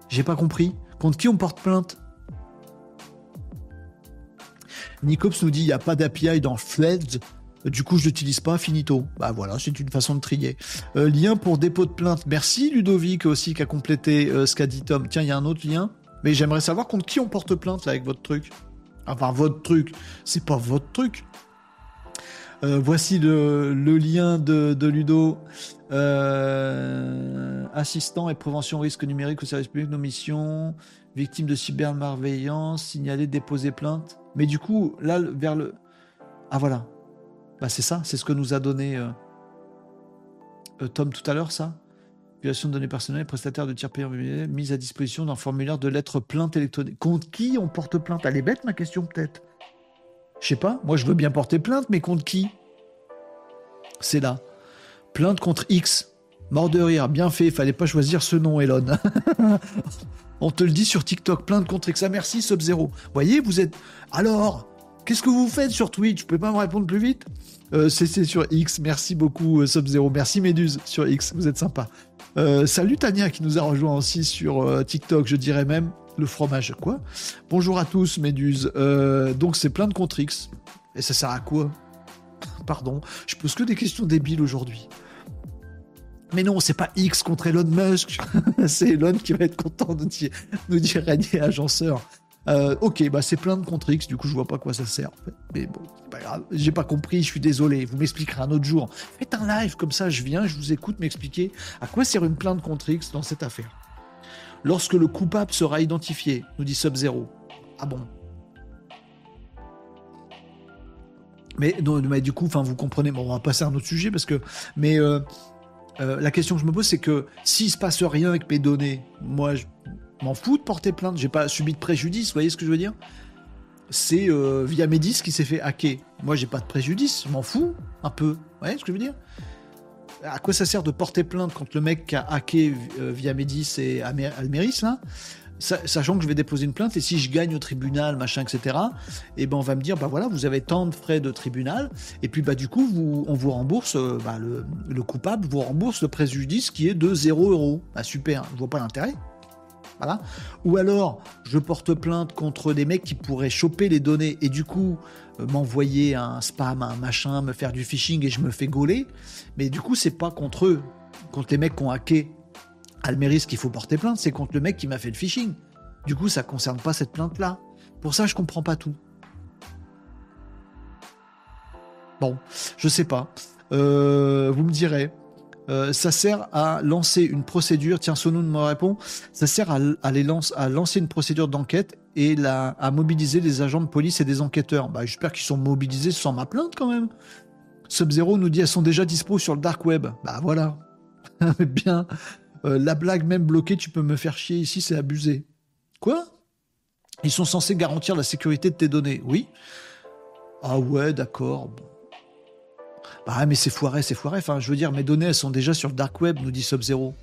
[SPEAKER 1] J'ai pas compris. Contre qui on porte plainte? Nicops nous dit il n'y a pas d'API dans Threads. Du coup, je l'utilise pas, finito. Bah voilà, c'est une façon de trier. Euh, lien pour dépôt de plainte. Merci Ludovic aussi qui a complété euh, ce qu'a dit Tom. Tiens, il y a un autre lien. Mais j'aimerais savoir contre qui on porte plainte avec votre truc. Enfin, votre truc. C'est pas votre truc. Euh, voici le, lien de, Ludo. assistant et prévention risque numérique au service public, nos missions. Victime de cybermalveillance, signaler, déposer plainte. Mais du coup, là, vers le. Ah voilà, bah, c'est ça, c'est ce que nous a donné euh, euh, Tom tout à l'heure, ça. Violation de données personnelles, prestataire de tiers payants mise à disposition d'un formulaire de lettres plainte électronique. Contre qui on porte plainte? Elle est bête ma question peut-être. Je sais pas, moi je veux bien porter plainte, mais contre qui? C'est là. Plainte contre X. Mort de rire, bien fait, fallait pas choisir ce nom, Elon. [LAUGHS] On te le dit sur TikTok, plainte contre X. Ah merci, Sub-Zero. Voyez, vous êtes. Alors, Qu'est-ce que vous faites sur Twitch? Vous pouvez pas me répondre plus vite? Euh, C'est sur X. Merci beaucoup, euh, Sub-Zero. Merci, Méduse, sur X. Vous êtes sympa. Euh, salut Tania qui nous a rejoint aussi sur TikTok, je dirais même le fromage. Quoi? Bonjour à tous, Méduse. donc, c'est plein de contre X. Et ça sert à quoi? Pardon. Je pose que des questions débiles aujourd'hui. Mais non, c'est pas X contre Elon Musk. [LAUGHS] c'est Elon qui va être content de nous dire régner agenceur. Euh, ok, bah c'est plein de contre X, du coup je vois pas quoi ça sert. Mais bon, c'est pas grave. J'ai pas compris, je suis désolé. Vous m'expliquerez un autre jour. Faites un live comme ça, je viens, je vous écoute m'expliquer à quoi sert une plainte contre X dans cette affaire. Lorsque le coupable sera identifié, nous dit Sub-Zero. Ah bon? Mais, du coup, vous comprenez. Bon, on va passer à un autre sujet parce que. Mais euh, euh, la question que je me pose, c'est que s'il se passe rien avec mes données, moi, je, M'en fous de porter plainte. J'ai pas subi de préjudice. Vous voyez ce que je veux dire? C'est euh, via Medis qui s'est fait hacker. Moi, j'ai pas de préjudice. Je m'en fous un peu. Vous voyez ce que je veux dire? À quoi ça sert de porter plainte contre le mec qui a hacké euh, via Medis et Almeris là? Sachant que je vais déposer une plainte et si je gagne au tribunal, machin, etc., et eh ben on va me dire, bah voilà, vous avez tant de frais de tribunal, et puis bah du coup, vous, on vous rembourse, euh, bah, le, coupable vous rembourse le préjudice qui est de 0 euros. Bah super, je vois pas l'intérêt. Voilà. Ou alors, je porte plainte contre des mecs qui pourraient choper les données et du coup euh, m'envoyer un spam, un machin, me faire du phishing et je me fais gauler. Mais du coup, c'est pas contre eux, contre les mecs qui ont hacké Almeris qu'il faut porter plainte, c'est contre le mec qui m'a fait le phishing. Du coup, ça concerne pas cette plainte-là. Pour ça, je comprends pas tout. Bon, je sais pas. Euh, vous me direz. Euh, ça sert à lancer une procédure. Tiens, Sonou me répond. Ça sert à, lancer une procédure d'enquête et à mobiliser des agents de police et des enquêteurs. Bah, j'espère qu'ils sont mobilisés sans ma plainte quand même. Sub-Zero nous dit elles sont déjà dispo sur le dark web. Bah voilà. [LAUGHS] Bien. Euh, la blague même bloquée, tu peux me faire chier ici, c'est abusé. Quoi? Ils sont censés garantir la sécurité de tes données. Oui. Ah ouais, d'accord. Bah mais c'est foiré, c'est foiré. Enfin, je veux dire, mes données, elles sont déjà sur le dark web, nous dit Sub-Zero.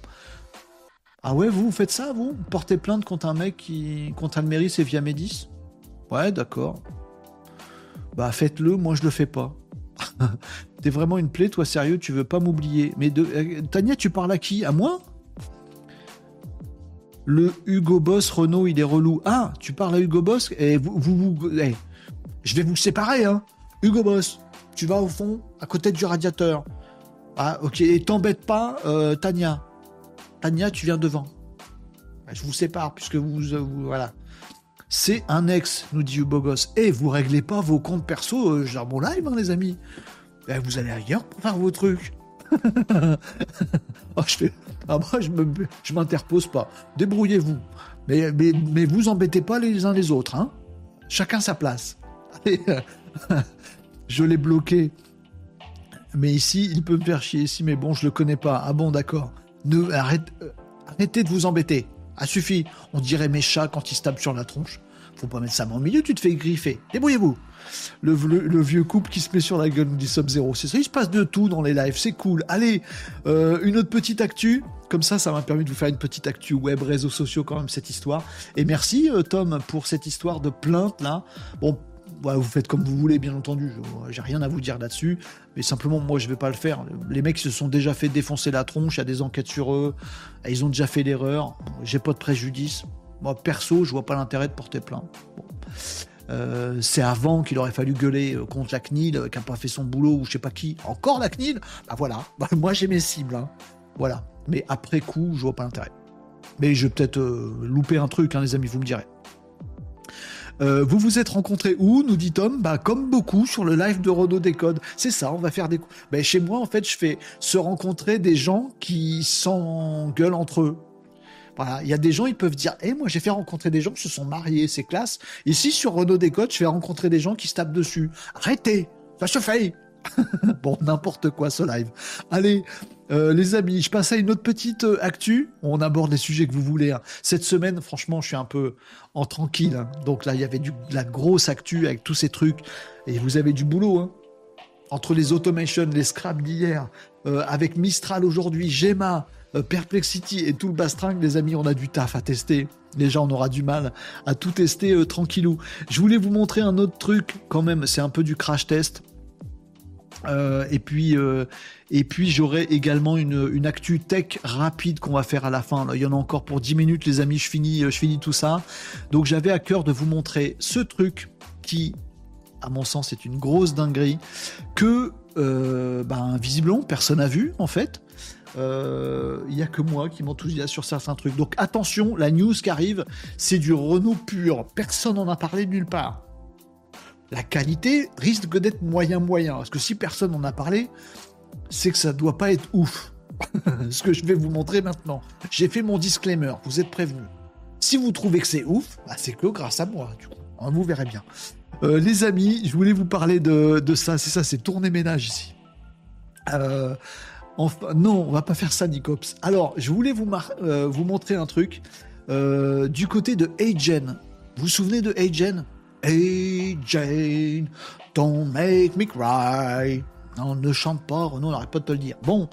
[SPEAKER 1] Ah ouais, vous, vous faites ça, vous? Portez plainte contre un mec qui. contre Almeris et via Médis Ouais, d'accord. Bah faites-le, moi je le fais pas. [LAUGHS] T'es vraiment une plaie, toi, sérieux, tu veux pas m'oublier. Mais. Euh, Tania, tu parles à qui? À moi? Le Hugo Boss Renault, il est relou. Ah, tu parles à Hugo Boss et vous, vous, eh, je vais vous séparer, hein. Hugo Boss, tu vas au fond, à côté du radiateur. Ah, ok, et t'embête pas, euh, Tania. Tania, tu viens devant. Je vous sépare, puisque vous, voilà. C'est un ex, nous dit Hugo Boss. Et vous réglez pas vos comptes perso, euh, genre mon live, hein, les amis. Eh, vous allez ailleurs pour faire vos trucs. [LAUGHS] oh, je fais, ah, moi, je me, je m'interpose pas. Débrouillez-vous. Mais, mais, vous embêtez pas les uns les autres. Hein Chacun sa place. [LAUGHS] [LAUGHS] je l'ai bloqué. Mais ici, il peut me faire chier ici, mais bon, je le connais pas. Ah bon, d'accord. Ne, arrête, euh, arrêtez de vous embêter. Ah, suffit. On dirait mes chats quand ils se tapent sur la tronche. Faut pas mettre ça au milieu, tu te fais griffer. Débrouillez-vous. Le, vieux couple qui se met sur la gueule, nous dit Sub-Zero. C'est ça, il se passe de tout dans les lives, c'est cool. Allez, euh, une autre petite actu. Comme ça, ça m'a permis de vous faire une petite actu web, réseaux sociaux quand même, cette histoire. Et merci euh, Tom pour cette histoire de plainte là. Bon, vous faites comme vous voulez, bien entendu. J'ai rien à vous dire là-dessus. Mais simplement, moi, je vais pas le faire. Les mecs se sont déjà fait défoncer la tronche. Il y a des enquêtes sur eux. Ils ont déjà fait l'erreur. J'ai pas de préjudice. Moi, perso, je vois pas l'intérêt de porter plainte. Euh, c'est avant qu'il aurait fallu gueuler euh, contre la CNIL, euh, qui n'a pas fait son boulot, ou je sais pas qui. Encore la CNIL? Bah voilà, bah, [LAUGHS] moi j'ai mes cibles. Hein. Voilà. Mais après coup, je vois pas l'intérêt. Mais je vais peut-être louper un truc, hein, les amis, vous me direz. vous vous êtes rencontrés où? Nous dit Tom bah comme beaucoup sur le live de Renault Décode c'est ça on va faire des bah, chez moi en fait je fais se rencontrer des gens qui s'engueulent entre eux il y a des gens, ils peuvent dire, eh, moi j'ai fait rencontrer des gens qui se sont mariés, c'est classe. Ici, sur Renault Décote, je fais rencontrer des gens qui se tapent dessus. Arrêtez, ça se fait. [LAUGHS] bon, n'importe quoi ce live. Allez, euh, les amis, je passe à une autre petite euh, actu. On aborde les sujets que vous voulez. Hein. Cette semaine, franchement, je suis un peu en tranquille. Hein. Donc là, il y avait de la grosse actu avec tous ces trucs. Et vous avez du boulot. Hein. Entre les automations, les scraps d'hier, euh, avec Mistral aujourd'hui, Gemma, euh, Perplexity et tout le bastring, les amis, on a du taf à tester. Gens, on aura du mal à tout tester euh, tranquillou. Je voulais vous montrer un autre truc, quand même, c'est un peu du crash test. Euh, et puis, puis j'aurai également une, une, actu tech rapide qu'on va faire à la fin. il y en a encore pour 10 minutes, les amis. Je finis, je finis tout ça. Donc, j'avais à cœur de vous montrer ce truc qui, à mon sens, est une grosse dinguerie que, ben, visiblement, personne n'a vu en fait. Euh, il n'y a que moi qui m'enthousiasme sur certains trucs. Donc attention, la news qui arrive, c'est du Renault pur. Personne n'en a parlé nulle part. La qualité risque d'être moyen-moyen. Parce que si personne n'en a parlé, c'est que ça doit pas être ouf. [LAUGHS] Ce que je vais vous montrer maintenant. J'ai fait mon disclaimer, vous êtes prévenus. Si vous trouvez que c'est ouf, bah, c'est que grâce à moi. Hein, vous verrez bien. Euh, les amis, je voulais vous parler de, de ça. C'est ça, c'est tourner ménage ici. Euh, non, on va pas faire ça, Nicops. Alors, je voulais vous, euh, vous montrer un truc. du côté de Agen. Vous vous souvenez de Agen Jane, don't make me cry. Non, ne chante pas, Renaud, n'arrête pas de te le dire. Bon,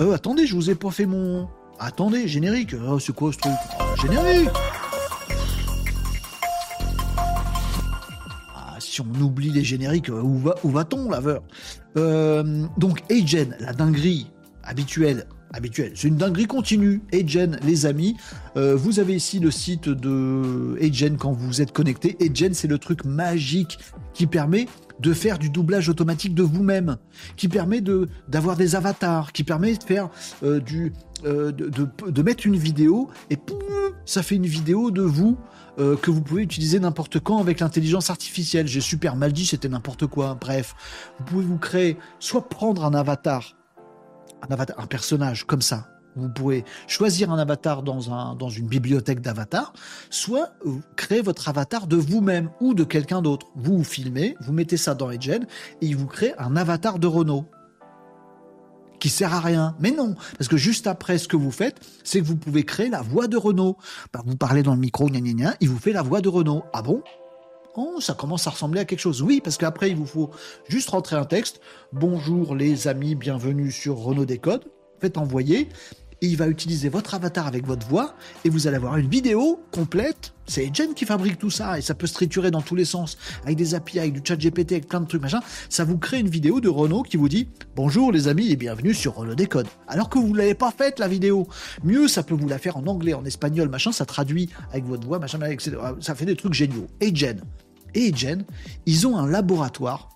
[SPEAKER 1] euh, attendez, je vous ai pas fait mon. Attendez, générique. Oh, c'est quoi ce truc? Générique Ah, si on oublie les génériques, euh, où, va, où va-t-on, laveur? Euh, Donc, Agen, la dinguerie habituelle habituelle. C'est une dinguerie continue. Agen, les amis. Euh, vous avez ici le site de Agen quand vous êtes connecté. Agen, c'est le truc magique qui permet de faire du doublage automatique de vous-même, qui permet de d'avoir des avatars, qui permet de faire euh, du euh, de, de, mettre une vidéo et poum, ça fait une vidéo de vous que vous pouvez utiliser n'importe quand avec l'intelligence artificielle. J'ai super mal dit, c'était n'importe quoi. Bref, vous pouvez vous créer, soit prendre un avatar un, personnage comme ça. Vous pouvez choisir un avatar dans, un, dans une bibliothèque d'avatars, soit créer votre avatar de vous-même ou de quelqu'un d'autre. Vous vous filmez, vous mettez ça dans Edgen et il vous crée un avatar de Renault qui sert à rien. Mais non, parce que juste après, ce que vous faites, c'est que vous pouvez créer la voix de Renault. Bah, vous parlez dans le micro, gna, gna, gna, il vous fait la voix de Renault. Ah bon? Oh, ça commence à ressembler à quelque chose. Oui, parce qu'après, il vous faut juste rentrer un texte. Bonjour les amis, bienvenue sur Renault Décode. Faites envoyer. Et il va utiliser votre avatar avec votre voix et vous allez avoir une vidéo complète. C'est Jen qui fabrique tout ça et ça peut se dans tous les sens avec des API, avec du chat GPT, avec plein de trucs machin. Ça vous crée une vidéo de Renault qui vous dit bonjour les amis et bienvenue sur Renault Décode. Alors que vous ne l'avez pas faite la vidéo. Mieux, ça peut vous la faire en anglais, en espagnol, machin. Ça traduit avec votre voix, machin. Ça fait des trucs géniaux. Et Jen, et Jen, ils ont un laboratoire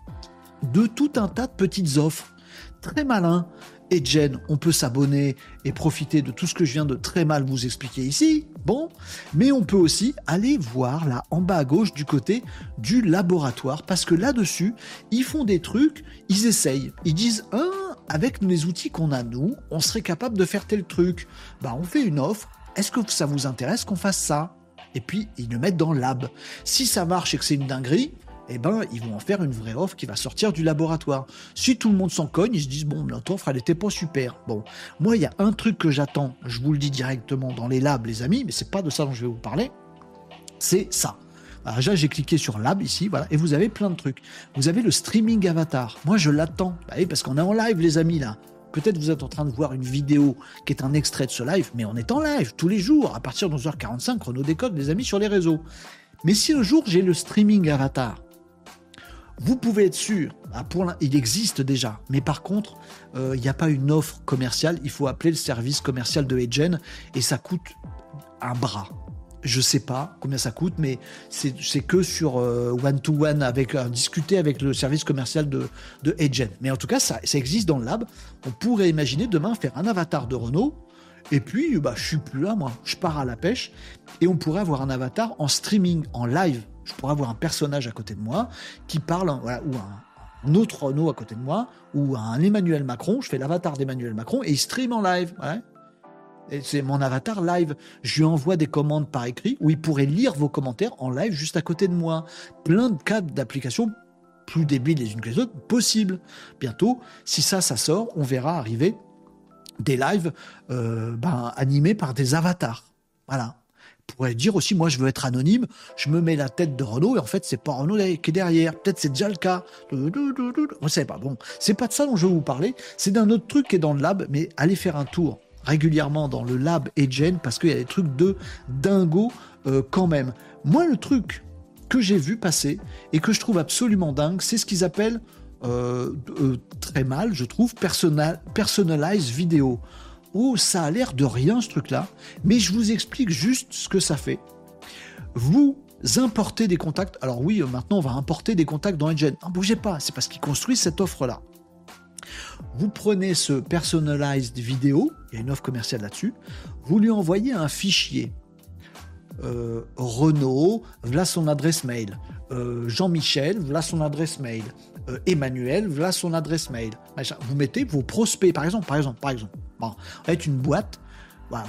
[SPEAKER 1] de tout un tas de petites offres. Très malin. Et Jen, on peut s'abonner et profiter de tout ce que je viens de très mal vous expliquer ici. Bon, mais on peut aussi aller voir là en bas à gauche du côté du laboratoire parce que là-dessus, ils font des trucs, ils essayent. Ils disent ah, avec les outils qu'on a nous, on serait capable de faire tel truc. Bah, on fait une offre. Est-ce que ça vous intéresse qu'on fasse ça? Et puis ils le mettent dans le lab. Si ça marche et que c'est une dinguerie, eh ben, ils vont en faire une vraie offre qui va sortir du laboratoire. Si tout le monde s'en cogne, ils se disent, bon, notre offre, elle n'était pas super. Bon, moi, il y a un truc que j'attends, je vous le dis directement dans les labs, les amis, mais c'est pas de ça dont je vais vous parler, c'est ça. Alors déjà, j'ai cliqué sur Lab ici, voilà, et vous avez plein de trucs. Vous avez le streaming avatar. Moi, je l'attends. Bah parce qu'on est en live, les amis, là. Peut-être vous êtes en train de voir une vidéo qui est un extrait de ce live, mais on est en live tous les jours, à partir de 11h45, chrono décode, les amis, sur les réseaux. Mais si un jour j'ai le streaming avatar, vous pouvez être sûr, pour il existe déjà, mais par contre, euh, il n'y a pas une offre commerciale, il faut appeler le service commercial de Agen et ça coûte un bras je sais pas combien ça coûte, mais c'est que sur one-to-one, euh, avec euh, discuter avec le service commercial de, de Agent. Mais en tout cas, ça, ça existe dans le lab. On pourrait imaginer demain faire un avatar de Renault. Et puis, bah, je suis plus là, moi. Je pars à la pêche. Et on pourrait avoir un avatar en streaming, en live. Je pourrais avoir un personnage à côté de moi qui parle, ou un, autre Renault à côté de moi, ou un Emmanuel Macron. Je fais l'avatar d'Emmanuel Macron et il stream en live. C'est mon avatar live. Je lui envoie des commandes par écrit où il pourrait lire vos commentaires en live juste à côté de moi. Plein de cas d'applications plus débiles les unes que les autres possibles. Bientôt, si ça, ça sort, on verra arriver des lives euh, ben, animés par des avatars. Voilà. Pourrait dire aussi, moi, je veux être anonyme, je me mets la tête de Renault et en fait, c'est pas Renault qui est derrière. Peut-être c'est déjà le cas. On sait pas. Bon, c'est pas de ça dont je veux vous parler. C'est d'un autre truc qui est dans le lab, mais allez faire un tour régulièrement dans le lab Egen parce qu'il y a des trucs de dingo euh, quand même. Moi, le truc que j'ai vu passer et que je trouve absolument dingue, c'est ce qu'ils appellent euh, euh, très mal, je trouve, personal, personalize vidéo. Oh, ça a l'air de rien ce truc-là, mais je vous explique juste ce que ça fait. Vous importez des contacts. Alors oui, maintenant on va importer des contacts dans Egen. Ne bougez pas, c'est parce qu'ils construisent cette offre-là. Vous prenez ce personalized vidéo, il y a une offre commerciale là-dessus, vous lui envoyez un fichier. Euh, Renault, voilà son adresse mail. Euh, Jean-Michel, voilà son adresse mail. Euh, Emmanuel, voilà son adresse mail. Vous mettez vos prospects, par exemple, par exemple, par exemple. Bon, vous une boîte,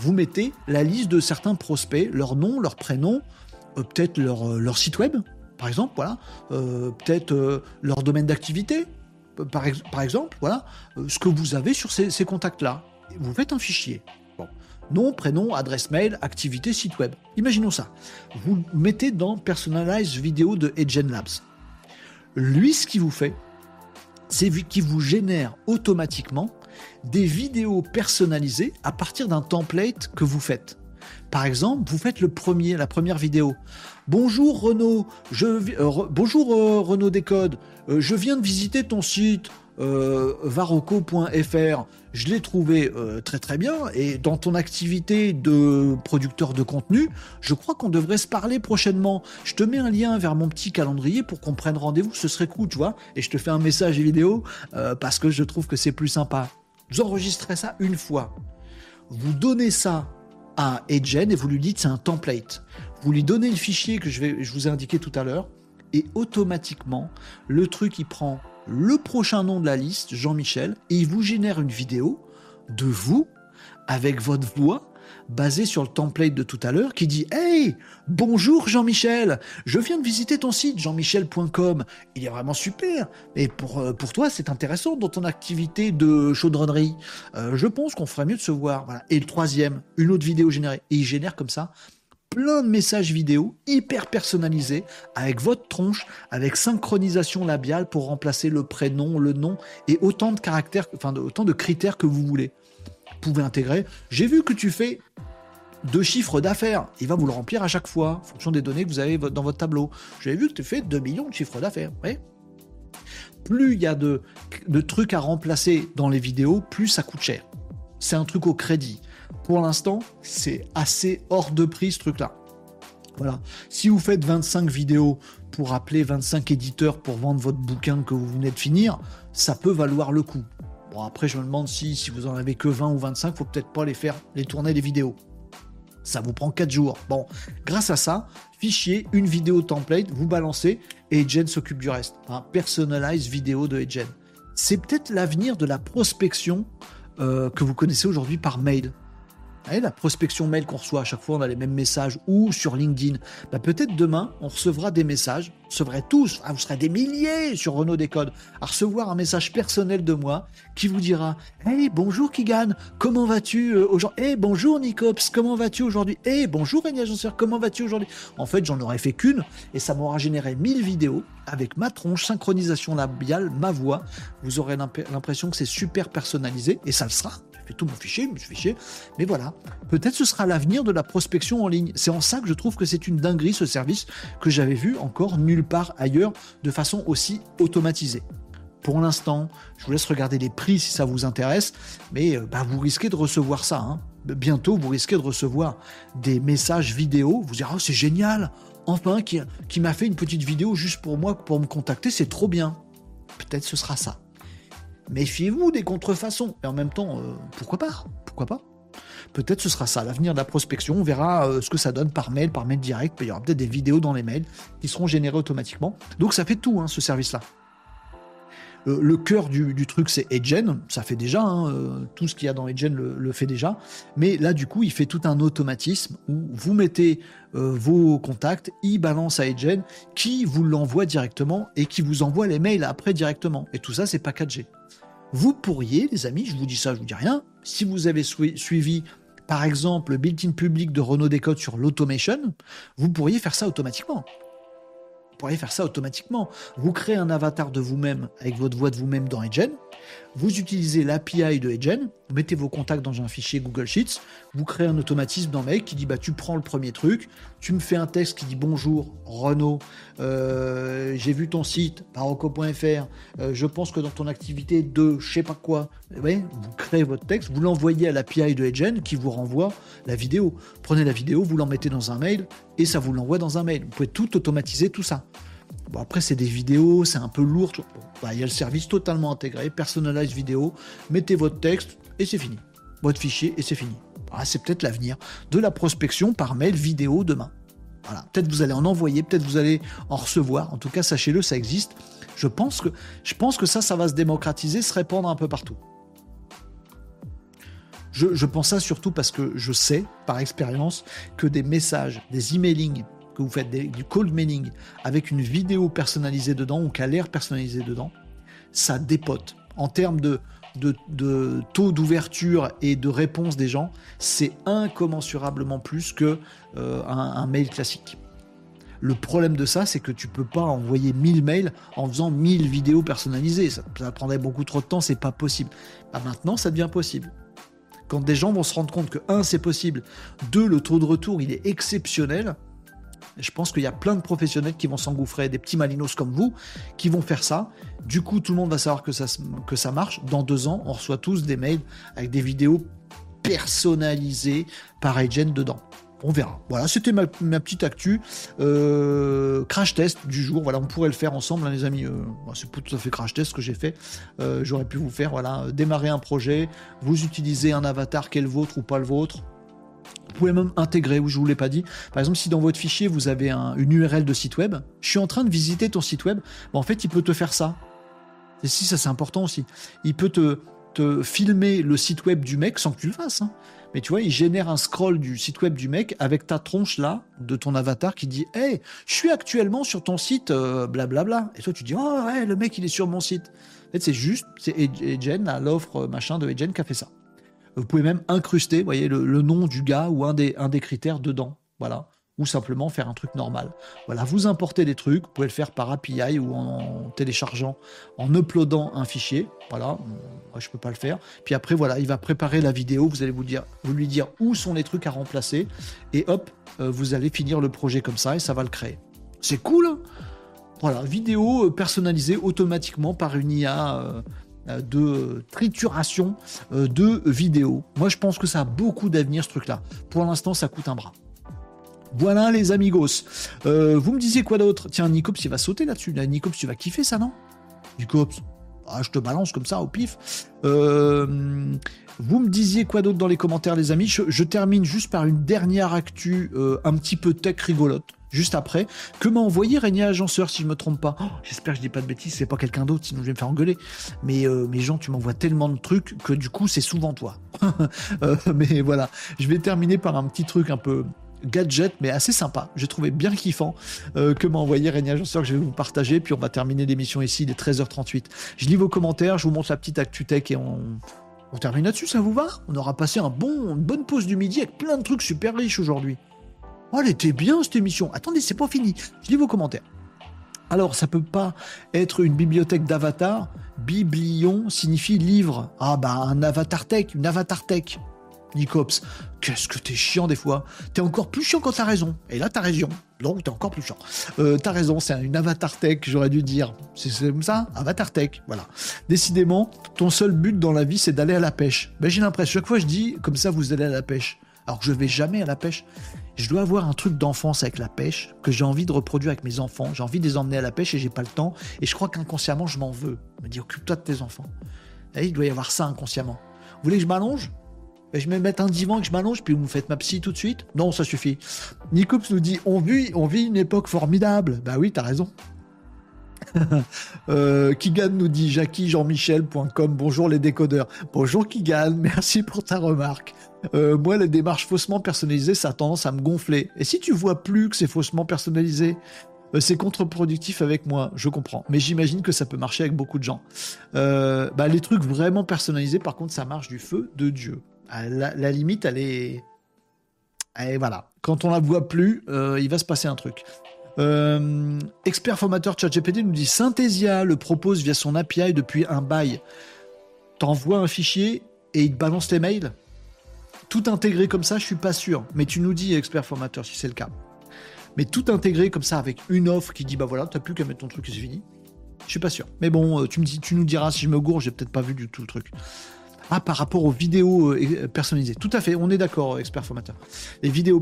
[SPEAKER 1] vous mettez la liste de certains prospects, leur nom, leur prénom, peut-être leur, site web, par exemple, voilà, peut-être leur domaine d'activité, par, exemple, voilà, euh, ce que vous avez sur ces, contacts-là. Vous faites un fichier. Nom, prénom, adresse mail, activité, site web. Imaginons ça. Vous mettez dans Personalized Video de Agent Labs. Lui, ce qu'il vous fait, c'est qu'il vous génère automatiquement des vidéos personnalisées à partir d'un template que vous faites. Par exemple, vous faites le premier, la première vidéo. Bonjour Renaud, je, euh, bonjour euh, Renaud Décode, euh, je viens de visiter ton site varoco.fr. Je l'ai trouvé très très bien et dans ton activité de producteur de contenu, je crois qu'on devrait se parler prochainement. Je te mets un lien vers mon petit calendrier pour qu'on prenne rendez-vous, ce serait cool, tu vois. Et je te fais un message vidéo parce que je trouve que c'est plus sympa. Vous enregistrez ça une fois. Vous donnez ça à Edgen et vous lui dites c'est un template. Vous lui donnez le fichier que je, vais, vous ai indiqué tout à l'heure et automatiquement, le truc il prend le prochain nom de la liste, Jean-Michel, et il vous génère une vidéo de vous avec votre voix basé sur le template de tout à l'heure qui dit Hey, bonjour Jean-Michel, je viens de visiter ton site jean-michel.com. Il est vraiment super. Et pour, euh, pour toi, c'est intéressant dans ton activité de chaudronnerie. Euh, je pense qu'on ferait mieux de se voir. Et le troisième, une autre vidéo générée. Et il génère comme ça plein de messages vidéo hyper personnalisés avec votre tronche, avec synchronisation labiale pour remplacer le prénom, le nom et autant de caractères, enfin autant de critères que vous voulez pouvez intégrer. J'ai vu que tu fais deux chiffres d'affaires. Il va vous le remplir à chaque fois, en fonction des données que vous avez dans votre tableau. J'ai vu que tu fais 2 millions de chiffres d'affaires. Plus il y a de, de trucs à remplacer dans les vidéos, plus ça coûte cher. C'est un truc au crédit. Pour l'instant, c'est assez hors de prix ce truc-là. Voilà. Si vous faites 25 vidéos pour appeler 25 éditeurs pour vendre votre bouquin que vous venez de finir, ça peut valoir le coup. Bon, après, je me demande si, si vous en avez que 20 ou 25, faut peut-être pas les faire, les tourner les vidéos. Ça vous prend 4 jours. Bon, grâce à ça, fichier, une vidéo template, vous balancez et Edgen s'occupe du reste. Un personalized vidéo de Edgen. C'est peut-être l'avenir de la prospection euh, que vous connaissez aujourd'hui par mail la prospection mail qu'on reçoit à chaque fois, on a les mêmes messages ou sur LinkedIn. Bah, peut-être demain, on recevra des messages, on recevrait tous, ah, vous serez des milliers sur Renault Décode, à recevoir un message personnel de moi qui vous dira Hey, bonjour Kigan, comment vas-tu euh, aujourd'hui? Hey, bonjour Nicops, comment vas-tu aujourd'hui? Hey, bonjour Rémi Agenceur, comment vas-tu aujourd'hui? En fait, j'en aurais fait qu'une et ça m'aura généré 1000 vidéos avec ma tronche, synchronisation labiale, ma voix. Vous aurez l'impression que c'est super personnalisé et ça le sera tout mon fichier, mon. Mais voilà, peut-être ce sera l'avenir de la prospection en ligne. C'est en ça que je trouve que c'est une dinguerie ce service que j'avais vu encore nulle part ailleurs de façon aussi automatisée. Pour l'instant, je vous laisse regarder les prix si ça vous intéresse, mais euh, bah, vous risquez de recevoir ça. Hein. Bientôt, vous risquez de recevoir des messages vidéo. Vous direz, oh, c'est génial, enfin, qui m'a fait une petite vidéo juste pour moi, pour me contacter, c'est trop bien. Peut-être ce sera ça méfiez-vous des contrefaçons. Et en même temps, euh, pourquoi pas? Pourquoi pas? Peut-être ce sera ça, l'avenir de la prospection. On verra euh, ce que ça donne par mail, par mail direct. Il y aura peut-être des vidéos dans les mails qui seront générées automatiquement. Donc ça fait tout, hein, ce service-là. Euh, le cœur du, truc, c'est Edgen. Ça fait déjà, hein, tout ce qu'il y a dans Edgen le, fait déjà. Mais là, du coup, il fait tout un automatisme où vous mettez vos contacts, il balance à Edgen, qui vous l'envoie directement et qui vous envoie les mails après directement. Et tout ça, c'est 4G. Vous pourriez, les amis, je vous dis ça, je vous dis rien, si vous avez suivi par exemple le built-in public de Renault Décode sur l'automation, vous pourriez faire ça automatiquement pourriez faire ça automatiquement. Vous créez un avatar de vous-même avec votre voix de vous-même dans Edgen. Vous utilisez l'API de Edgen. Vous mettez vos contacts dans un fichier Google Sheets. Vous créez un automatisme dans Mail qui dit bah tu prends le premier truc. Tu me fais un texte qui dit bonjour Renaud. Euh, j'ai vu ton site paroco.fr. Euh, je pense que dans ton activité de je sais pas quoi, vous créez votre texte. Vous l'envoyez à l'API de Edgen qui vous renvoie la vidéo. Prenez la vidéo, vous l'en mettez dans un mail et ça vous l'envoie dans un mail. Vous pouvez tout automatiser, tout ça. Bon, après, c'est des vidéos, c'est un peu lourd. Bah, il y a le service totalement intégré, personnalised vidéo. Mettez votre texte et c'est fini. Votre fichier et c'est fini. Ah, c'est peut-être l'avenir de la prospection par mail vidéo demain. Voilà. Peut-être vous allez en envoyer, peut-être vous allez en recevoir. En tout cas, sachez-le, ça existe. Je pense que, ça, ça va se démocratiser, se répandre un peu partout. Je, je pense ça surtout parce que je sais, par expérience, que des messages, des emailing que vous faites du cold mailing avec une vidéo personnalisée dedans ou qui a l'air personnalisé dedans, ça dépote. En termes de, de, taux d'ouverture et de réponse des gens, c'est incommensurablement plus que euh, un, mail classique. Le problème de ça, c'est que tu peux pas envoyer 1000 mails en faisant 1000 vidéos personnalisées. Ça, prendrait beaucoup trop de temps, c'est pas possible. Bah, maintenant, ça devient possible. Quand des gens vont se rendre compte que, un, c'est possible, deux, le taux de retour, il est exceptionnel, je pense qu'il y a plein de professionnels qui vont s'engouffrer, des petits malinos comme vous, qui vont faire ça. Du coup, tout le monde va savoir que ça, marche. Dans deux ans, on reçoit tous des mails avec des vidéos personnalisées par Agent dedans. On verra. Voilà, c'était ma, petite actu. Euh, crash test du jour. Voilà, on pourrait le faire ensemble, hein, les amis. Euh, c'est pas tout à fait crash test que j'ai fait. Euh, j'aurais pu vous faire, voilà, démarrer un projet. Vous utilisez un avatar qui est le vôtre ou pas le vôtre. Vous pouvez même intégrer, ou je vous l'ai pas dit. Par exemple, si dans votre fichier vous avez une URL de site web, je suis en train de visiter ton site web, en fait, il peut te faire ça. Et si ça c'est important aussi, il peut te, filmer le site web du mec sans que tu le fasses. Hein. Mais tu vois, il génère un scroll du site web du mec avec ta tronche là, de ton avatar qui dit Hey, je suis actuellement sur ton site, blablabla. Euh, bla, Et toi, tu dis Oh, ouais, le mec, il est sur mon site. En fait, c'est juste, c'est Egen, l'offre machin de Egen qui a fait ça. Vous pouvez même incruster, voyez, le, nom du gars ou un des, critères dedans. Voilà. Ou simplement faire un truc normal. Voilà, vous importez des trucs, vous pouvez le faire par API ou en, téléchargeant, en uploadant un fichier. Voilà, moi je peux pas le faire. Puis après, voilà, il va préparer la vidéo, vous allez vous, dire, vous lui dire où sont les trucs à remplacer, et hop, euh, vous allez finir le projet comme ça et ça va le créer. C'est cool hein voilà, vidéo euh, personnalisée automatiquement par une IA euh, de trituration euh, de vidéos. Moi, je pense que ça a beaucoup d'avenir, ce truc-là. Pour l'instant, ça coûte un bras. Voilà les amigos. Euh, vous me disiez quoi d'autre? Tiens, Nicops, il va sauter là-dessus. Nicops, tu vas kiffer ça, non? Nicops, ah, je te balance comme ça au pif. vous me disiez quoi d'autre dans les commentaires, les amis? Je, termine juste par une dernière actu un petit peu tech rigolote juste après, que m'a envoyé Régnier Agenceur, si je me trompe pas. Oh, j'espère que je dis pas de bêtises, c'est pas quelqu'un d'autre, sinon je vais me faire engueuler. Mais euh, mes gens, tu m'envoies tellement de trucs que du coup, c'est souvent toi. [LAUGHS] Euh, mais voilà, je vais terminer par un petit truc un peu gadget, mais assez sympa. J'ai trouvé bien kiffant euh, que m'a envoyé Régnier Agenceur, que je vais vous partager. Puis on va terminer l'émission ici, il est 13h38. Je lis vos commentaires, je vous montre la petite actu tech et on. On termine là-dessus, ça vous va? On aura passé un bon, une bonne pause du midi avec plein de trucs super riches aujourd'hui. Oh, elle était bien cette émission. Attendez, c'est pas fini. Je lis vos commentaires. Alors, ça peut pas être une bibliothèque d'avatar. Biblion signifie livre. Ah bah un avatar tech, une avatar tech. Nicops, qu'est-ce que t'es chiant des fois. T'es encore plus chiant quand t'as raison. Et là, t'as raison. Donc, t'es encore plus chiant. Euh, t'as raison, c'est une avatar tech, j'aurais dû dire. C'est comme ça Avatar tech, voilà. Décidément, ton seul but dans la vie, c'est d'aller à la pêche. Ben, j'ai l'impression, chaque fois je dis, comme ça, vous allez à la pêche. Alors que je vais jamais à la pêche je dois avoir un truc d'enfance avec la pêche que j'ai envie de reproduire avec mes enfants. J'ai envie de les emmener à la pêche et j'ai pas le temps. Et je crois qu'inconsciemment, je m'en veux. Je me dis, occupe-toi de tes enfants. Il doit y avoir ça inconsciemment. Vous voulez que je m'allonge? Ben, Je vais mettre un divan et que je m'allonge, puis vous me faites ma psy tout de suite? Non, ça suffit. Nicops nous dit, on vit, on vit une époque formidable. Bah oui, t'as raison. [LAUGHS] euh, Kigan nous dit Jackie Jean-Michel.com bonjour les décodeurs. Bonjour Kigan, [LAUGHS] merci pour ta remarque. Euh, moi, les démarches faussement personnalisées, ça a tendance à me gonfler. Et si tu vois plus que c'est faussement personnalisé, euh, c'est contre-productif avec moi, je comprends. Mais j'imagine que ça peut marcher avec beaucoup de gens. Euh, bah, les trucs vraiment personnalisés, par contre, ça marche du feu de Dieu. La, limite, elle est... Et voilà. Quand on la voit plus, il va se passer un truc. expert formateur ChatGPT nous dit Synthesia le propose via son API depuis un bail. T'envoies un fichier et il te balance tes mails? Tout intégré comme ça, je suis pas sûr. Mais tu nous dis, expert formateur, si c'est le cas. Mais tout intégré comme ça avec une offre qui dit bah voilà, t'as plus qu'à mettre ton truc et c'est fini. Je suis pas sûr. Mais bon, euh, tu nous diras si je me gourre, j'ai peut-être pas vu du tout le truc. Ah, par rapport aux vidéos euh, personnalisées. Tout à fait, on est d'accord, expert formateur. Les vidéos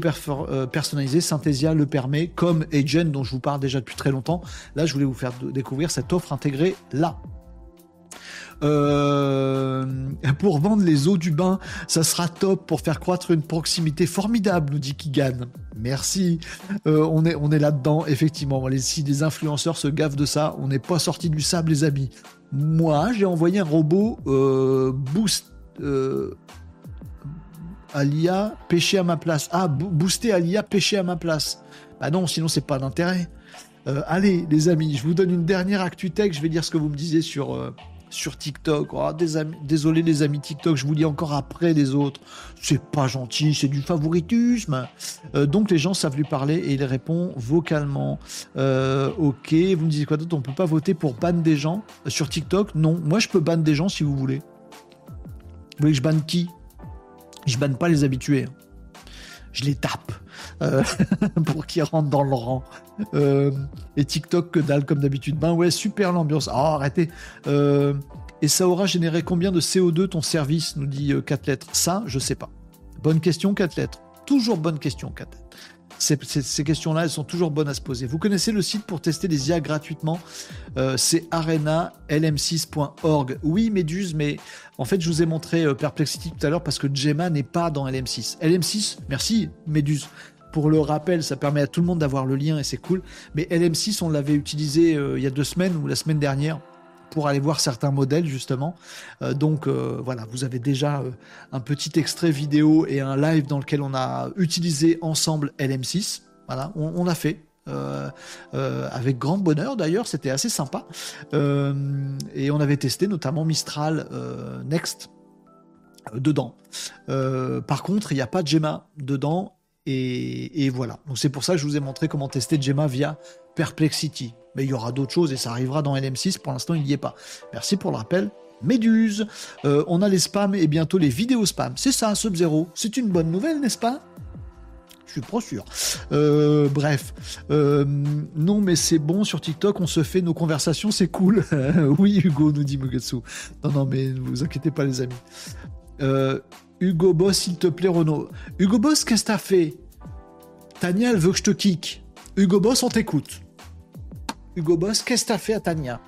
[SPEAKER 1] euh, personnalisées, Synthesia le permet, comme Agent, dont je vous parle déjà depuis très longtemps. Là, je voulais vous faire découvrir cette offre intégrée là. Euh, pour vendre les eaux du bain, ça sera top pour faire croître une proximité formidable, nous dit Kigan. Merci. Euh, on est, on est là-dedans, effectivement. Si des influenceurs se gavent de ça, on n'est pas sorti du sable, les amis. Moi, j'ai envoyé un robot euh, boost. à l'IA pêcher à ma place. Ah, booster à l'IA pêcher à ma place. Bah non, sinon c'est pas d'intérêt. allez, les amis, je vous donne une dernière actu. Je vais dire ce que vous me disiez sur sur TikTok. Oh, désolé les amis TikTok, je vous lis encore après les autres. C'est pas gentil, c'est du favoritisme. Euh, donc les gens savent lui parler et il répond vocalement. Euh, ok, vous me dites quoi d'autre? On peut pas voter pour ban des gens sur TikTok? Non, moi je peux ban des gens si vous voulez. Vous voulez que je banne qui? Je banne pas les habitués. Hein. Je les tape. Euh, [LAUGHS] pour qu'ils rentrent dans le rang. Euh, et TikTok que dalle comme d'habitude. Ben ouais, super l'ambiance. Oh, arrêtez. Euh, et ça aura généré combien de CO2 ton service nous dit 4 lettres. Ça, je sais pas. Bonne question, 4 lettres. Toujours bonne question, 4 lettres. Ces, questions-là, elles sont toujours bonnes à se poser. Vous connaissez le site pour tester les IA gratuitement? C'est arenalm6.org. Oui, Méduse, mais en fait, je vous ai montré Perplexity tout à l'heure parce que Gemma n'est pas dans LM6. LM6, merci, Méduse. Pour le rappel, ça permet à tout le monde d'avoir le lien et c'est cool. Mais LM6, on l'avait utilisé euh, il y a deux semaines ou la semaine dernière pour aller voir certains modèles justement. Euh, donc euh, voilà, vous avez déjà un petit extrait vidéo et un live dans lequel on a utilisé ensemble LM6. Voilà, on, l'a fait. avec grand bonheur d'ailleurs, c'était assez sympa. et on avait testé notamment Mistral Next dedans. par contre, il n'y a pas de Gemma dedans et, voilà. Donc c'est pour ça que je vous ai montré comment tester Gemma via Perplexity. Mais il y aura d'autres choses et ça arrivera dans LM6. Pour l'instant, il n'y est pas. Merci pour le rappel. Méduse. Euh, on a les spams et bientôt les vidéos spam. C'est ça, Sub-Zero. C'est une bonne nouvelle, n'est-ce pas? Je suis trop sûr. Euh, bref, euh, non, mais c'est bon sur TikTok, on se fait nos conversations, c'est cool. [LAUGHS] oui, Hugo nous dit Mugetsu. Non, non, mais ne vous inquiétez pas, les amis. Hugo Boss, s'il te plaît, Renaud. Hugo Boss, qu'est-ce que t'as fait? Tania, elle veut que je te kick. Hugo Boss, on t'écoute. Hugo Boss, qu'est-ce que t'as fait à Tania?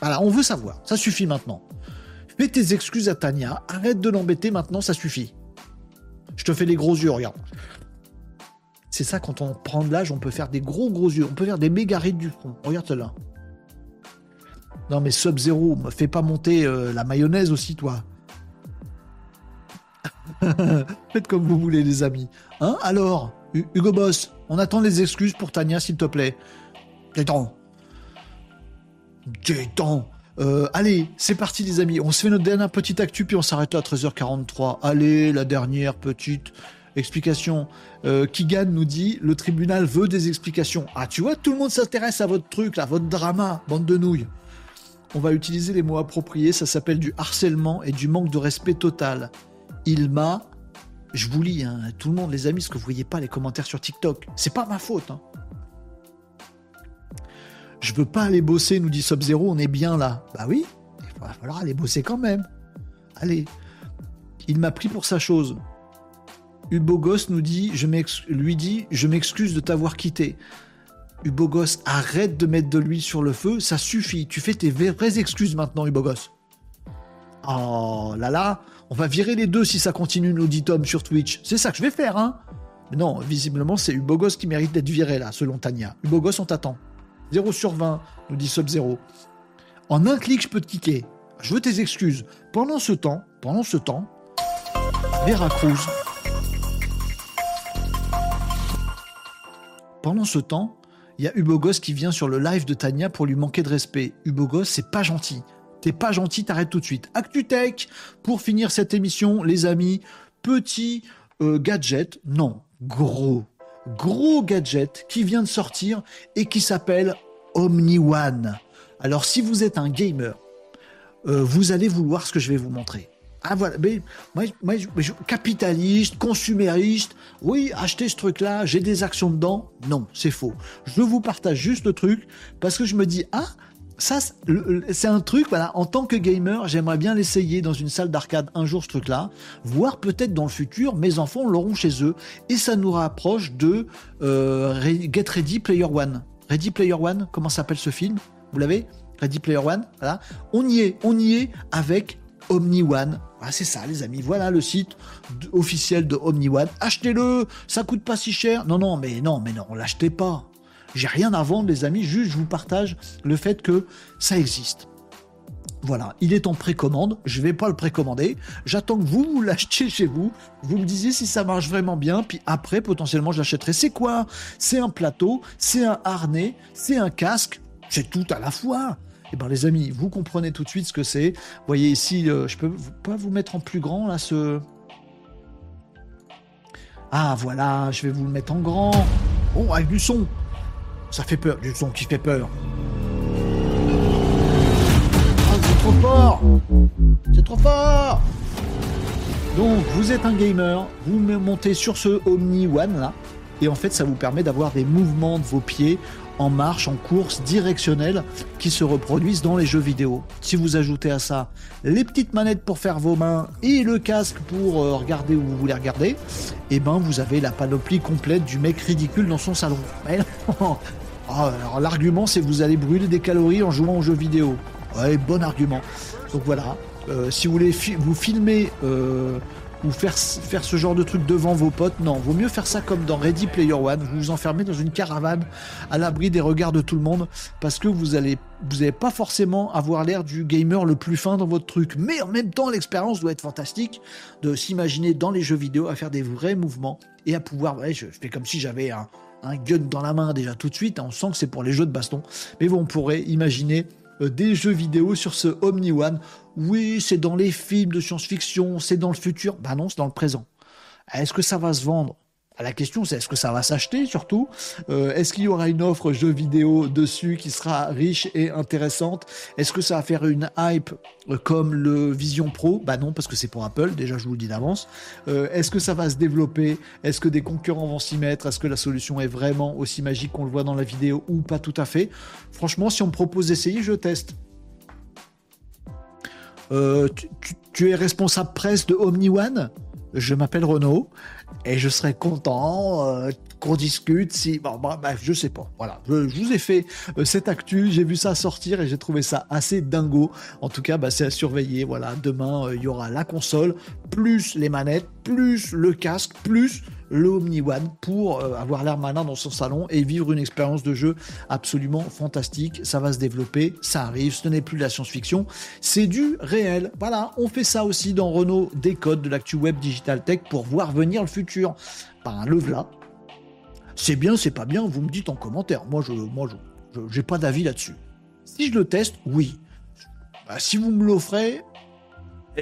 [SPEAKER 1] Voilà, on veut savoir. Ça suffit maintenant. Fais tes excuses à Tania. Arrête de l'embêter maintenant, ça suffit. Je te fais des gros yeux, regarde. C'est ça, quand on prend de l'âge, on peut faire des gros gros yeux. On peut faire des méga rides du front. Regarde là. Non mais Sub-Zero, me fais pas monter euh, la mayonnaise aussi, toi. [LAUGHS] Faites comme vous voulez, les amis. Hein Alors, Hugo Boss, on attend les excuses pour Tania, s'il te plaît. Détends. Détends. Euh, allez, c'est parti, les amis. On se fait notre dernière petite actu, puis on s'arrête là à 13h43. Allez, la dernière petite explication. Euh, Kigan nous dit le tribunal veut des explications. Ah, tu vois, tout le monde s'intéresse à votre truc, là, votre drama, bande de nouilles. On va utiliser les mots appropriés, ça s'appelle du harcèlement et du manque de respect total il m'a. Je vous lis, hein, tout le monde, les amis, ce que vous voyez pas les commentaires sur TikTok. C'est pas ma faute. Hein. Je veux pas aller bosser, nous dit Sub-Zero, on est bien là. Bah oui, il va falloir aller bosser quand même. Allez. Il m'a pris pour sa chose. Ubogos nous dit, lui dit, je m'excuse de t'avoir quitté. Ubogos, arrête de mettre de l'huile sur le feu, ça suffit. Tu fais tes vraies excuses maintenant, Ubogos. Oh là là, on va virer les deux si ça continue, nous dit Tom sur Twitch. C'est ça que je vais faire, hein Non, visiblement, c'est Ubogos qui mérite d'être viré, là, selon Tania. Ubogos, on t'attend. 0 sur 20, nous dit Sub-Zero. En un clic, je peux te kicker. Je veux tes excuses. Pendant ce temps, pendant ce temps, Veracruz. Pendant ce temps, il y a Ubogos qui vient sur le live de Tania pour lui manquer de respect. Ubogos, c'est pas gentil. T'es pas gentil, t'arrêtes tout de suite. ActuTech, pour finir cette émission, les amis, petit euh, gadget, non, gros, gros gadget qui vient de sortir et qui s'appelle Omni One. Alors si vous êtes un gamer, euh, vous allez vouloir ce que je vais vous montrer. Ah voilà, mais, moi, capitaliste, consumériste, oui, acheter ce truc-là, j'ai des actions dedans. Non, c'est faux. Je vous partage juste le truc parce que je me dis, ah, ça, c'est un truc, voilà, en tant que gamer, j'aimerais bien l'essayer dans une salle d'arcade un jour, ce truc-là, voire peut-être dans le futur, mes enfants l'auront chez eux, et ça nous rapproche de euh, Get Ready Player One. Ready Player One, comment s'appelle ce film? Vous l'avez? Ready Player One, voilà. On y est, on y est avec Omni One. Ah, c'est ça, les amis. Voilà le site officiel de Omni One. Achetez-le, ça coûte pas si cher. Non, non, mais non, mais non, l'achetez pas. J'ai rien à vendre, les amis, juste je vous partage le fait que ça existe. Voilà, il est en précommande, je vais pas le précommander, j'attends que vous, vous l'achetiez chez vous, vous me disiez si ça marche vraiment bien, puis après potentiellement je l'achèterai. C'est quoi? C'est un plateau, c'est un harnais, c'est un casque, c'est tout à la fois. Eh ben les amis, vous comprenez tout de suite ce que c'est. Voyez ici, euh, je peux pas vous mettre en plus grand là ce. Ah voilà, je vais vous le mettre en grand. Oh, avec du son. Ça fait peur, du son qui fait peur. Ah, c'est trop fort C'est trop fort Donc, vous êtes un gamer, vous montez sur ce Omni One là, et en fait, ça vous permet d'avoir des mouvements de vos pieds en marche, en course directionnelle qui se reproduisent dans les jeux vidéo. Si vous ajoutez à ça les petites manettes pour faire vos mains et le casque pour euh, regarder où vous voulez regarder, et eh ben vous avez la panoplie complète du mec ridicule dans son salon. [LAUGHS] Ah, alors l'argument c'est vous allez brûler des calories en jouant aux jeux vidéo. Ouais, bon argument. Donc voilà, euh, si vous voulez vous filmer euh, ou faire, faire ce genre de truc devant vos potes. Non, vaut mieux faire ça comme dans Ready Player One. Vous vous enfermez dans une caravane à l'abri des regards de tout le monde parce que vous allez vous n'allez pas forcément avoir l'air du gamer le plus fin dans votre truc. Mais en même temps, l'expérience doit être fantastique de s'imaginer dans les jeux vidéo à faire des vrais mouvements et à pouvoir. Ouais, je fais comme si j'avais un, un gun dans la main déjà tout de suite. On sent que c'est pour les jeux de baston. Mais bon, on pourrait imaginer euh, des jeux vidéo sur ce Omni One. Oui, c'est dans les films de science-fiction, c'est dans le futur. Bah non, c'est dans le présent. Est-ce que ça va se vendre? La question, c'est est-ce que ça va s'acheter surtout? Euh, Est-ce qu'il y aura une offre jeu vidéo dessus qui sera riche et intéressante? Est-ce que ça va faire une hype euh, comme le Vision Pro? Bah non, parce que c'est pour Apple, déjà je vous le dis d'avance. Euh, est-ce que ça va se développer? Est-ce que des concurrents vont s'y mettre? Est-ce que la solution est vraiment aussi magique qu'on le voit dans la vidéo ou pas tout à fait? Franchement, si on me propose d'essayer, je teste. tu, es responsable presse de Omni One? Je m'appelle Renaud et je serais content euh, qu'on discute si bon, bref je sais pas. Voilà. Je, vous ai fait euh, cette actu j'ai vu ça sortir et j'ai trouvé ça assez dingo. En tout cas bah, c'est à surveiller. Voilà. Demain euh, il y aura la console plus les manettes plus le casque plus le Omni One pour euh, avoir l'air malin dans son salon et vivre une expérience de jeu absolument fantastique. Ça va se développer, ça arrive, ce n'est plus de la science-fiction, c'est du réel. Voilà, on fait ça aussi dans Renault Décode de l'actu web Digital Tech pour voir venir le futur. Par un là. C'est bien, c'est pas bien, vous me dites en commentaire. Moi, je, moi, j'ai pas d'avis là-dessus. Si je le teste, oui. Bah, si vous me l'offrez,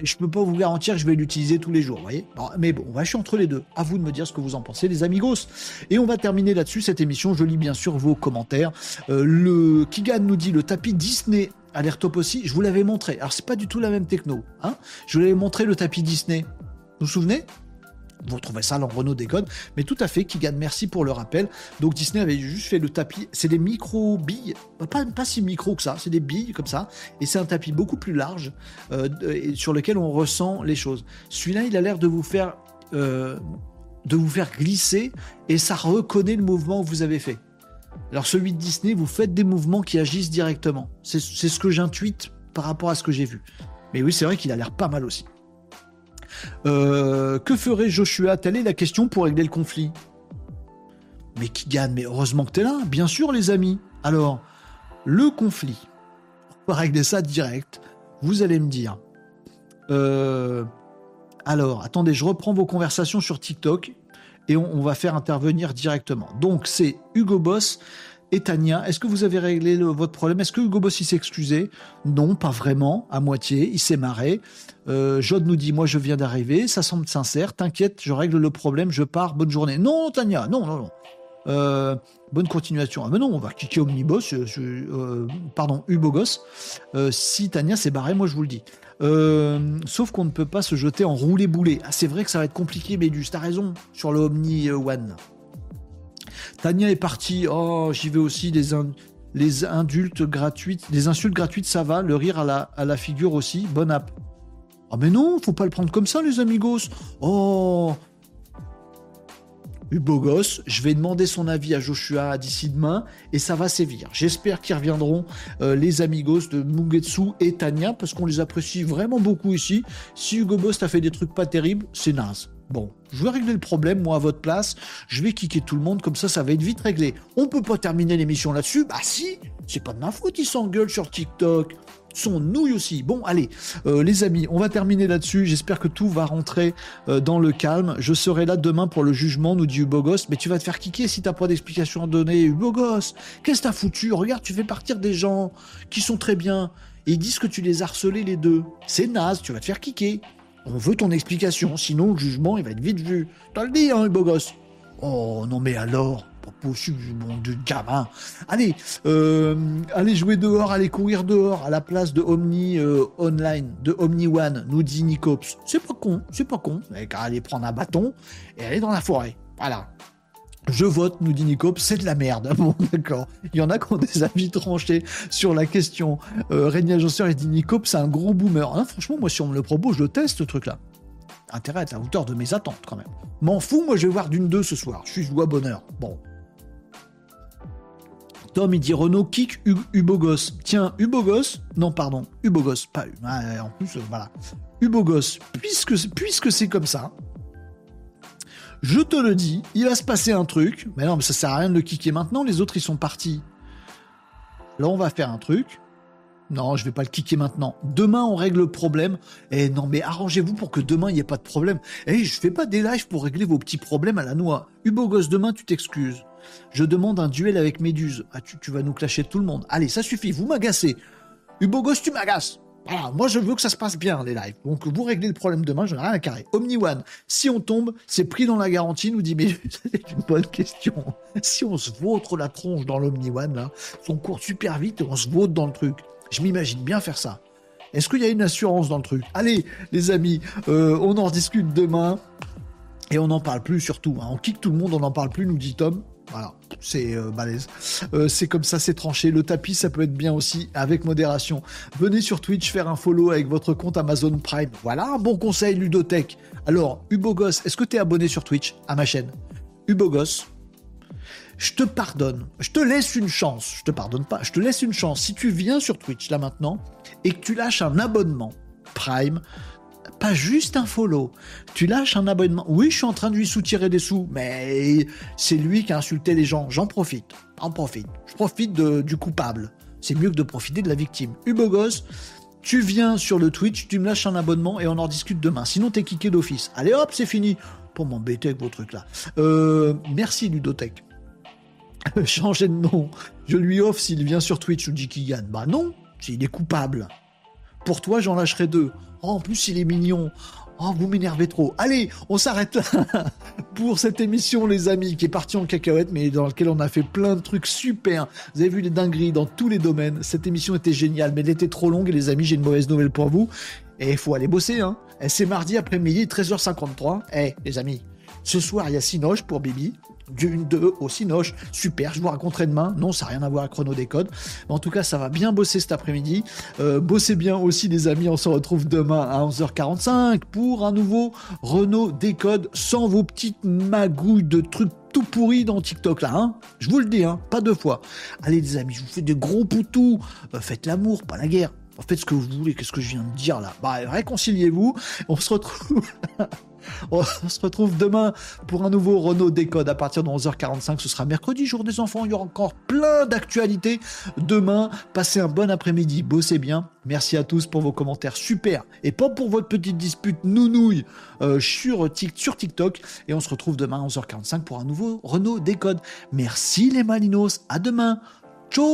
[SPEAKER 1] je peux pas vous garantir que je vais l'utiliser tous les jours, vous voyez. mais bon, on va chier entre les deux. À vous de me dire ce que vous en pensez, les amigos. Et on va terminer là-dessus cette émission. Je lis bien sûr vos commentaires. Euh, le Kigan nous dit le tapis Disney a l'air top aussi. Je vous l'avais montré. Alors c'est pas du tout la même techno, hein. Je vous l'avais montré le tapis Disney. Vous vous souvenez? Vous retrouvez ça dans Renault Décode. Mais tout à fait, Kigan, merci pour le rappel. Donc Disney avait juste fait le tapis. C'est des micro-billes. Pas, pas si micro que ça, c'est des billes comme ça. Et c'est un tapis beaucoup plus large euh, sur lequel on ressent les choses. Celui-là, il a l'air de vous faire. Euh, de vous faire glisser et ça reconnaît le mouvement que vous avez fait. Alors celui de Disney, vous faites des mouvements qui agissent directement. C'est ce que j'intuite par rapport à ce que j'ai vu. Mais oui, c'est vrai qu'il a l'air pas mal aussi. Euh, que ferait Joshua? Telle est la question pour régler le conflit. Mais qui gagne? Mais heureusement que t'es là, bien sûr les amis. Alors, le conflit, on va régler ça direct. Vous allez me dire. Euh, alors, attendez, je reprends vos conversations sur TikTok et on, on va faire intervenir directement. Donc, c'est Hugo Boss et Tania, est-ce que vous avez réglé votre problème? Est-ce que Hugo Boss s'est excusé? Non, pas vraiment, à moitié. Il s'est marré. Euh, Jod nous dit Moi, je viens d'arriver, ça semble sincère. T'inquiète, je règle le problème, je pars. Bonne journée. Non, Tania, non, non, non. Euh, bonne continuation. Ah, mais non, on va kicker Omnibus, euh, euh, pardon. Euh, si Tania s'est barrée, moi je vous le dis. sauf qu'on ne peut pas se jeter en roulé boulet. Ah, c'est vrai que ça va être compliqué, tu t'as raison sur le Omni One. Tania est partie. Oh, j'y vais aussi. Les, les indultes gratuites, les insultes gratuites, ça va. Le rire à la, figure aussi. Bonne app. Ah, mais non, faut pas le prendre comme ça, les amigos. Oh, beau gosse, je vais demander son avis à Joshua d'ici demain et ça va sévir. J'espère qu'ils reviendront euh, les amigos de Mugetsu et Tania parce qu'on les apprécie vraiment beaucoup ici. Si Hugo Boss a fait des trucs pas terribles, c'est naze. Bon, je vais régler le problème, moi, à votre place. Je vais kicker tout le monde, comme ça, ça va être vite réglé. On peut pas terminer l'émission là-dessus Bah si, c'est pas de ma faute, ils s'engueulent sur TikTok. son nouille aussi. Bon, allez, euh, les amis, on va terminer là-dessus. J'espère que tout va rentrer euh, dans le calme. Je serai là demain pour le jugement, nous dit Ubogos. Mais tu vas te faire kicker si t'as pas d'explication à donner. Ubogos, qu'est-ce que t'as foutu? Regarde, tu fais partir des gens qui sont très bien. Ils disent que tu les harcelais les deux. C'est naze, tu vas te faire kicker. On veut ton explication, sinon le jugement il va être vite vu. T'as le dit, hein, Ubogos Oh non mais alors bon, de gamin. Allez, euh, allez jouer dehors, allez courir dehors à la place de Omni euh, Online, de Omni One, nous dit Nicops. C'est pas con, c'est pas con. Aller prendre un bâton et aller dans la forêt. Voilà. Je vote, nous dit Nicops, c'est de la merde. [LAUGHS] Bon, d'accord. Il y en a qui ont des avis tranchés sur la question. Euh, Régnier Agenceur, il dit Nicops, c'est un gros boomer. Hein, franchement, moi, si on me le propose, je teste ce truc-là. Intérêt à être à la hauteur de mes attentes, quand même. M'en fous, moi, je vais voir d'une deux ce soir. Je suis joie bonheur. Bon, Tom, il dit Renault kick Ubogos. Tiens, Ubogos, non, pardon, Ubogos, pas en plus, euh, voilà. Ubogos, puisque, puisque c'est comme ça, je te le dis, il va se passer un truc. Mais non, mais ça sert à rien de le kicker maintenant, les autres ils sont partis. Là, on va faire un truc. Non, je vais pas le kicker maintenant. Demain, on règle le problème. Eh non, mais arrangez-vous pour que demain, il n'y ait pas de problème. Eh, je fais pas des lives pour régler vos petits problèmes à la noix. Ubogos, demain, tu t'excuses. Je demande un duel avec Méduse. Ah, tu, vas nous clasher tout le monde. Allez, ça suffit, vous m'agacez. Ubogos, tu m'agaces. Voilà, moi je veux que ça se passe bien les lives. Donc vous réglez le problème demain, je n'ai rien à carrer. Omni One, si on tombe, c'est pris dans la garantie, nous dit mais [LAUGHS] c'est une bonne question. Si on se vautre la tronche dans l'Omni One là, on court super vite et on se vautre dans le truc. Je m'imagine bien faire ça. Est-ce qu'il y a une assurance dans le truc? Allez les amis, euh, on en discute demain. Et on n'en parle plus surtout. Hein. On kick tout le monde, on n'en parle plus, nous dit Tom. Voilà, c'est euh, balèze. Euh, c'est comme ça, c'est tranché. Le tapis, ça peut être bien aussi, avec modération. Venez sur Twitch faire un follow avec votre compte Amazon Prime. Voilà un bon conseil Ludotech. Alors, Ubogos, est-ce que tu es abonné sur Twitch à ma chaîne? Ubogos, je te pardonne. Je te laisse une chance. Je te pardonne pas. Je te laisse une chance. Si tu viens sur Twitch là maintenant et que tu lâches un abonnement Prime, pas juste un follow. Tu lâches un abonnement. Oui, je suis en train de lui soutirer des sous, mais c'est lui qui a insulté les gens. J'en profite. J'en profite. Je profite du coupable. C'est mieux que de profiter de la victime. Ubogos, tu viens sur le Twitch, tu me lâches un abonnement et on en discute demain. Sinon, t'es kické d'office. Allez hop, c'est fini. Pour m'embêter avec vos trucs là. Euh, merci Ludotech. [LAUGHS] Changer de nom. Je lui offre s'il vient sur Twitch, ou dit qu'il gagne. Bah non, s'il est coupable. Pour toi, j'en lâcherai deux. Oh, en plus, il est mignon. Oh, vous m'énervez trop. Allez, on s'arrête [LAUGHS] pour cette émission, les amis, qui est partie en cacahuète, mais dans laquelle on a fait plein de trucs super. Vous avez vu les dingueries dans tous les domaines. Cette émission était géniale, mais elle était trop longue, et les amis, j'ai une mauvaise nouvelle pour vous. Et il faut aller bosser, hein. C'est mardi après-midi, 13h53. Eh, les amis, ce soir, il y a Sinoche pour Bibi d'une, deux au Cinoche. Super, je vous raconterai demain. Non, ça n'a rien à voir avec Chrono Décode. Mais en tout cas, ça va bien bosser cet après-midi. Euh, bossez bien aussi, les amis. On se retrouve demain à 11h45 pour un nouveau Renault Décode sans vos petites magouilles de trucs tout pourris dans TikTok là, hein Je vous le dis, hein, pas deux fois. Allez les amis, je vous fais des gros poutous. Euh, faites l'amour, pas la guerre. Faites ce que vous voulez, qu'est-ce que je viens de dire là Bah réconciliez-vous, on se retrouve [LAUGHS] On [LAUGHS] se retrouve demain pour un nouveau Renault Décode à partir de 11h45. Ce sera mercredi, jour des enfants. Il y aura encore plein d'actualités demain. Passez un bon après-midi, bossez bien. Merci à tous pour vos commentaires super et pas pour votre petite dispute nounouille euh, sur, TikTok. Et on se retrouve demain à 11h45 pour un nouveau Renault Décode. Merci les Malinos. À demain. Ciao